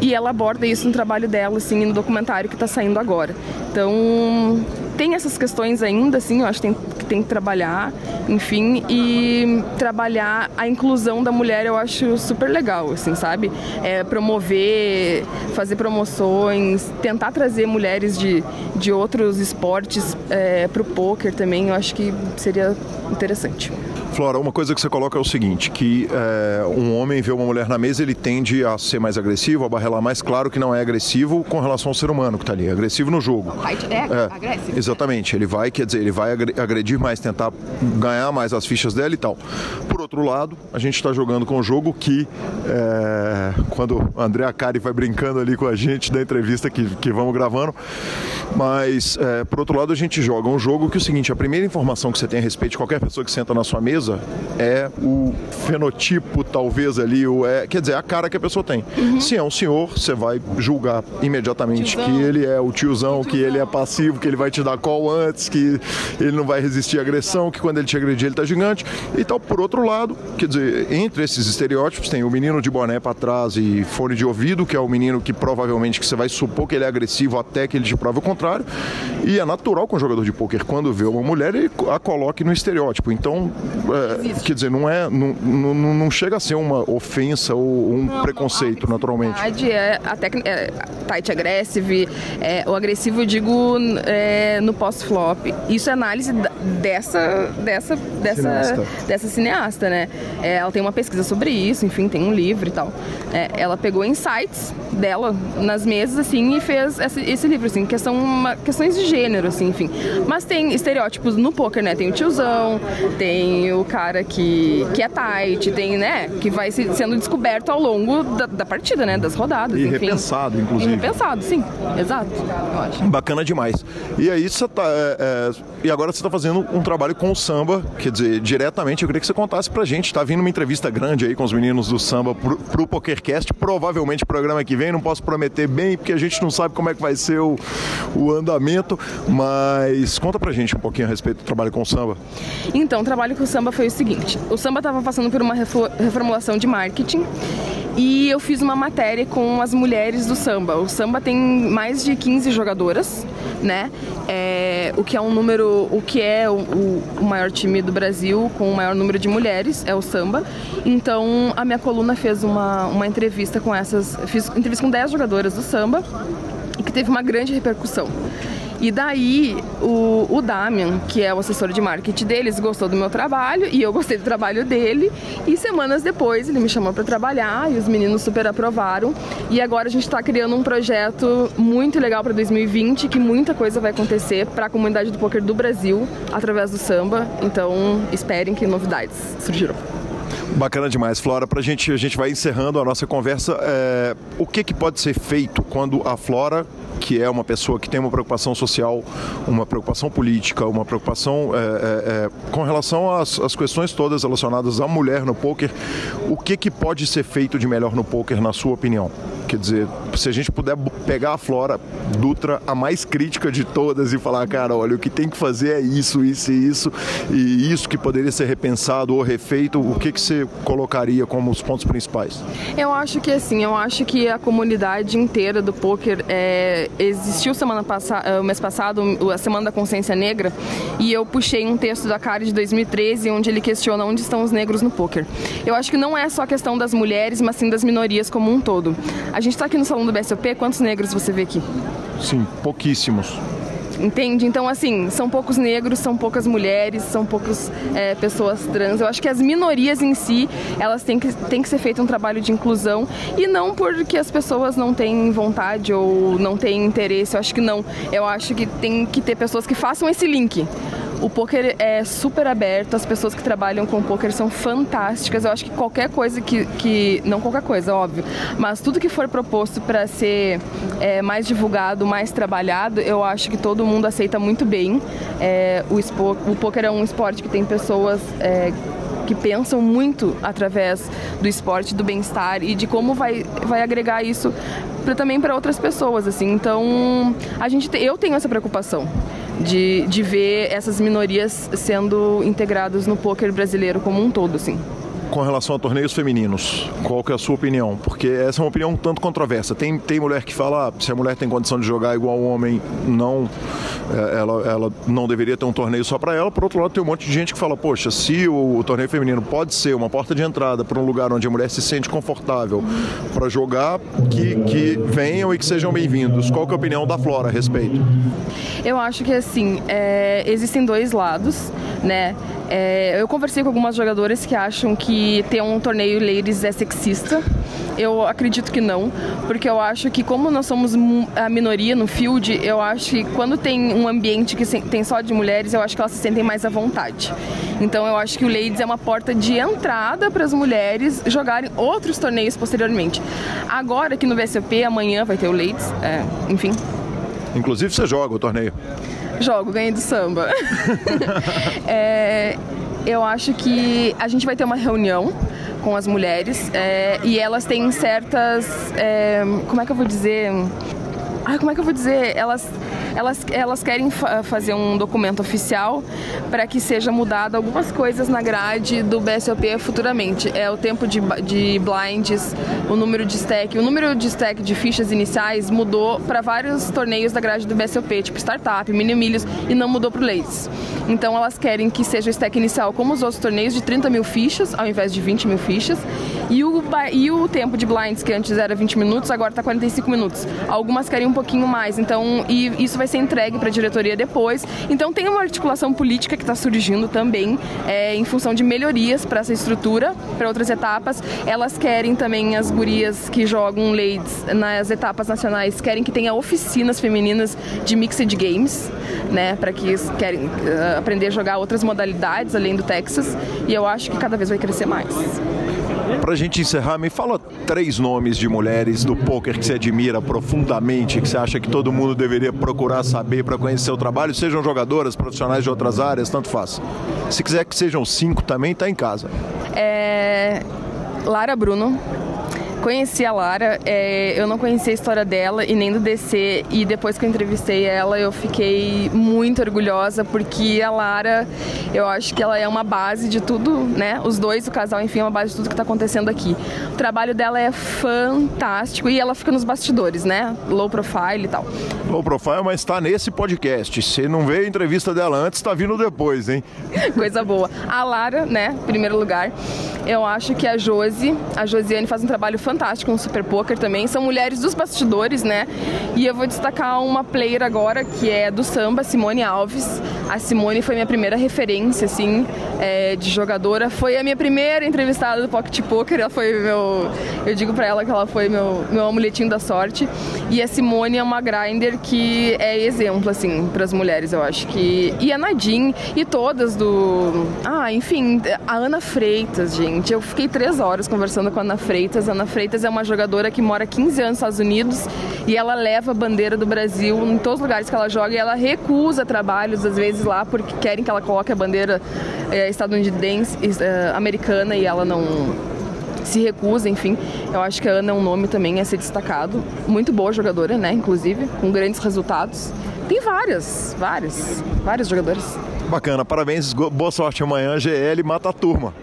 e ela aborda isso no trabalho dela, assim, no documentário que está saindo agora. Então, tem essas questões ainda, assim, eu acho que tem, tem que trabalhar, enfim, e trabalhar a inclusão da mulher eu acho super legal, assim, sabe? É, promover, fazer promoções, tentar trazer mulheres de, de outros esportes é, para o poker também, eu acho que seria interessante. Flora, uma coisa que você coloca é o seguinte, que é, um homem vê uma mulher na mesa, ele tende a ser mais agressivo, a barrelar mais, claro que não é agressivo com relação ao ser humano que está ali, é agressivo no jogo. É, é agressivo. Exatamente, ele vai, quer dizer, ele vai agredir mais, tentar ganhar mais as fichas dela e tal. Por outro lado, a gente está jogando com um jogo que, é, quando André Acari vai brincando ali com a gente da entrevista que, que vamos gravando, mas, é, por outro lado, a gente joga um jogo que é o seguinte, a primeira informação que você tem a respeito de qualquer pessoa que senta na sua mesa é o fenotipo, talvez ali, o é, quer dizer, a cara que a pessoa tem. Uhum. Se é um senhor, você vai julgar imediatamente tiozão. que ele é o tiozão, que ele é passivo, que ele vai te dar call antes, que ele não vai resistir à agressão, que quando ele te agredir ele tá gigante e tal. Por outro lado, quer dizer, entre esses estereótipos tem o menino de boné para trás e fone de ouvido, que é o menino que provavelmente que você vai supor que ele é agressivo até que ele te prove o contrário. E é natural que um jogador de pôquer, quando vê uma mulher, ele a coloque no estereótipo. Então, é, quer dizer, não é, não, não, não, chega a ser uma ofensa ou um não, preconceito, naturalmente. É a técnica, é, tight aggressive, é, o agressivo eu digo é, no post-flop. Isso é análise dessa, dessa, dessa, cineasta. dessa cineasta, né? É, ela tem uma pesquisa sobre isso, enfim, tem um livro e tal. É, ela pegou insights dela nas mesas, assim, e fez esse, esse livro, assim, que são uma, questões de gênero, assim, enfim. Mas tem estereótipos no poker, né? Tem o tiozão, tem o o cara que, que é tight, tem, né, que vai se, sendo descoberto ao longo da, da, partida, né, das rodadas, e enfim. repensado, inclusive. E repensado, sim, exato. Bacana demais. E aí você tá, é, é, e agora você está fazendo um trabalho com o samba, quer dizer, diretamente, eu queria que você contasse pra gente, tá vindo uma entrevista grande aí com os meninos do samba pro, pro PokerCast, provavelmente o programa que vem, não posso prometer bem, porque a gente não sabe como é que vai ser o, o andamento, mas conta pra gente um pouquinho a respeito do trabalho com o samba. Então, o trabalho com o samba foi o seguinte: o samba estava passando por uma reformulação de marketing e eu fiz uma matéria com as mulheres do samba. O samba tem mais de 15 jogadoras, né? É, o que é um número, o que é o, o, maior time do Brasil com o maior número de mulheres é o samba. Então a minha coluna fez uma, uma entrevista com essas, fiz entrevista com 10 jogadoras do samba e que teve uma grande repercussão. E daí o, o Damian, que é o assessor de marketing deles, gostou do meu trabalho e eu gostei do trabalho dele. E semanas depois ele me chamou para trabalhar e os meninos super aprovaram. E agora a gente está criando um projeto muito legal para 2020, que muita coisa vai acontecer para a comunidade do poker do Brasil através do samba. Então esperem que novidades surgirão. Bacana demais, Flora. Pra gente, a gente vai encerrando a nossa conversa. É, o que, que pode ser feito quando a Flora que é uma pessoa que tem uma preocupação social, uma preocupação política, uma preocupação é, é, é, com relação às, às, questões todas relacionadas à mulher no poker, o que, que pode ser feito de melhor no poker, na sua opinião? Quer dizer, se a gente puder pegar a Flora Dutra, a mais crítica de todas, e falar, cara, olha, o que tem que fazer é isso, isso e isso, e isso que poderia ser repensado ou refeito, o que, que você colocaria como os pontos principais? Eu acho que assim, eu acho que a comunidade inteira do poker é, existiu semana passada, eh, o mês passado, a Semana da Consciência Negra, e eu puxei um texto da Cara de 2013, onde ele questiona onde estão os negros no poker. Eu acho que não é só questão das mulheres, mas sim das minorias como um todo. A gente está aqui no salão do BSOP, quantos negros você vê aqui? Sim, pouquíssimos entende? Então, assim, são poucos negros, são poucas mulheres, são poucas é, pessoas trans. Eu acho que as minorias em si, elas têm que, têm que ser feito um trabalho de inclusão e não porque as pessoas não têm vontade ou não têm interesse. Eu acho que não. Eu acho que tem que ter pessoas que façam esse link. O poker é super aberto, as pessoas que trabalham com poker são fantásticas. Eu acho que qualquer coisa que. que não qualquer coisa, óbvio, mas tudo que for proposto para ser é, mais divulgado, mais trabalhado, eu acho que todo mundo aceita muito bem. É, o, expo, o poker é um esporte que tem pessoas. É, que pensam muito através do esporte, do bem-estar e de como vai, vai agregar isso pra, também para outras pessoas, assim. Então, a gente, eu tenho essa preocupação de, de ver essas minorias sendo integradas no poker brasileiro como um todo, assim. Com relação a torneios femininos. Qual que é a sua opinião? Porque essa é uma opinião um tanto controversa. Tem, tem mulher que fala, ah, se a mulher tem condição de jogar igual o homem, não, é, ela, ela não deveria ter um torneio só para ela. Por outro lado, tem um monte de gente que fala, poxa, se o, o torneio feminino pode ser uma porta de entrada para um lugar onde a mulher se sente confortável para jogar, que, que venham e que sejam bem-vindos. Qual que é a opinião da Flora a respeito? Eu acho que assim, é, existem dois lados, né? É, eu conversei com algumas jogadoras que acham que ter um torneio ladies é sexista. Eu acredito que não, porque eu acho que como nós somos a minoria no field, eu acho que quando tem um ambiente que tem só de mulheres, eu acho que elas se sentem mais à vontade. Então eu acho que o ladies é uma porta de entrada para as mulheres jogarem outros torneios posteriormente. Agora aqui no VSOP, amanhã vai ter o ladies, é, enfim. Inclusive você joga o torneio. Jogo, ganhei do samba. é, eu acho que a gente vai ter uma reunião com as mulheres é, e elas têm certas. É, como é que eu vou dizer? Ai, como é que eu vou dizer? Elas elas, elas querem fa fazer um documento oficial para que seja mudado algumas coisas na grade do BSOP futuramente. É o tempo de, de blinds, o número de stack. O número de stack de fichas iniciais mudou para vários torneios da grade do BSOP, tipo Startup, Mini Milhos, e não mudou para o Ladies. Então elas querem que seja o stack inicial como os outros torneios, de 30 mil fichas, ao invés de 20 mil fichas. E o, e o tempo de blinds, que antes era 20 minutos, agora está 45 minutos. Algumas querem um pouquinho mais. Então, e isso vai ser entregue para a diretoria depois. Então tem uma articulação política que está surgindo também é, em função de melhorias para essa estrutura, para outras etapas. Elas querem também as gurias que jogam ladies nas etapas nacionais querem que tenha oficinas femininas de mixed games, né, para que querem uh, aprender a jogar outras modalidades além do Texas. E eu acho que cada vez vai crescer mais. Pra gente encerrar, me fala três nomes de mulheres do poker que você admira profundamente, que você acha que todo mundo deveria procurar saber para conhecer o trabalho, sejam jogadoras, profissionais de outras áreas, tanto faz. Se quiser que sejam cinco também, tá em casa. É... Lara Bruno, Conheci a Lara, é, eu não conhecia a história dela e nem do DC, e depois que eu entrevistei ela, eu fiquei muito orgulhosa, porque a Lara, eu acho que ela é uma base de tudo, né? Os dois, o casal, enfim, é uma base de tudo que está acontecendo aqui. O trabalho dela é fantástico e ela fica nos bastidores, né? Low profile e tal. Low profile, mas está nesse podcast. Se não veio a entrevista dela antes, está vindo depois, hein? Coisa boa. A Lara, né, primeiro lugar. Eu acho que a Josi, a Josiane faz um trabalho fantástico fantástico no Super Poker também. São mulheres dos bastidores, né? E eu vou destacar uma player agora que é do samba, Simone Alves. A Simone foi minha primeira referência, assim, é, de jogadora. Foi a minha primeira entrevistada do Pocket Poker. Ela foi meu. Eu digo pra ela que ela foi meu, meu amuletinho da sorte. E a Simone é uma grinder que é exemplo, assim, para as mulheres, eu acho que. E a Nadine e todas do. Ah, enfim, a Ana Freitas, gente. Eu fiquei três horas conversando com a Ana Freitas. A Ana Freitas Freitas é uma jogadora que mora 15 anos nos Estados Unidos e ela leva a bandeira do Brasil em todos os lugares que ela joga e ela recusa trabalhos, às vezes, lá porque querem que ela coloque a bandeira é, estadunidense, é, americana e ela não se recusa, enfim. Eu acho que a Ana é um nome também a ser destacado. Muito boa jogadora, né? Inclusive, com grandes resultados. Tem várias, várias, vários jogadores. Bacana, parabéns, boa sorte amanhã. GL mata a turma.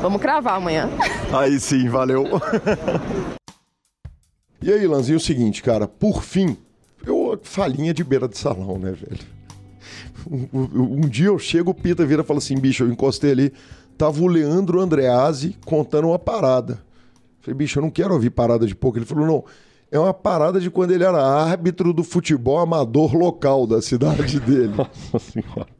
Vamos cravar amanhã. Aí sim, valeu. e aí, Lanzinho, o seguinte, cara, por fim, eu falinha de beira de salão, né, velho? Um, um, dia eu chego, o Pita vira e fala assim, bicho, eu encostei ali, tava o Leandro Andreazzi contando uma parada. Falei, bicho, eu não quero ouvir parada de pouco. Ele falou, não, é uma parada de quando ele era árbitro do futebol amador local da cidade dele. Nossa senhora.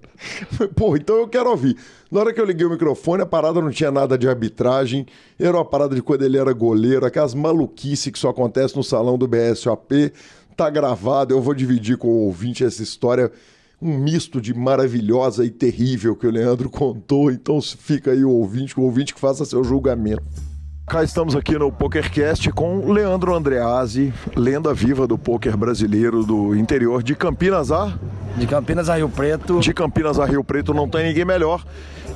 Pô, então eu quero ouvir. Na hora que eu liguei o microfone, a parada não tinha nada de arbitragem, era uma parada de quando ele era goleiro, aquelas maluquices que só acontece no salão do BSOP. Tá gravado, eu vou dividir com o ouvinte essa história, um misto de maravilhosa e terrível que o Leandro contou. Então fica aí o ouvinte, o ouvinte que faça seu julgamento. Cá estamos aqui no PokerCast com Leandro Andreazzi, lenda viva do poker brasileiro do interior de Campinas a de Campinas a Rio Preto. De Campinas a Rio Preto não tem ninguém melhor.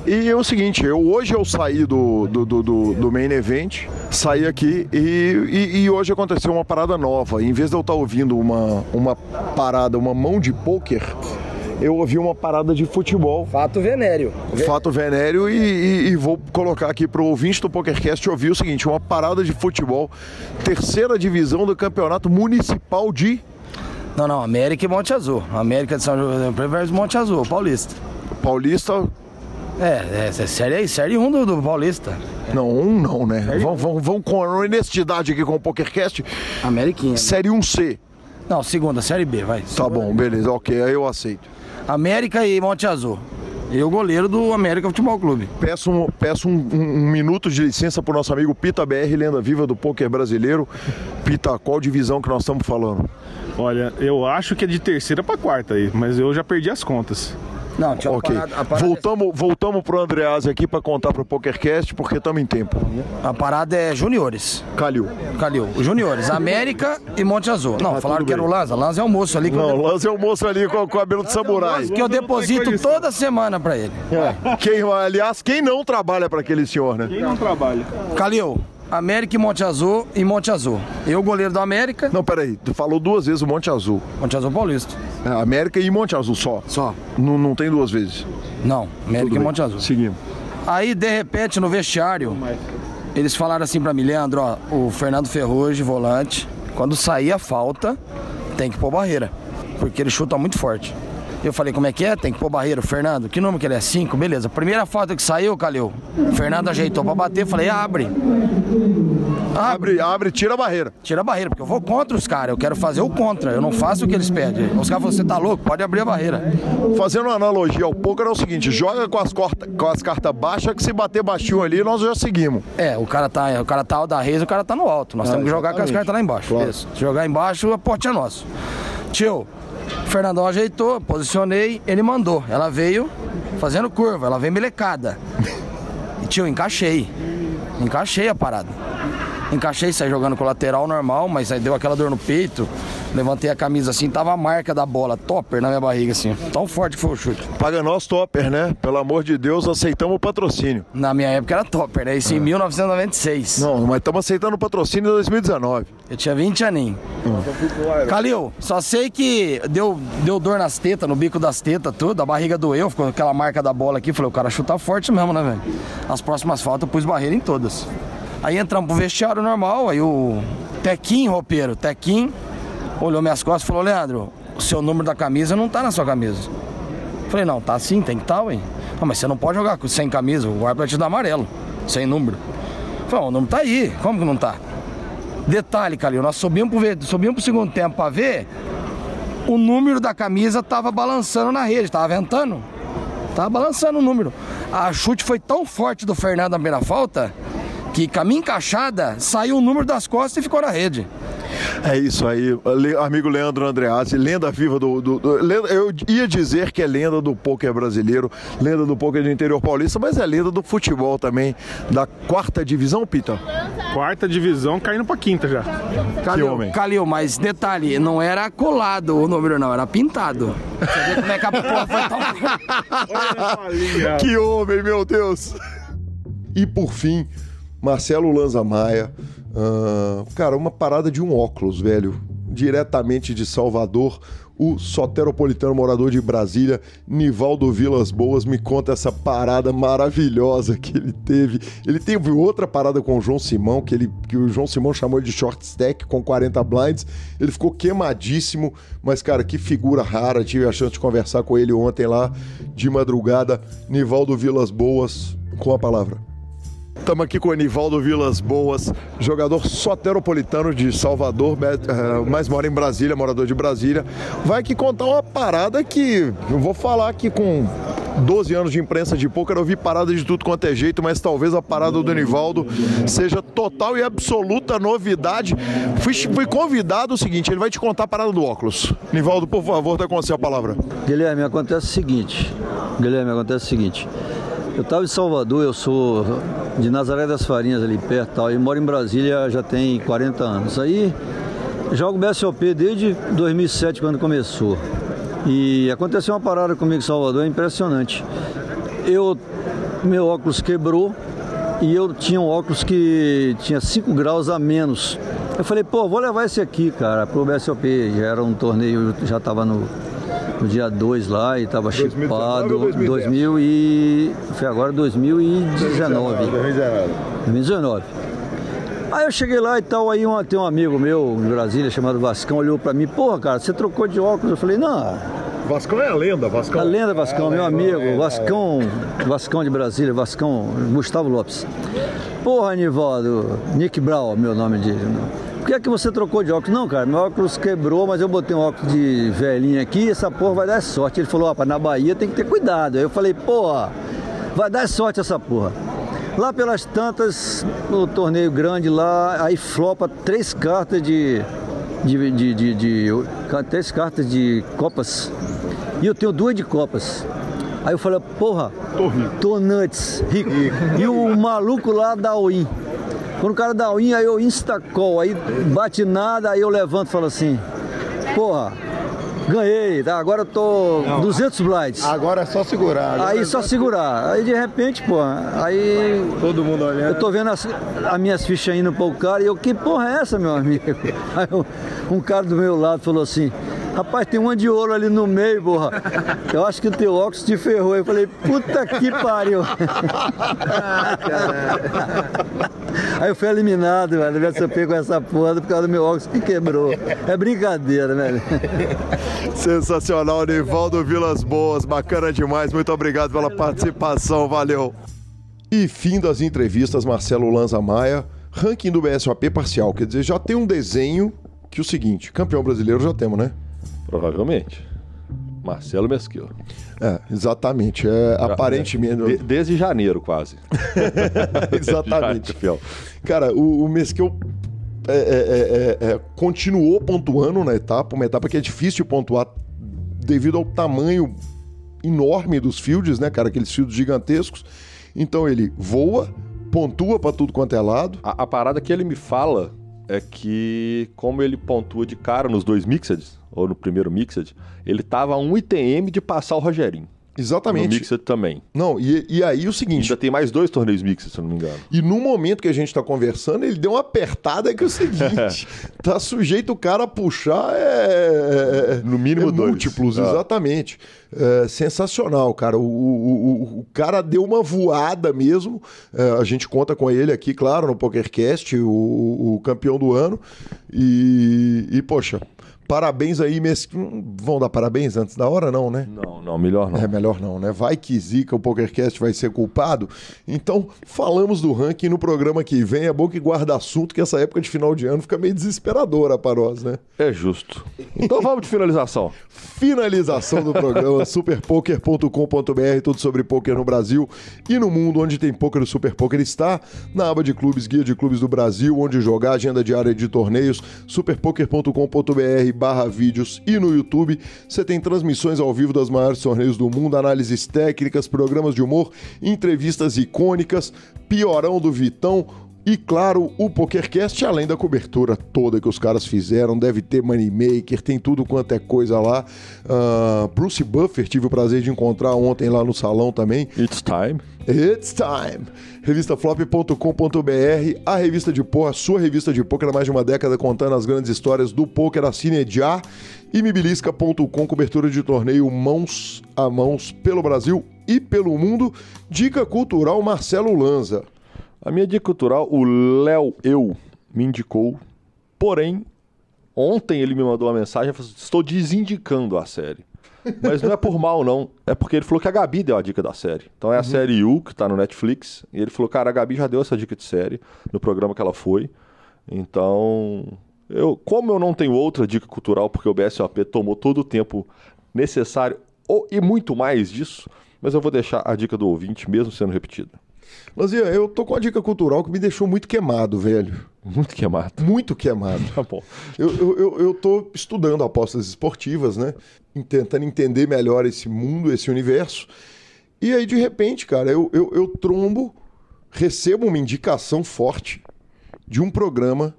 E é o seguinte, eu, hoje eu saí do, do, do, do main event, saí aqui e, e, e, hoje aconteceu uma parada nova. Em vez de eu estar ouvindo uma, uma parada, uma mão de pôquer, eu ouvi uma parada de futebol. Fato venéreo. Fato venéreo e, e- e vou colocar aqui pro ouvinte do PokerCast ouvir o seguinte, uma parada de futebol, terceira divisão do campeonato municipal de Não, não, América e Monte Azul. América de São José versus Monte Azul, Paulista. Paulista. É, é, é série, série 1 do, do Paulista. Não, um não, né? Vamos, vamos, vamos com honestidade aqui com o PokerCast. Ameriquinha. Série 1C. Não, segunda, série B, vai. Tá bom, beleza, ok, aí eu aceito. América e Monte Azul. E o goleiro do América Futebol Clube. Peço um, peço um, um- um minuto de licença pro nosso amigo Pita BR, lenda viva do poker brasileiro. Pita, qual divisão que nós estamos falando? Olha, eu acho que é de terceira pra quarta aí, mas eu já perdi as contas. Não, tinha Ok. Voltamos, voltamos pro Andreasa aqui para contar pro PokerCast, porque estamos em tempo. A parada é juniores. Calil. Calil. Juniores, América e Monte Azul. Não, Ah, falaram que era o. Lanza. Lanza é o moço ali. Não, eu o Lanza é o moço ali com, com o cabelo de samurai. que eu deposito toda semana pra ele. Quem, aliás, quem não trabalha para aquele senhor, né? Quem não trabalha? Calil, América e Monte Azul e Monte Azul. Eu, goleiro do América. Não, peraí, tu falou duas vezes o Monte Azul. Monte Azul Paulista. É, América e Monte Azul só. Só. Não, não tem duas vezes. Não, América Tudo e bem. Monte Azul. Seguimos. Aí, de repente, no vestiário, eles falaram assim pra mim, Leandro, ó, o Fernando Ferrugem, volante, quando sair a falta, tem que pôr barreira, porque ele chuta muito forte. Eu falei, como é que é? Tem que pôr barreira. O Fernando, que número que ele é? Cinco, beleza. Primeira falta que saiu, Calil, o Fernando ajeitou pra bater, falei, abre. Abre, abre, tira a barreira. Tira a barreira, porque eu vou contra os caras, eu quero fazer o contra, eu não faço o que eles pedem. Os caras falam, você tá louco? Pode abrir a barreira. Fazendo uma analogia ao poker é o seguinte, joga com as, corta, com as cartas baixas que se bater baixinho ali, nós já seguimos. É, o cara tá, o cara tá ao da reza, o cara tá no alto. Nós Ah, temos que jogar com as exatamente. cartas lá embaixo. Claro. Isso. Se jogar embaixo, a porte é nosso. Tio, o Fernandão ajeitou, posicionei, ele mandou. Ela veio fazendo curva, ela veio melecada. E tio, encaixei. Encaixei a parada. Encaixei, saí jogando com o lateral normal, mas aí deu aquela dor no peito. Levantei a camisa assim, tava a marca da bola, topper na minha barriga assim. Tão forte que foi o chute. Paga nós topper, né? Pelo amor de Deus, aceitamos o patrocínio. Na minha época era topper, né? Isso em 1996. Não, mas estamos aceitando o patrocínio em 2019. Eu tinha 20 aninhos. Calil, só sei que deu, deu dor nas tetas, no bico das tetas, tudo. A barriga doeu, ficou aquela marca da bola aqui. Falei, o cara chuta forte mesmo, né, velho? As próximas faltas eu pus barreira em todas. Aí entramos pro vestiário normal, aí o Tequim, roupeiro, Tequim, olhou minhas costas e falou, Leandro, o seu número da camisa não tá na sua camisa. Falei, não, tá sim, tem que tá, ué. Ah, mas você não pode jogar sem camisa, o árbitro vai te dar amarelo, sem número. Falei, o número tá aí, como que não tá? Detalhe, Calil, nós subimos pro, ve- subimos pro segundo tempo pra ver, o número da camisa tava balançando na rede, tava ventando. Tava balançando o número. A chute foi tão forte do Fernando na primeira falta que, com a minha encaixada, saiu o número das costas e ficou na rede. É isso aí, amigo Leandro Andreazzi, lenda viva do, do- do- lenda- Eu ia dizer que é lenda do poker brasileiro, lenda do poker do interior paulista, mas é lenda do futebol também, da quarta divisão, Pita. Quarta divisão caindo pra quinta já. Calil, Calil, mas detalhe, não era colado o número, não, era pintado. Você vê como é que a porra foi tão Que homem, meu Deus! E por fim, Marcelo Lanza Maia. ah, cara, uma parada de um óculos, velho. Diretamente de Salvador, o soteropolitano morador de Brasília, Nivaldo Vilas Boas, me conta essa parada maravilhosa que ele teve. Ele teve outra parada com o João Simão, que, ele, que o João Simão chamou de short stack com 40 blinds. Ele ficou queimadíssimo, mas, cara, que figura rara. Tive a chance de conversar com ele ontem lá de madrugada. Nivaldo Vilas Boas, com a palavra. Estamos aqui com o Anivaldo Vilas Boas, jogador soteropolitano de Salvador, eh, mas mora em Brasília, morador de Brasília. Vai aqui contar uma parada que eu vou falar aqui com 12 anos de imprensa de pôquer, eu vi parada de tudo quanto é jeito, mas talvez a parada do Anivaldo seja total e absoluta novidade. Fui, fui convidado o seguinte, ele vai te contar a parada do óculos. Nivaldo, por favor, dá com você a palavra. Guilherme, acontece o seguinte. Guilherme, acontece o seguinte. Eu estava em Salvador, eu sou de Nazaré das Farinhas ali perto tal, e moro em Brasília já tem 40 anos. Aí jogo BSOP desde 2007 quando começou. E aconteceu uma parada comigo em Salvador, é impressionante. Eu meu óculos quebrou e eu tinha um óculos que tinha 5 graus a menos. Eu falei, pô, vou levar esse aqui, cara, pro BSOP. Já era um torneio, já estava no, no dia 2 lá e tava 2019 chipado. ou 2010? 2000 e. Foi agora 2019. 2019. Aí eu cheguei lá e tal, aí uma- tem um amigo meu em Brasília chamado Vascão, olhou pra mim, porra, cara, você trocou de óculos? Eu falei, não, Vascão é a lenda, Vascão. a lenda Vascão, Ah, meu amigo, é, Vascão, Vascão de Brasília, Vascão, Gustavo Lopes. Porra, Anivaldo, Nick Brown, meu nome de. Por que é que você trocou de óculos? Não, cara, meu óculos quebrou, mas eu botei um óculos de velhinho aqui, essa porra vai dar sorte. Ele falou, rapaz, na Bahia tem que ter cuidado. Aí eu falei, porra, vai dar sorte essa porra. Lá pelas tantas, no torneio grande lá, aí flopa três cartas de. de, de, de, de- três cartas de copas. E eu tenho duas de copas. Aí eu falei, porra, tô rico. Tô nuts, rico. E o maluco lá da Win. Quando o cara dá win, aí eu instacol, aí bate nada, aí eu levanto e falo assim, porra, ganhei, tá? agora eu tô 200 blights. Agora é só segurar. agora Aí é só segurar. Aí de repente, pô, aí. Todo mundo olhando. Eu tô vendo as, as minhas fichas indo pro cara e eu, que porra é essa, meu amigo? Aí um cara do meu lado falou assim. Rapaz, tem uma de ouro ali no meio, porra. Eu acho que o teu óculos te ferrou. Eu falei, puta que pariu. Aí eu fui eliminado, velho. Deve ser pego essa porra por causa do meu óculos que quebrou. É brincadeira, velho. Sensacional, Nivaldo Vilas Boas, bacana demais. Muito obrigado pela participação, valeu. E fim das entrevistas, Marcelo Lanza Maia, ranking do BSOP parcial, quer dizer, já tem um desenho que é o seguinte, campeão brasileiro já temos, né? Provavelmente. Marcelo Mesquil. É, exatamente, é, aparentemente... De- desde janeiro, quase. Exatamente. Já, fiel. Cara, o, o Mesquil é, é, é, é, continuou pontuando na etapa, uma etapa que é difícil de pontuar devido ao tamanho enorme dos fields, né, cara? Aqueles fields gigantescos. Então ele voa, pontua pra tudo quanto é lado. A, a parada que ele me fala é que, como ele pontua de cara nos dois mixed, ou no primeiro mixed, ele tava a um ITM de passar o Rogerinho. Exatamente. No mixed também. Não, e, e aí o seguinte. Ainda tem mais dois torneios mixed, se eu não me engano. E no momento que a gente tá conversando, ele deu uma apertada que é o seguinte: tá sujeito o cara a puxar é, é- No mínimo é dois. múltiplos, Ah. exatamente. É, sensacional, cara. O, o- o- o cara deu uma voada mesmo. É, a gente conta com ele aqui, claro, no PokerCast, o, o campeão do ano. E, e, poxa, parabéns aí, mes... vão dar parabéns antes da hora, não, né? Não, não, melhor não. É melhor não, né? Vai que zica, o PokerCast vai ser culpado. Então, falamos do ranking no programa que vem. É bom que guarda assunto, que essa época de final de ano fica meio desesperadora para nós, né? É justo. Então vamos de finalização. Finalização do programa superpoker.com.br, tudo sobre poker no Brasil e no mundo onde tem poker o Super Poker está na aba de clubes, guia de clubes do Brasil, onde jogar, agenda diária de torneios, superpoker.com.br barra vídeos e no YouTube você tem transmissões ao vivo das maiores torneios do mundo, análises técnicas, programas de humor, entrevistas icônicas, piorão do Vitão, e claro, o PokerCast, além da cobertura toda que os caras fizeram, deve ter Moneymaker, tem tudo quanto é coisa lá. Ah, Bruce Buffer, tive o prazer de encontrar ontem lá no salão também. It's time. It's time! Revistaflop.com.br, a revista de porra, a sua revista de poker há mais de uma década contando as grandes histórias do poker, assine já. E mibilisca.com, cobertura de torneio mãos a mãos pelo Brasil e pelo mundo. Dica cultural Marcelo Lanza. A minha dica cultural, o Léo Eu me indicou, porém, ontem ele me mandou uma mensagem falou assim, estou desindicando a série. Mas não é por mal, não. É porque ele falou que a Gabi deu a dica da série. Então é a série U, que tá no Netflix. E ele falou, cara, a Gabi já deu essa dica de série no programa que ela foi. Então, eu, como eu não tenho outra dica cultural, porque o BSOP tomou todo o tempo necessário ou, e muito mais disso, mas eu vou deixar a dica do ouvinte, mesmo sendo repetida. Lanzinha, eu tô com uma dica cultural que me deixou muito queimado, velho. Muito queimado. Muito queimado. Tá bom. Eu, eu, eu, tô estudando apostas esportivas, né? Tentando entender melhor esse mundo, esse universo. E aí, de repente, cara, eu, eu, eu trombo, recebo uma indicação forte de um programa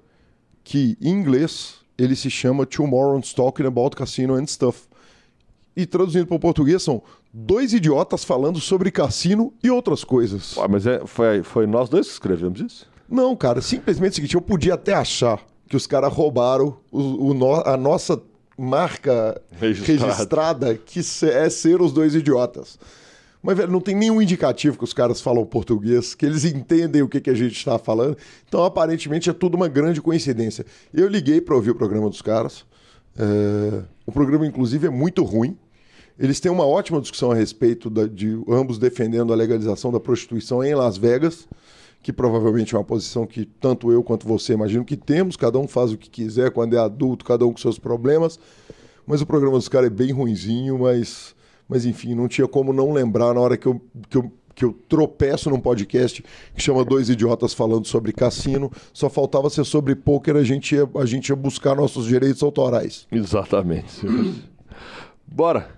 que, em inglês, ele se chama Tomorrow's Talking About Casino and Stuff. E traduzindo para o português, são dois idiotas falando sobre cassino e outras coisas. Ah, mas é, foi, foi nós dois que escrevemos isso? Não, cara, simplesmente é o seguinte, eu podia até achar que os caras roubaram o, o no- a nossa marca Registrada. registrada, que é ser os dois idiotas. Mas, velho, não tem nenhum indicativo que os caras falam português, que eles entendem o que, que a gente está falando. Então, aparentemente, é tudo uma grande coincidência. Eu liguei para ouvir o programa dos caras. É, O programa, inclusive, é muito ruim. Eles têm uma ótima discussão a respeito da- de ambos defendendo a legalização da prostituição em Las Vegas, que provavelmente é uma posição que tanto eu quanto você imagino que temos. Cada um faz o que quiser quando é adulto, cada um com seus problemas. Mas o programa dos caras é bem ruinzinho, mas, mas enfim, não tinha como não lembrar na hora que eu, que eu, que eu tropeço num podcast que chama Dois Idiotas Falando sobre Cassino. Só faltava ser sobre pôquer, a gente ia, a gente ia buscar nossos direitos autorais. Exatamente. Bora.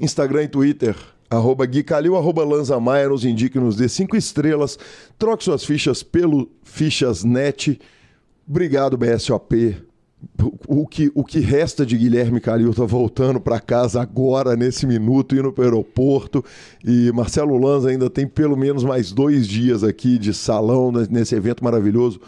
Instagram e Twitter, arroba Gui Calil, arroba Lanza Maia, nos indique, nos dê cinco estrelas. Troque suas fichas pelo Fichas.net. Obrigado, BSOP. O que, o que resta de Guilherme Calil tá voltando para casa agora, nesse minuto, indo para o aeroporto. E Marcelo Lanza ainda tem pelo menos mais dois dias aqui de salão nesse evento maravilhoso.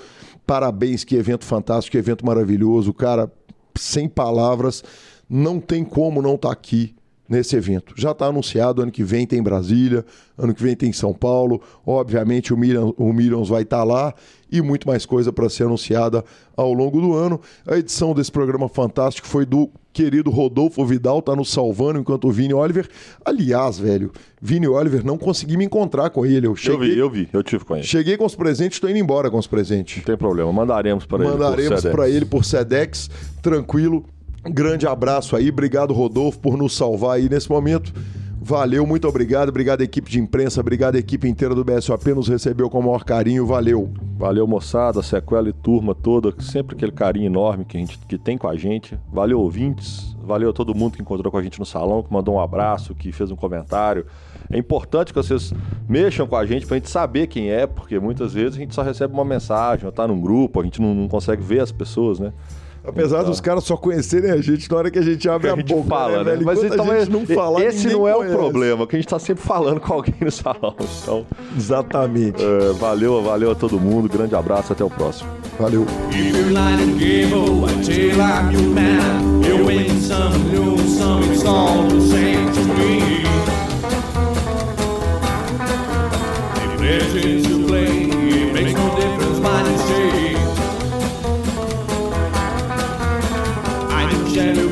Parabéns, que evento fantástico, que evento maravilhoso. Cara, sem palavras, não tem como não estar aqui nesse evento. Já está anunciado, ano que vem tem Brasília, ano que vem tem São Paulo, obviamente o Millions, o Millions vai estar lá e muito mais coisa para ser anunciada ao longo do ano. A edição desse programa fantástico foi do querido Rodolfo Vidal, tá nos salvando enquanto o Vini Oliver. Aliás, velho, Vini Oliver não consegui me encontrar com ele. Eu Eu cheguei, vi, eu vi, eu tive com ele. cheguei com os presentes, estou indo embora com os presentes. Não tem problema, mandaremos para ele. Mandaremos para ele por Sedex, tranquilo. Grande abraço aí, obrigado Rodolfo por nos salvar aí nesse momento. Valeu, muito obrigado, obrigado equipe de imprensa, obrigado equipe inteira do BSOP, nos recebeu com o maior carinho, valeu. Valeu, moçada, sequela e turma toda, sempre aquele carinho enorme que a gente que tem com a gente. Valeu, ouvintes. Valeu a todo mundo que encontrou com a gente no salão, que mandou um abraço, que fez um comentário. É importante que vocês mexam com a gente pra gente saber quem é, porque muitas vezes a gente só recebe uma mensagem, ou tá num grupo, a gente não, não consegue ver as pessoas, né? Apesar Então- dos caras só conhecerem a gente na hora que a gente abre a, a gente boca, fala, né? velho? Mas então, a gente não falar, esse não é conhece. o problema, que a gente tá sempre falando com alguém no salão. Então, Exatamente. é, valeu, valeu a todo mundo, grande abraço, até o próximo. Valeu. j'aime